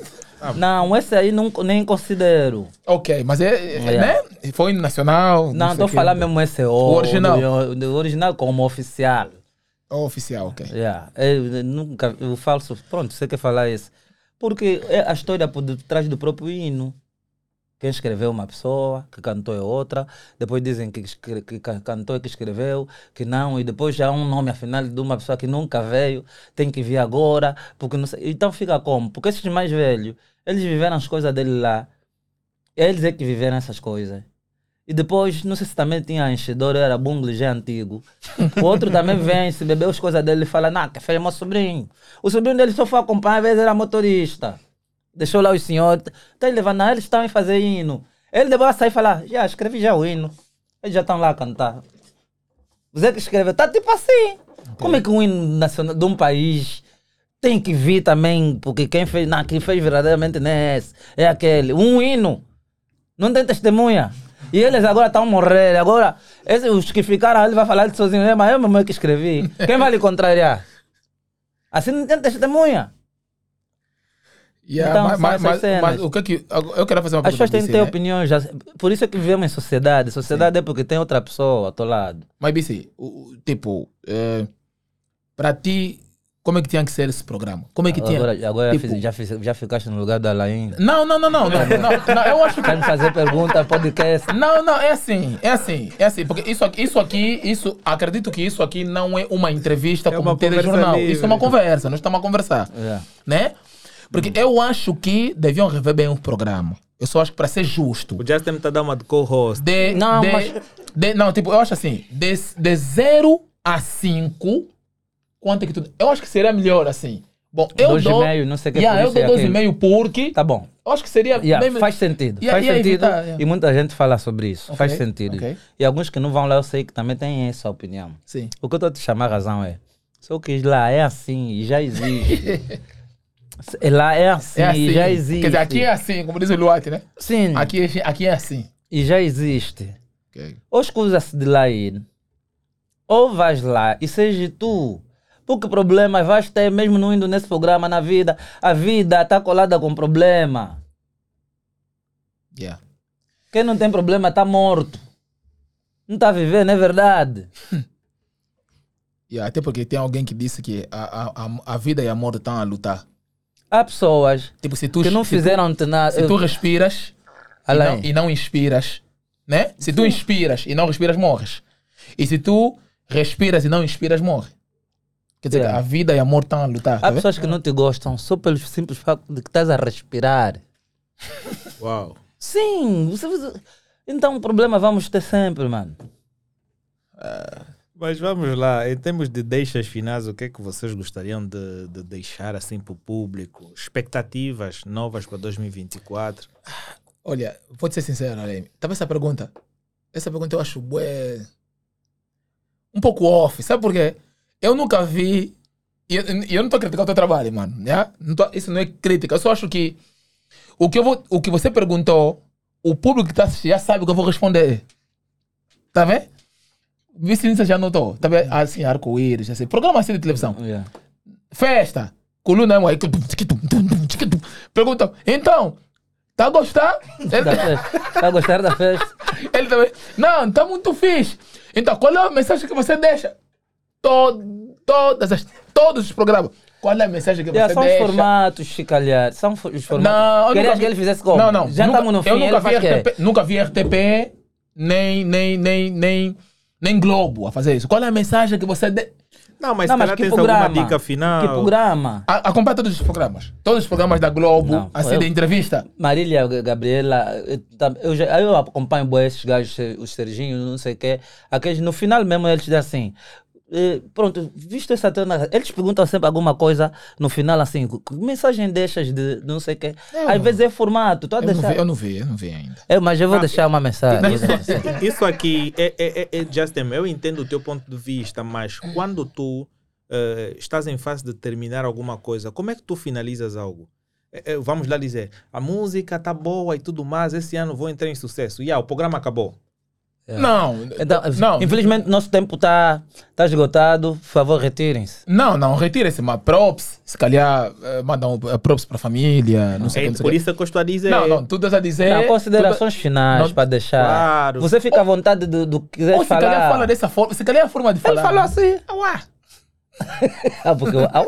Speaker 1: Não, esse aí não, nem considero.
Speaker 3: Ok, mas é. é, né? Foi hino nacional.
Speaker 1: Não, estou falando mesmo esse o,
Speaker 3: original.
Speaker 1: O, o original como oficial.
Speaker 3: Oficial, ok.
Speaker 1: Yeah. Eu, nunca, o falso, pronto, você quer falar isso. Porque é a história por detrás do próprio hino. quem escreveu é uma pessoa, que cantou é outra, depois dizem que, que ca- cantou é que escreveu, que não, e depois já há um nome afinal de uma pessoa que nunca veio, tem que vir agora, porque não sei. Então fica como? Porque esses mais velhos, eles viveram as coisas dele lá, eles é que viveram essas coisas. E depois, não sei se também tinha enchedor, era bungle já antigo. O outro também vem, se bebeu as coisas dele e fala, não, que foi meu sobrinho. O sobrinho dele só foi acompanhar, às vezes era motorista. Deixou lá os senhores. Tá levando, eles estão a fazer hino. Ele depois sair e falar, já escrevi já o hino. Eles já estão lá a cantar. Você que escreveu, tá tipo assim. Como é que um hino nacional de um país tem que vir também, porque quem fez, não, quem fez verdadeiramente não é esse, é aquele. Um hino. Não tem testemunha. E eles agora estão morrendo. Agora, esse, os que ficaram, ele vai falar de sozinho. É, mas eu mesmo é que escrevi. Quem vai lhe contrariar? Assim não tem testemunha.
Speaker 3: Yeah,
Speaker 1: Então,
Speaker 3: mas, mas, mas, o que é que. Eu quero fazer uma
Speaker 1: As pessoas têm que ter
Speaker 3: né?
Speaker 1: opiniões. já- Por isso é que vivemos em sociedade. Sociedade é porque tem outra pessoa ao teu lado.
Speaker 3: Mas, BC, o- tipo, eh, para ti, como é que tinha que ser esse programa? Como é que tinha.
Speaker 1: Agora, agora
Speaker 3: tipo-
Speaker 1: já, fiz- já, fiz- já ficaste no lugar da Alain.
Speaker 3: Não, não, não, não, não, não, não, Eu acho que.
Speaker 1: Quer me fazer pergunta, podcast.
Speaker 3: Não, não, é assim, é assim, é assim, porque isso aqui, isso aqui, isso, acredito que isso aqui não é uma entrevista
Speaker 2: É
Speaker 3: como
Speaker 2: uma
Speaker 3: telejornal.
Speaker 2: conversa
Speaker 3: Isso é uma conversa, nós estamos a conversar,
Speaker 1: É.
Speaker 3: né? Porque eu acho que deviam rever bem o programa. Eu só acho que para ser justo,
Speaker 2: O Justin está dando uma de co-host.
Speaker 3: de,
Speaker 1: Não,
Speaker 3: de,
Speaker 1: mas-
Speaker 3: de- não, tipo, eu acho assim, de, de 0 a 5, quanto é que tu. Eu acho que seria melhor assim. Bom, eu
Speaker 1: Dois
Speaker 3: dou.
Speaker 1: meio, não sei o que,
Speaker 3: Yeah,
Speaker 1: por
Speaker 3: eu dou 2,5
Speaker 1: aquilo.
Speaker 3: porque.
Speaker 1: Tá bom.
Speaker 3: Eu acho que seria.
Speaker 1: Yeah,
Speaker 3: bem-
Speaker 1: faz sentido.
Speaker 3: Yeah,
Speaker 1: faz sentido.
Speaker 3: evitar.
Speaker 1: E muita gente fala sobre isso.
Speaker 3: Ok,
Speaker 1: Faz sentido.
Speaker 3: ok.
Speaker 1: E alguns que não vão lá, eu sei que também têm essa opinião.
Speaker 3: Sim.
Speaker 1: O que eu estou a te chamar a razão é: se eu quis lá, é assim e já existe. Se- lá é assim,
Speaker 3: É assim.
Speaker 1: e já existe.
Speaker 3: Quer dizer, aqui é assim, como diz o Luati, né?
Speaker 1: Sim,
Speaker 3: Aqui, é- aqui é assim.
Speaker 1: e já existe.
Speaker 3: Ok.
Speaker 1: Ou escusa-se de lá ir, ou vais lá e seja tu. Porque problemas vais ter mesmo não indo nesse programa na vida. A vida está colada com problema.
Speaker 3: Yeah.
Speaker 1: Quem não tem problema está morto. Não está vivendo, é verdade.
Speaker 3: Yeah, até porque tem alguém que disse que a, a, a, vida e a morte estão a lutar.
Speaker 1: Há pessoas
Speaker 3: Tipo, se tu,
Speaker 1: que não fizeram-te nada.
Speaker 3: Se tu respiras e não, e não inspiras, né? Se tu inspiras e não respiras, morres. E se tu respiras e não inspiras, morre. Quer dizer,
Speaker 1: Yeah.
Speaker 3: a vida e a morte estão a lutar. tá
Speaker 1: Há
Speaker 3: vendo?
Speaker 1: pessoas que não te gostam só pelo simples facto de que estás a respirar.
Speaker 2: Uau.
Speaker 1: Sim, você- então o problema vamos ter sempre, mano.
Speaker 2: Mas vamos lá, em termos de deixas finais, o que é que vocês gostariam de, de deixar assim para o público? Expectativas novas para 2024?
Speaker 3: Olha, vou te ser sincero, Além. Talvez essa pergunta, essa pergunta eu acho bué, um pouco off. Sabe por quê? Eu nunca vi, e eu, eu não estou a criticar o teu trabalho, mano. né? Não tô- isso não é crítica. Eu só acho que o que, eu vou, o que você perguntou, o público que está assistindo já sabe o que eu vou responder. Tá vendo? Vice já notou. Tá vendo? Assim, arco-íris, assim. Programa assim de televisão.
Speaker 1: Yeah.
Speaker 3: Festa. Coluna é Pergunta, então, tá a gostar?
Speaker 1: Festa. Tá a gostar da festa?
Speaker 3: Ele também. Não, tá muito fixe. Então, qual é a mensagem que você deixa? To- todas as, todos os programas. Qual é a mensagem que
Speaker 1: Yeah,
Speaker 3: você
Speaker 1: são os
Speaker 3: deixa?
Speaker 1: formatos, se calhar. São os formatos.
Speaker 3: Não, eu
Speaker 1: Querias
Speaker 3: nunca-
Speaker 1: que ele fizesse como?
Speaker 3: Não, não.
Speaker 1: Já
Speaker 3: nunca-
Speaker 1: estamos no fim,
Speaker 3: eu nunca
Speaker 1: ele
Speaker 3: vi,
Speaker 1: faz o quê?
Speaker 3: RTP, nunca vi RTP, nem, nem, nem, nem, nem Globo a fazer isso. Qual é a mensagem que você deixa?
Speaker 2: Não, mas
Speaker 1: Não,
Speaker 2: se
Speaker 1: mas
Speaker 2: calhar
Speaker 1: que
Speaker 2: tens
Speaker 1: programa?
Speaker 2: alguma dica final.
Speaker 1: Que programa?
Speaker 3: A- Acompanha todos os programas. Todos os programas da Globo,
Speaker 1: Não,
Speaker 3: assim,
Speaker 1: eu-
Speaker 3: de entrevista.
Speaker 1: Marília, Gabriela, eu, eu, já- eu acompanho esses gajos, os Serginho, não sei o quê. Aqueles, no final mesmo eles dizem assim, pronto, visto essa tona, eles perguntam sempre alguma coisa no final assim, que mensagem deixas de não sei o quê. Às vezes é formato, tu a
Speaker 3: Eu não,
Speaker 1: deixar...
Speaker 3: vi, eu não vi, eu não vi ainda.
Speaker 1: É, mas eu vou deixar uma mensagem.
Speaker 2: Isso, isso aqui, é, é, é, é, Justin, eu entendo o teu ponto de vista, mas quando tu eh, estás em fase de terminar alguma coisa, como é que tu finalizas algo? Eh, eh, vamos lá dizer, a música tá boa e tudo mais, esse ano vou entrar em sucesso. E ah, o programa acabou.
Speaker 3: Não,
Speaker 1: Então,
Speaker 3: não,
Speaker 1: infelizmente nosso tempo está tá esgotado, por favor, retirem-se.
Speaker 3: não, não, retira-se, mas props, se calhar eh, mandam eh, props para a família, não sei o
Speaker 2: É
Speaker 3: que, não sei
Speaker 2: por
Speaker 3: que.
Speaker 2: isso que eu estou a dizer.
Speaker 3: Não, não, tu estás a dizer...
Speaker 1: Não, considerações finais
Speaker 3: não-
Speaker 1: para deixar.
Speaker 2: Claro.
Speaker 1: Você fica à vontade do, do que quiser
Speaker 3: Ou se calhar
Speaker 1: falar.
Speaker 3: fala dessa forma, se calhar é a forma de
Speaker 1: Ele
Speaker 3: falar.
Speaker 1: falou assim.
Speaker 3: Ué,
Speaker 1: Ah, porque auá.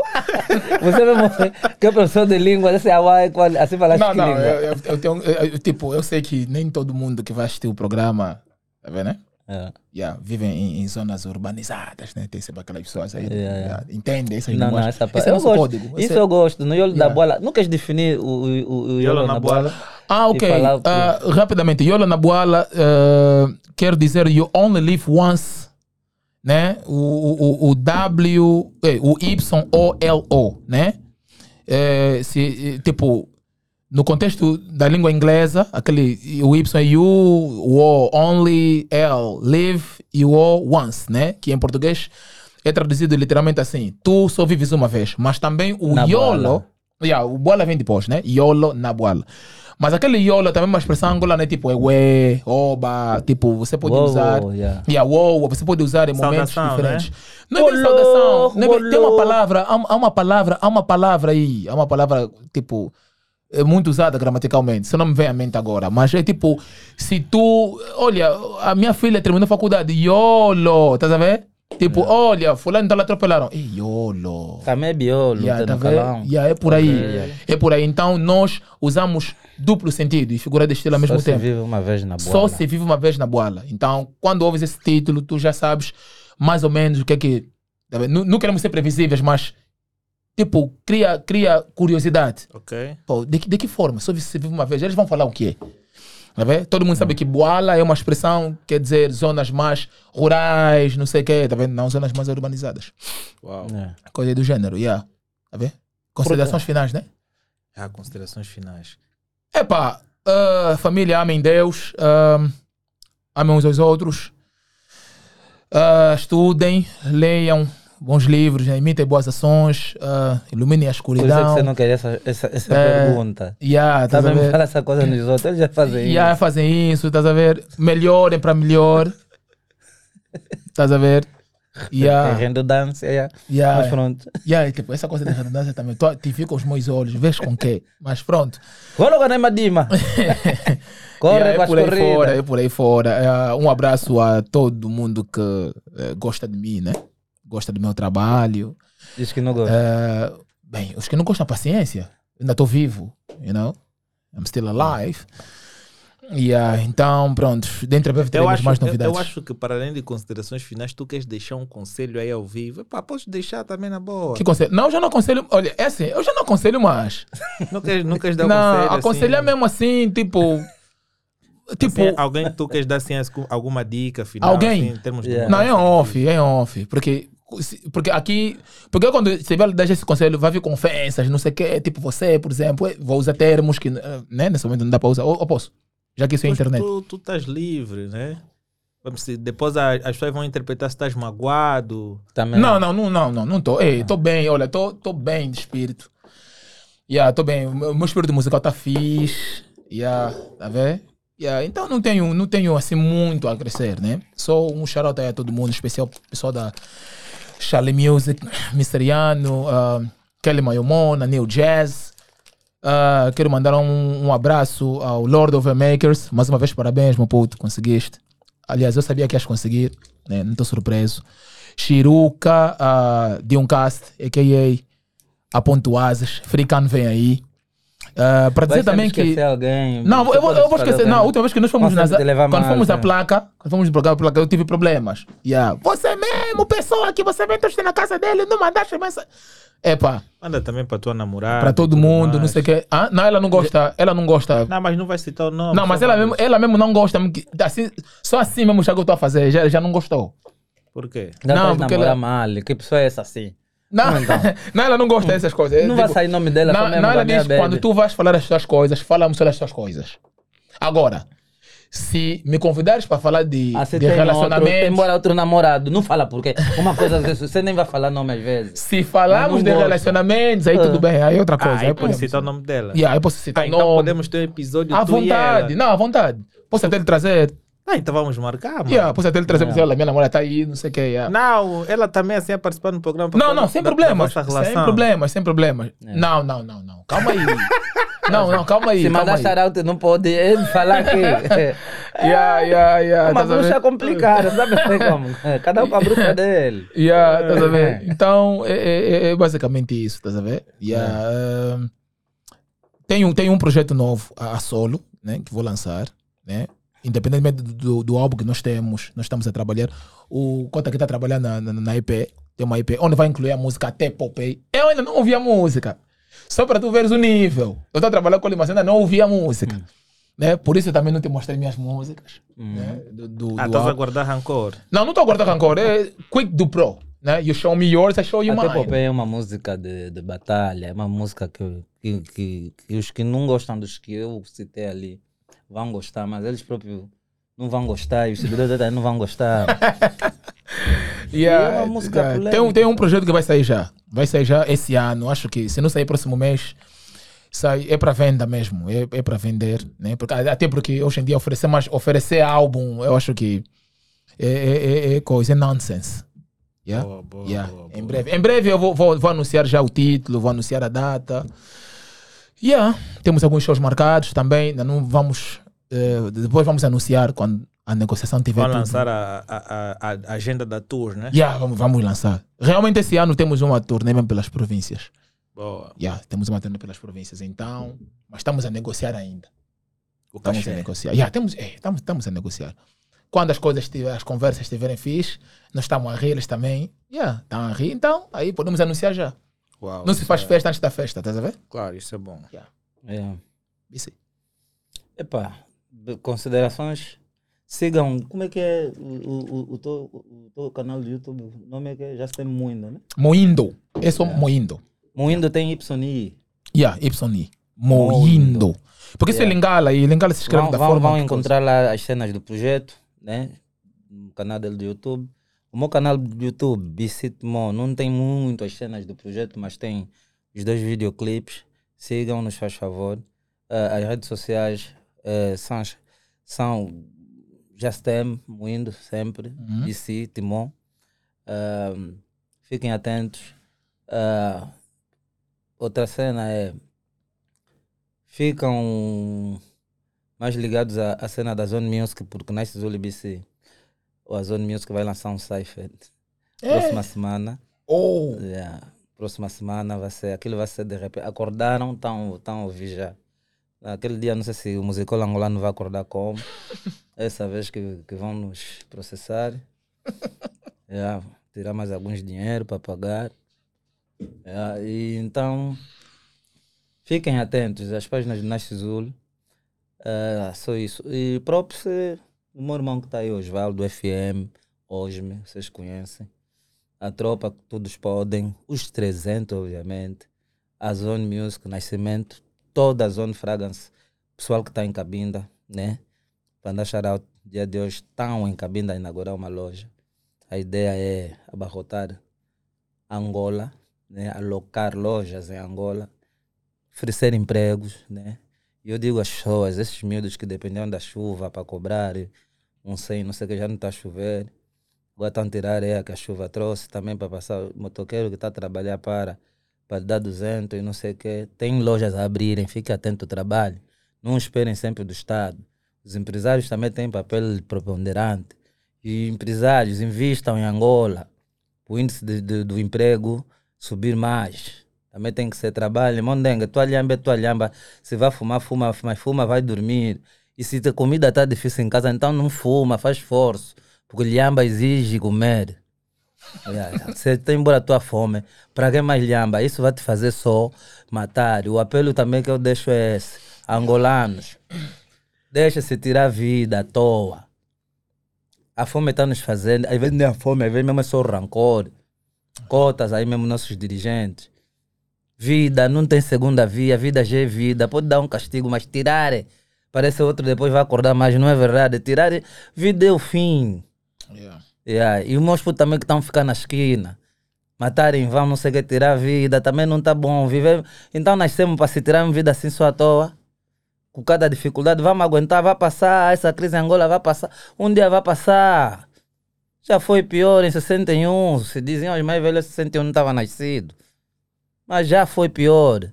Speaker 1: Você mesmo que é professor de língua, esse auá é qual, assim falaste
Speaker 3: Não,
Speaker 1: que
Speaker 3: não,
Speaker 1: língua?
Speaker 3: eu, eu- eu tenho, eu- eu- tipo, eu sei que nem todo mundo que vai assistir o programa, tá vendo, né?
Speaker 1: É.
Speaker 3: Yeah, vivem em, em zonas urbanizadas, né? Tem sempre aquelas pessoas aí.
Speaker 1: Yeah, yeah.
Speaker 3: yeah, Entendem essas
Speaker 1: Não, não, essa parte.
Speaker 3: Esse é
Speaker 1: Eu gosto.
Speaker 3: código.
Speaker 1: Isso eu gosto. No Iolo da
Speaker 3: Yeah.
Speaker 1: Bola. Nunca definir o, o, o, o Iolo na Bola.
Speaker 3: Ah, ok.
Speaker 1: Falar?
Speaker 3: Ah, rapidamente, Yola na Boala ah, quer dizer you only live once, né? O, o, o- o W, eh, o Y-O-L-O, né? Eh, se, tipo, no contexto da língua inglesa, aquele o Y é you, o O only, L, live e o O once, né? Que em português é traduzido literalmente assim: tu só vives uma vez. Mas também o
Speaker 1: Na
Speaker 3: YOLO,
Speaker 1: boala.
Speaker 3: yeah, o bola vem depois, né? YOLO na boala. Mas aquele YOLO também é uma expressão angolana, tipo, é ué, oba, tipo, você pode usar.
Speaker 1: yeah.
Speaker 3: Yeah, uou, você pode usar em momentos
Speaker 2: Saudação,
Speaker 3: diferentes. Não é bem
Speaker 1: Olô,
Speaker 3: saudação. Não é bem- tem uma palavra, há, há uma palavra, há uma palavra aí, há uma palavra, tipo, é muito usada gramaticalmente, se não me vem à mente agora, mas é tipo, se tu, olha, a minha filha terminou faculdade, YOLO, estás a ver? Tipo, olha, fulano tá lá atropelaram, e YOLO.
Speaker 1: Também é biolo,
Speaker 3: Yeah, tá
Speaker 1: no
Speaker 3: vendo? Yeah, é por aí. É por aí. Então nós usamos duplo sentido e figura de estilo ao mesmo
Speaker 1: Só se
Speaker 3: tempo.
Speaker 1: vive uma vez na bola.
Speaker 3: Só se vive uma vez na boala. Então, quando ouves esse título, tu já sabes mais ou menos o que é que. tá? Não, não queremos ser previsíveis, mas tipo, cria, cria curiosidade.
Speaker 2: Ok.
Speaker 3: Pô, de, que- de que forma? Só se vive uma vez. Eles vão falar o quê? Tá vendo? Todo mundo sabe que boala é uma expressão, quer dizer, zonas mais rurais, não sei o quê, tá vendo? Não zonas mais urbanizadas.
Speaker 2: Uau.
Speaker 1: É.
Speaker 3: Coisa do gênero, yeah. Tá vendo? Considerações finais, né?
Speaker 2: Ah, considerações finais.
Speaker 3: Epá, ah, família, amem Deus, ah, amem uns aos outros, ah, estudem, leiam bons livros, né, imitem boas ações, ah, iluminem a
Speaker 1: Por isso é que
Speaker 3: escuridão.
Speaker 1: você não quer essa, essa, essa
Speaker 3: É,
Speaker 1: pergunta.
Speaker 3: Yeah,
Speaker 1: Tá
Speaker 3: ver?
Speaker 1: fala essa coisa nos outros, eles já fazem
Speaker 3: Yeah,
Speaker 1: isso.
Speaker 3: fazem isso, estás a ver? Melhorem para melhor. Estás a ver?
Speaker 1: É
Speaker 3: Yeah,
Speaker 1: redundância, yeah. mas
Speaker 3: yeah,
Speaker 1: pronto.
Speaker 3: yeah, tipo, essa coisa de redundância também. Tu, te fica os meus olhos, vês com quê? Mas pronto.
Speaker 1: Logo na Madima. Corre
Speaker 3: Yeah, é
Speaker 1: as
Speaker 3: por aí fora, é por aí fora. É, um abraço a todo mundo que eh, gosta de mim, né? Gosta do meu trabalho.
Speaker 1: Diz que não gosta.
Speaker 3: Eh, bem, os que não gostam, paciência. Ainda estou vivo, you know? I'm still alive. Yeah, então, pronto. Dentro breve
Speaker 2: Eu
Speaker 3: teremos
Speaker 2: acho,
Speaker 3: mais
Speaker 2: eu,
Speaker 3: novidades.
Speaker 2: eu acho que para além de considerações finais, tu queres deixar um conselho aí ao vivo. Epá, podes deixar também na boa.
Speaker 3: Que conselho? Não, eu já não aconselho. Olha, é assim, eu já não aconselho mais.
Speaker 2: Não queres, não queres dar um
Speaker 3: não,
Speaker 2: conselho
Speaker 3: aconselhar
Speaker 2: assim,
Speaker 3: mesmo assim, tipo. Tipo.
Speaker 2: assim, alguém tu queres dar assim, as- alguma dica final?
Speaker 3: Alguém?
Speaker 2: Assim,
Speaker 1: Yeah.
Speaker 3: Não, é off, é off. Porque, porque aqui. Porque quando você vai dar esse conselho, vai vir com ofensas, não sei o quê. Tipo, você, por exemplo, vou usar termos que eh, né, nesse momento não dá para usar. Ou, ou posso? Já que isso é internet.
Speaker 2: Tu, tu estás livre, né? Depois a- as pessoas vão interpretar se estás magoado.
Speaker 1: Também.
Speaker 3: Não, não, não, não, não, não tô. Ei, tô bem, olha, tô, tô bem de espírito. Yeah, tô bem. O meu, espírito musical tá fixe. Yeah, tá vendo? Yeah, então não tenho, não tenho assim muito a crescer, né? Só um shout aí a todo mundo, especial o pessoal da Charlie Music, Misteriano, uh, Kelly Mayomona, New Jazz. Ah, quero mandar um, um abraço ao Lord of the Makers. Mais uma vez, parabéns, meu puto, conseguiste. Aliás, eu sabia que ias conseguir, né? não estou surpreso. Chiruca, uh, de um cast, a.k.a. a Ponto Asas. Fricano vem aí. Ah, para
Speaker 1: Vai
Speaker 3: dizer também que.
Speaker 1: alguém.
Speaker 3: Não, eu vou, eu vou esquecer. Não, a última vez que nós fomos
Speaker 1: Constante
Speaker 3: na,
Speaker 1: levar
Speaker 3: quando fomos à
Speaker 1: né?
Speaker 3: placa, quando fomos para a placa, eu tive problemas. Yeah. Você mesmo, pessoa que você vem torcer na casa dele, não mandaste mensagem. Epa,
Speaker 2: Manda também para tua namorada.
Speaker 3: para todo mundo, não
Speaker 2: mais.
Speaker 3: sei o quê. Ah, não, ela não gosta, ela não gosta.
Speaker 2: Não, mas não vai citar o nome.
Speaker 3: Não, mas ela mesmo, ela mesmo não gosta. Assim, só assim mesmo já que eu estou a fazer, já, já não gostou.
Speaker 2: Por quê?
Speaker 1: Não,
Speaker 3: Não,
Speaker 1: não
Speaker 3: porque ela-
Speaker 1: mal. Que pessoa é essa assim?
Speaker 3: Não,
Speaker 1: Então.
Speaker 3: não ela não gosta dessas coisas.
Speaker 1: Não
Speaker 3: Tipo,
Speaker 1: vai sair nome dela,
Speaker 3: Não,
Speaker 1: mesmo
Speaker 3: não, ela diz, quando tu vais falar as tuas coisas, falamos sobre as tuas coisas. Agora, se me convidares para falar de,
Speaker 1: Ah, você
Speaker 3: de
Speaker 1: tem outro,
Speaker 3: relacionamentos,
Speaker 1: embora outro namorado. Não fala porque uma coisa você nem vai falar nome às vezes.
Speaker 3: se falarmos de
Speaker 1: gosto.
Speaker 3: relacionamentos, aí
Speaker 1: Ah.
Speaker 3: tudo bem, aí é outra
Speaker 2: Ah,
Speaker 3: coisa.
Speaker 2: aí
Speaker 3: aí
Speaker 2: pode citar o nome dela.
Speaker 3: Yeah, aí posso citar
Speaker 2: Ah, então
Speaker 3: nome.
Speaker 2: podemos ter um episódio
Speaker 3: À
Speaker 2: e
Speaker 3: vontade,
Speaker 2: ela.
Speaker 3: não, à vontade. Posso até lhe trazer
Speaker 2: Ah, então vamos marcar, mano.
Speaker 3: Yeah, pois até ele trazer ela, minha namorada tá aí, não sei o que. Yeah.
Speaker 2: Não, ela também assim a participar no programa.
Speaker 3: Não, não, sem
Speaker 2: da- da
Speaker 3: problemas.
Speaker 2: vossa
Speaker 3: Sem problemas, sem problemas. Não, não, não, não. Calma aí. não, não, calma aí.
Speaker 1: Se
Speaker 3: calma
Speaker 1: mandar
Speaker 3: aí.
Speaker 1: shout-out, não pode ele falar que.
Speaker 3: Yeah, yeah, yeah.
Speaker 1: Uma
Speaker 3: estás a ver?
Speaker 1: bruxa complicada, sabe assim como? Cada um com a bruxa dele.
Speaker 3: Yeah, estás a ver? Então, é, é- é- é basicamente isso, estás a ver? Yeah, um, tenho, tenho um projeto novo a, a solo, né? Que vou lançar, né? Independentemente do, do, álbum que nós temos, nós estamos a trabalhar. O Cota que está trabalhando na, na, na EP, tem uma EP, onde vai incluir a música até Popeye. Eu ainda não ouvi a música. Só para tu veres o nível. Eu estou a trabalhar com ele, mas ainda não ouvi a música. Né? Por isso eu também não te mostrei minhas músicas. Né? Do, do,
Speaker 2: Ah, estás a guardar rancor.
Speaker 3: Não, não estou a guardar rancor. É Quick do Pro. Né? You show me yours, I show you
Speaker 1: Até
Speaker 3: mine.
Speaker 1: Popeye é uma música de, de batalha, é uma música que, que, que, que os que não gostam dos que eu citei ali vão gostar, mas eles próprios não vão gostar e os seguidores também não vão gostar.
Speaker 3: Yeah,
Speaker 1: E é uma música
Speaker 3: yeah.
Speaker 1: polêmica.
Speaker 3: tem, um- tem um projeto que vai sair já. Vai sair já esse ano. Acho que se não sair próximo mês, sai, é para venda mesmo. É, é para vender. Né? Porque, até porque hoje em dia oferecer, mais, oferecer álbum, eu acho que é, é, é- é coisa, é nonsense. Yeah?
Speaker 2: Boa, boa,
Speaker 3: Yeah.
Speaker 2: boa,
Speaker 3: Em
Speaker 2: boa.
Speaker 3: breve, em breve eu vou, vou, vou anunciar já o título, vou anunciar a data. Yeah. Temos alguns shows marcados também. Ainda não vamos. eh, depois vamos anunciar quando a negociação tiver tudo.
Speaker 2: lançar a, a, a, a agenda da tour, né?
Speaker 3: Yeah, vamos, vamos lançar. Realmente esse ano temos uma turnê mesmo pelas províncias.
Speaker 2: Boa.
Speaker 3: Yeah, temos uma turnê pelas províncias. Então, mas estamos a negociar ainda.
Speaker 2: O
Speaker 3: Estamos a
Speaker 2: cachê.
Speaker 3: negociar. Yeah, temos, é, estamos, estamos a negociar. Quando as coisas estiver, as conversas estiverem fixe, nós estamos a rir, eles também. Yeah, estão a rir. Então, aí podemos anunciar já.
Speaker 2: Uau,
Speaker 3: Não se
Speaker 2: isso
Speaker 3: faz
Speaker 2: é-
Speaker 3: festa antes da festa, estás a ver?
Speaker 2: Claro, isso é bom.
Speaker 1: É.
Speaker 3: Isso. aí.
Speaker 1: Epá, de considerações. Sigam, como é que é o, o, o, teu, o teu canal do YouTube? O nome é que é? já se tem Moindo, né?
Speaker 3: Moindo. É só Moindo.
Speaker 1: Moindo tem YI.
Speaker 3: Yeah, Y. Moindo. Porque isso é
Speaker 1: Yeah.
Speaker 3: Lingala e Lingala se escreve
Speaker 1: Vão,
Speaker 3: da
Speaker 1: vão,
Speaker 3: forma.
Speaker 1: vão encontrar lá as cenas do projeto, né? No canal dele do YouTube. O meu canal do YouTube, Bicit Mo, não tem muito as cenas do projeto, mas tem os dois videoclipes. Sigam-nos, faz favor. Ah, as redes sociais eh, são, são Jastem, Moindo, sempre.
Speaker 3: Uhum.
Speaker 1: BC, Timon. Ah, fiquem atentos. Ah, outra cena é. Ficam mais ligados à, à cena da Zone Music, porque Nice Zulu BC, ou a Zone Music vai lançar um Cypher
Speaker 3: É.
Speaker 1: próxima semana.
Speaker 3: Oh.
Speaker 1: Yeah. Próxima semana vai ser, aquilo vai ser de repente. Acordaram, estão a ouvir já. Aquele dia, não sei se o musical angolano vai acordar como. Essa vez que, que vão nos processar. Yeah, tirar mais alguns dinheiro para pagar. Yeah, e então, fiquem atentos às páginas do Nash Zul. Ah, só isso. E próprio o meu irmão que está aí, Osvaldo, FM, Osme, vocês conhecem. A tropa, todos podem. Os 300, obviamente. A Zone Music, Nascimento. Toda a Zone Fragrance. Pessoal que está em Cabinda, né? Para dar shout dia de hoje, estão em Cabinda a inaugurar uma loja. A ideia é abarrotar Angola, né? alocar lojas em Angola, oferecer empregos, né? Eu digo às pessoas, esses miúdos que dependiam da chuva para cobrar, não sei, não sei o que já não está a chover, agora estão a tirar a areia que a chuva trouxe também para passar o motoqueiro que está a trabalhar para, para dar 200 e não sei o que. Tem lojas a abrirem, fique atento ao trabalho. Não esperem sempre do Estado. Os empresários também têm papel preponderante. E empresários investam em Angola. O índice de, de- do emprego subir mais. Também tem que ser trabalho. Mondenga, tua lhamba é tua lhamba. Se vai fumar, fuma, mas fuma, vai dormir. E se a comida está difícil em casa, então não fuma, faz esforço. Porque lhamba exige comer. Yeah, Você tem embora a tua fome. Para que mais lhamba? Isso vai te fazer só matar. O apelo também que eu deixo é esse. Angolanos, deixa-se tirar vida à toa. A fome está nos fazendo. Às vezes nem a fome, às vezes mesmo é só rancor. Cotas aí mesmo nossos dirigentes. Vida, não tem segunda via, vida já é vida. Pode dar um castigo, mas tirar. Parece outro depois vai acordar mais, não é verdade? Tirar, vida é o fim.
Speaker 3: Yeah.
Speaker 1: Yeah. E os meus putos também que estão ficando na esquina. Matarem vão, não sei o que, tirar a vida, também não tá bom. Viver... Então nascemos para se tirar uma vida assim só à toa. com cada dificuldade, vamos aguentar, vai passar, essa crise em Angola vai passar, um dia vai passar. Já foi pior em 61, se diziam os mais velhos, 61 não estava nascido. Mas já foi pior.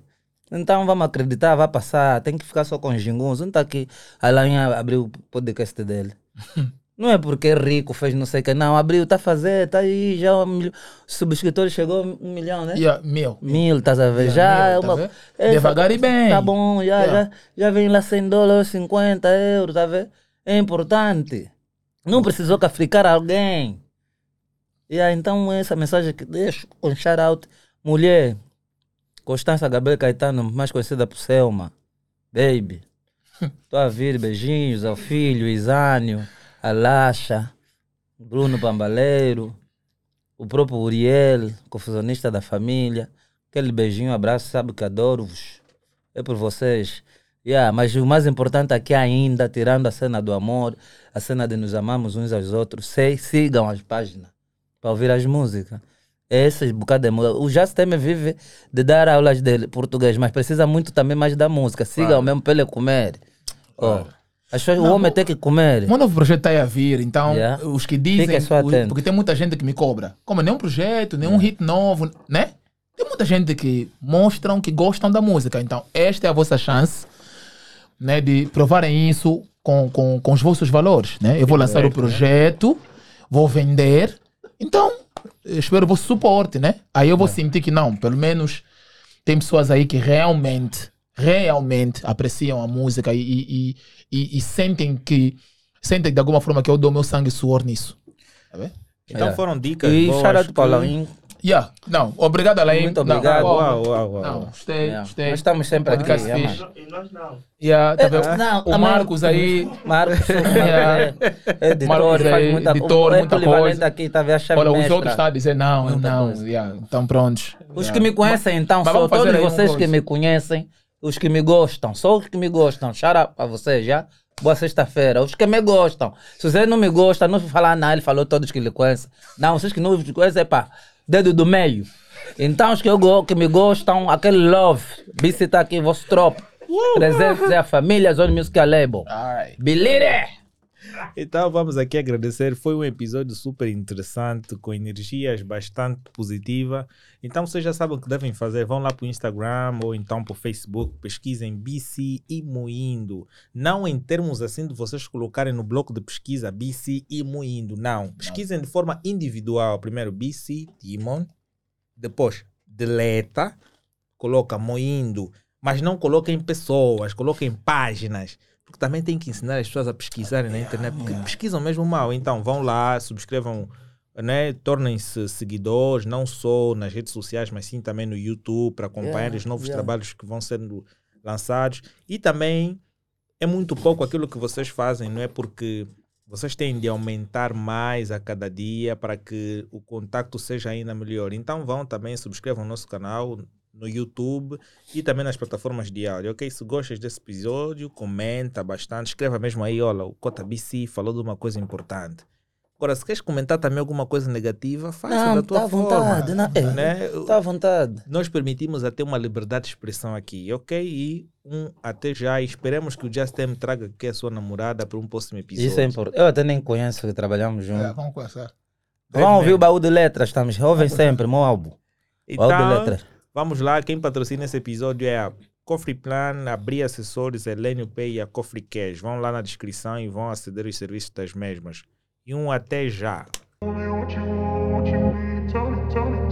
Speaker 1: Então vamos acreditar, vai passar, tem que ficar só com os ginguns. Não está aqui, Alain abriu o podcast dele. Não é porque é rico, fez não sei o que, não, abriu, está a fazer, está aí, já um milhão. Subscritores chegou a um milhão, né?
Speaker 3: Yeah, mil.
Speaker 1: Mil, estás a ver?
Speaker 3: Yeah,
Speaker 1: já
Speaker 3: mil,
Speaker 1: é
Speaker 3: tá
Speaker 1: uma. é,
Speaker 3: Devagar e bem.
Speaker 1: Tá bom, já,
Speaker 3: Yeah.
Speaker 1: já, já vem lá 100 dólares, 50 euros, tá vendo? É importante. Não precisou cafricar alguém. Yeah, então, essa mensagem que deixo com shout out. Mulher, Constança Gabriel Caetano, mais conhecida por Selma. Baby. Tô a vir, beijinhos ao filho, Isânio, a Lasha, Bruno Pambaleiro, o próprio Uriel, confusionista da família. Aquele beijinho, abraço, sabe que adoro-vos. É por vocês. Yeah, mas o mais importante aqui ainda, tirando a cena do amor, a cena de nos amarmos uns aos outros, sei, sigam as páginas para ouvir as músicas. Esse bocado de música. O Jazz também vive de dar aulas de português, mas precisa muito também mais da música. Sigam mesmo para ele comer. Oh, as pessoas- o homem tem que comer.
Speaker 3: Um novo projeto está aí a vir, então
Speaker 1: Yeah.
Speaker 3: os que dizem. Os- porque tem muita gente que me cobra. Como nenhum projeto, nenhum hit novo, né? Tem muita gente que mostram que gostam da música. Então, esta é a vossa chance né, de provarem isso com, com, com os vossos valores. Né? Eu vou lançar o projeto, vou vender. Então, eu espero o vosso suporte, né? Aí eu vou sentir que não, pelo menos tem pessoas aí que realmente, realmente apreciam a música e, e, e, e- sentem que sentem de alguma forma que eu dou meu sangue e suor nisso. Tá?
Speaker 2: Então
Speaker 1: Yeah.
Speaker 2: foram dicas
Speaker 1: E
Speaker 2: boas.
Speaker 1: shout out
Speaker 2: que-
Speaker 1: Paulinho.
Speaker 3: Yeah. Não, obrigado, Alain.
Speaker 1: Muito
Speaker 3: Não,
Speaker 1: obrigado.
Speaker 3: uau,
Speaker 2: Uau, uau, uau.
Speaker 3: Não, gostei,
Speaker 1: Yeah.
Speaker 3: gostei.
Speaker 1: Nós estamos sempre aqui.
Speaker 3: Podcast
Speaker 1: yeah,
Speaker 3: fixe.
Speaker 1: mano.
Speaker 5: E nós não.
Speaker 3: Yeah, tá
Speaker 1: É, não,
Speaker 3: o Marcos aí.
Speaker 1: Marcos,
Speaker 3: Yeah.
Speaker 1: é, editor,
Speaker 3: Marcos
Speaker 1: faz
Speaker 3: aí,
Speaker 1: muita,
Speaker 3: editor,
Speaker 1: é
Speaker 3: muita coisa.
Speaker 1: aqui, tá vendo? A chave
Speaker 3: Olha, os
Speaker 1: mestra.
Speaker 3: outros estão a dizer não,
Speaker 1: Muita
Speaker 3: não.
Speaker 1: coisa.
Speaker 3: Yeah, então prontos.
Speaker 1: Os
Speaker 3: Yeah.
Speaker 1: que me conhecem, então,
Speaker 3: Mas
Speaker 1: só todos vocês que
Speaker 3: coisa.
Speaker 1: me conhecem, os que me gostam, só os que me gostam. Shout out pra vocês, já? Boa sexta-feira. Os que me gostam. Se você não me gosta, não falar não, ele falou todos que lhe conhecem. Não, vocês que não me conhecem, é pá, dedo do meio. Então, os que, eu, que me gostam, aquele love, BC tá aqui, vosso tropa. Presentes é a família Zone Music Label.
Speaker 3: Alright.
Speaker 1: Believe it!
Speaker 2: Então vamos aqui agradecer. Foi um episódio super interessante, com energias bastante positivas. Então vocês já sabem o que devem fazer. Vão lá para o Instagram ou então para o Facebook, pesquisem BC e Moindo. Não em termos assim de vocês colocarem no bloco de pesquisa BC e Moindo. Não. Pesquisem de forma individual. Primeiro BC Timon, depois deleta, coloca Moindo. Mas não coloquem pessoas, coloquem páginas. Porque também tem que ensinar as pessoas a pesquisarem na internet, porque pesquisam mesmo mal. Então vão lá, subscrevam, né? tornem-se seguidores, não só nas redes sociais, mas sim também no YouTube, para acompanhar os novos trabalhos que vão sendo lançados. E também é muito pouco aquilo que vocês fazem, não é? Porque vocês têm de aumentar mais a cada dia para que o contacto seja ainda melhor. Então vão também, subscrevam o nosso canal no YouTube e também nas plataformas de áudio, ok? Se gostas desse episódio, comenta bastante, escreva mesmo aí, olha, o Cota BC falou de uma coisa importante. Agora, se queres comentar também alguma coisa negativa, faça
Speaker 1: Não,
Speaker 2: da tua
Speaker 1: tá à
Speaker 2: forma.
Speaker 1: vontade. Não, é,
Speaker 2: né?
Speaker 1: Tá à vontade.
Speaker 2: Nós permitimos até uma liberdade de expressão aqui, ok? E um até já, e esperemos que o Justin traga aqui a sua namorada para um próximo episódio.
Speaker 1: Isso é importante. Eu até nem conheço que trabalhamos juntos.
Speaker 3: É, vamos conversar.
Speaker 1: Vamos ouvir o baú de letras, estamos. Ouvem sempre, meu álbum. Baú de
Speaker 2: Então,
Speaker 1: letras.
Speaker 2: Vamos lá, quem patrocina esse episódio é a Cofre Plan, a Bria Acessórios, a Elenio Pay e a Cofre Cash. Vão lá na descrição e vão aceder aos serviços das mesmas. E um até já.
Speaker 5: Tell me you need. Tell me, tell me,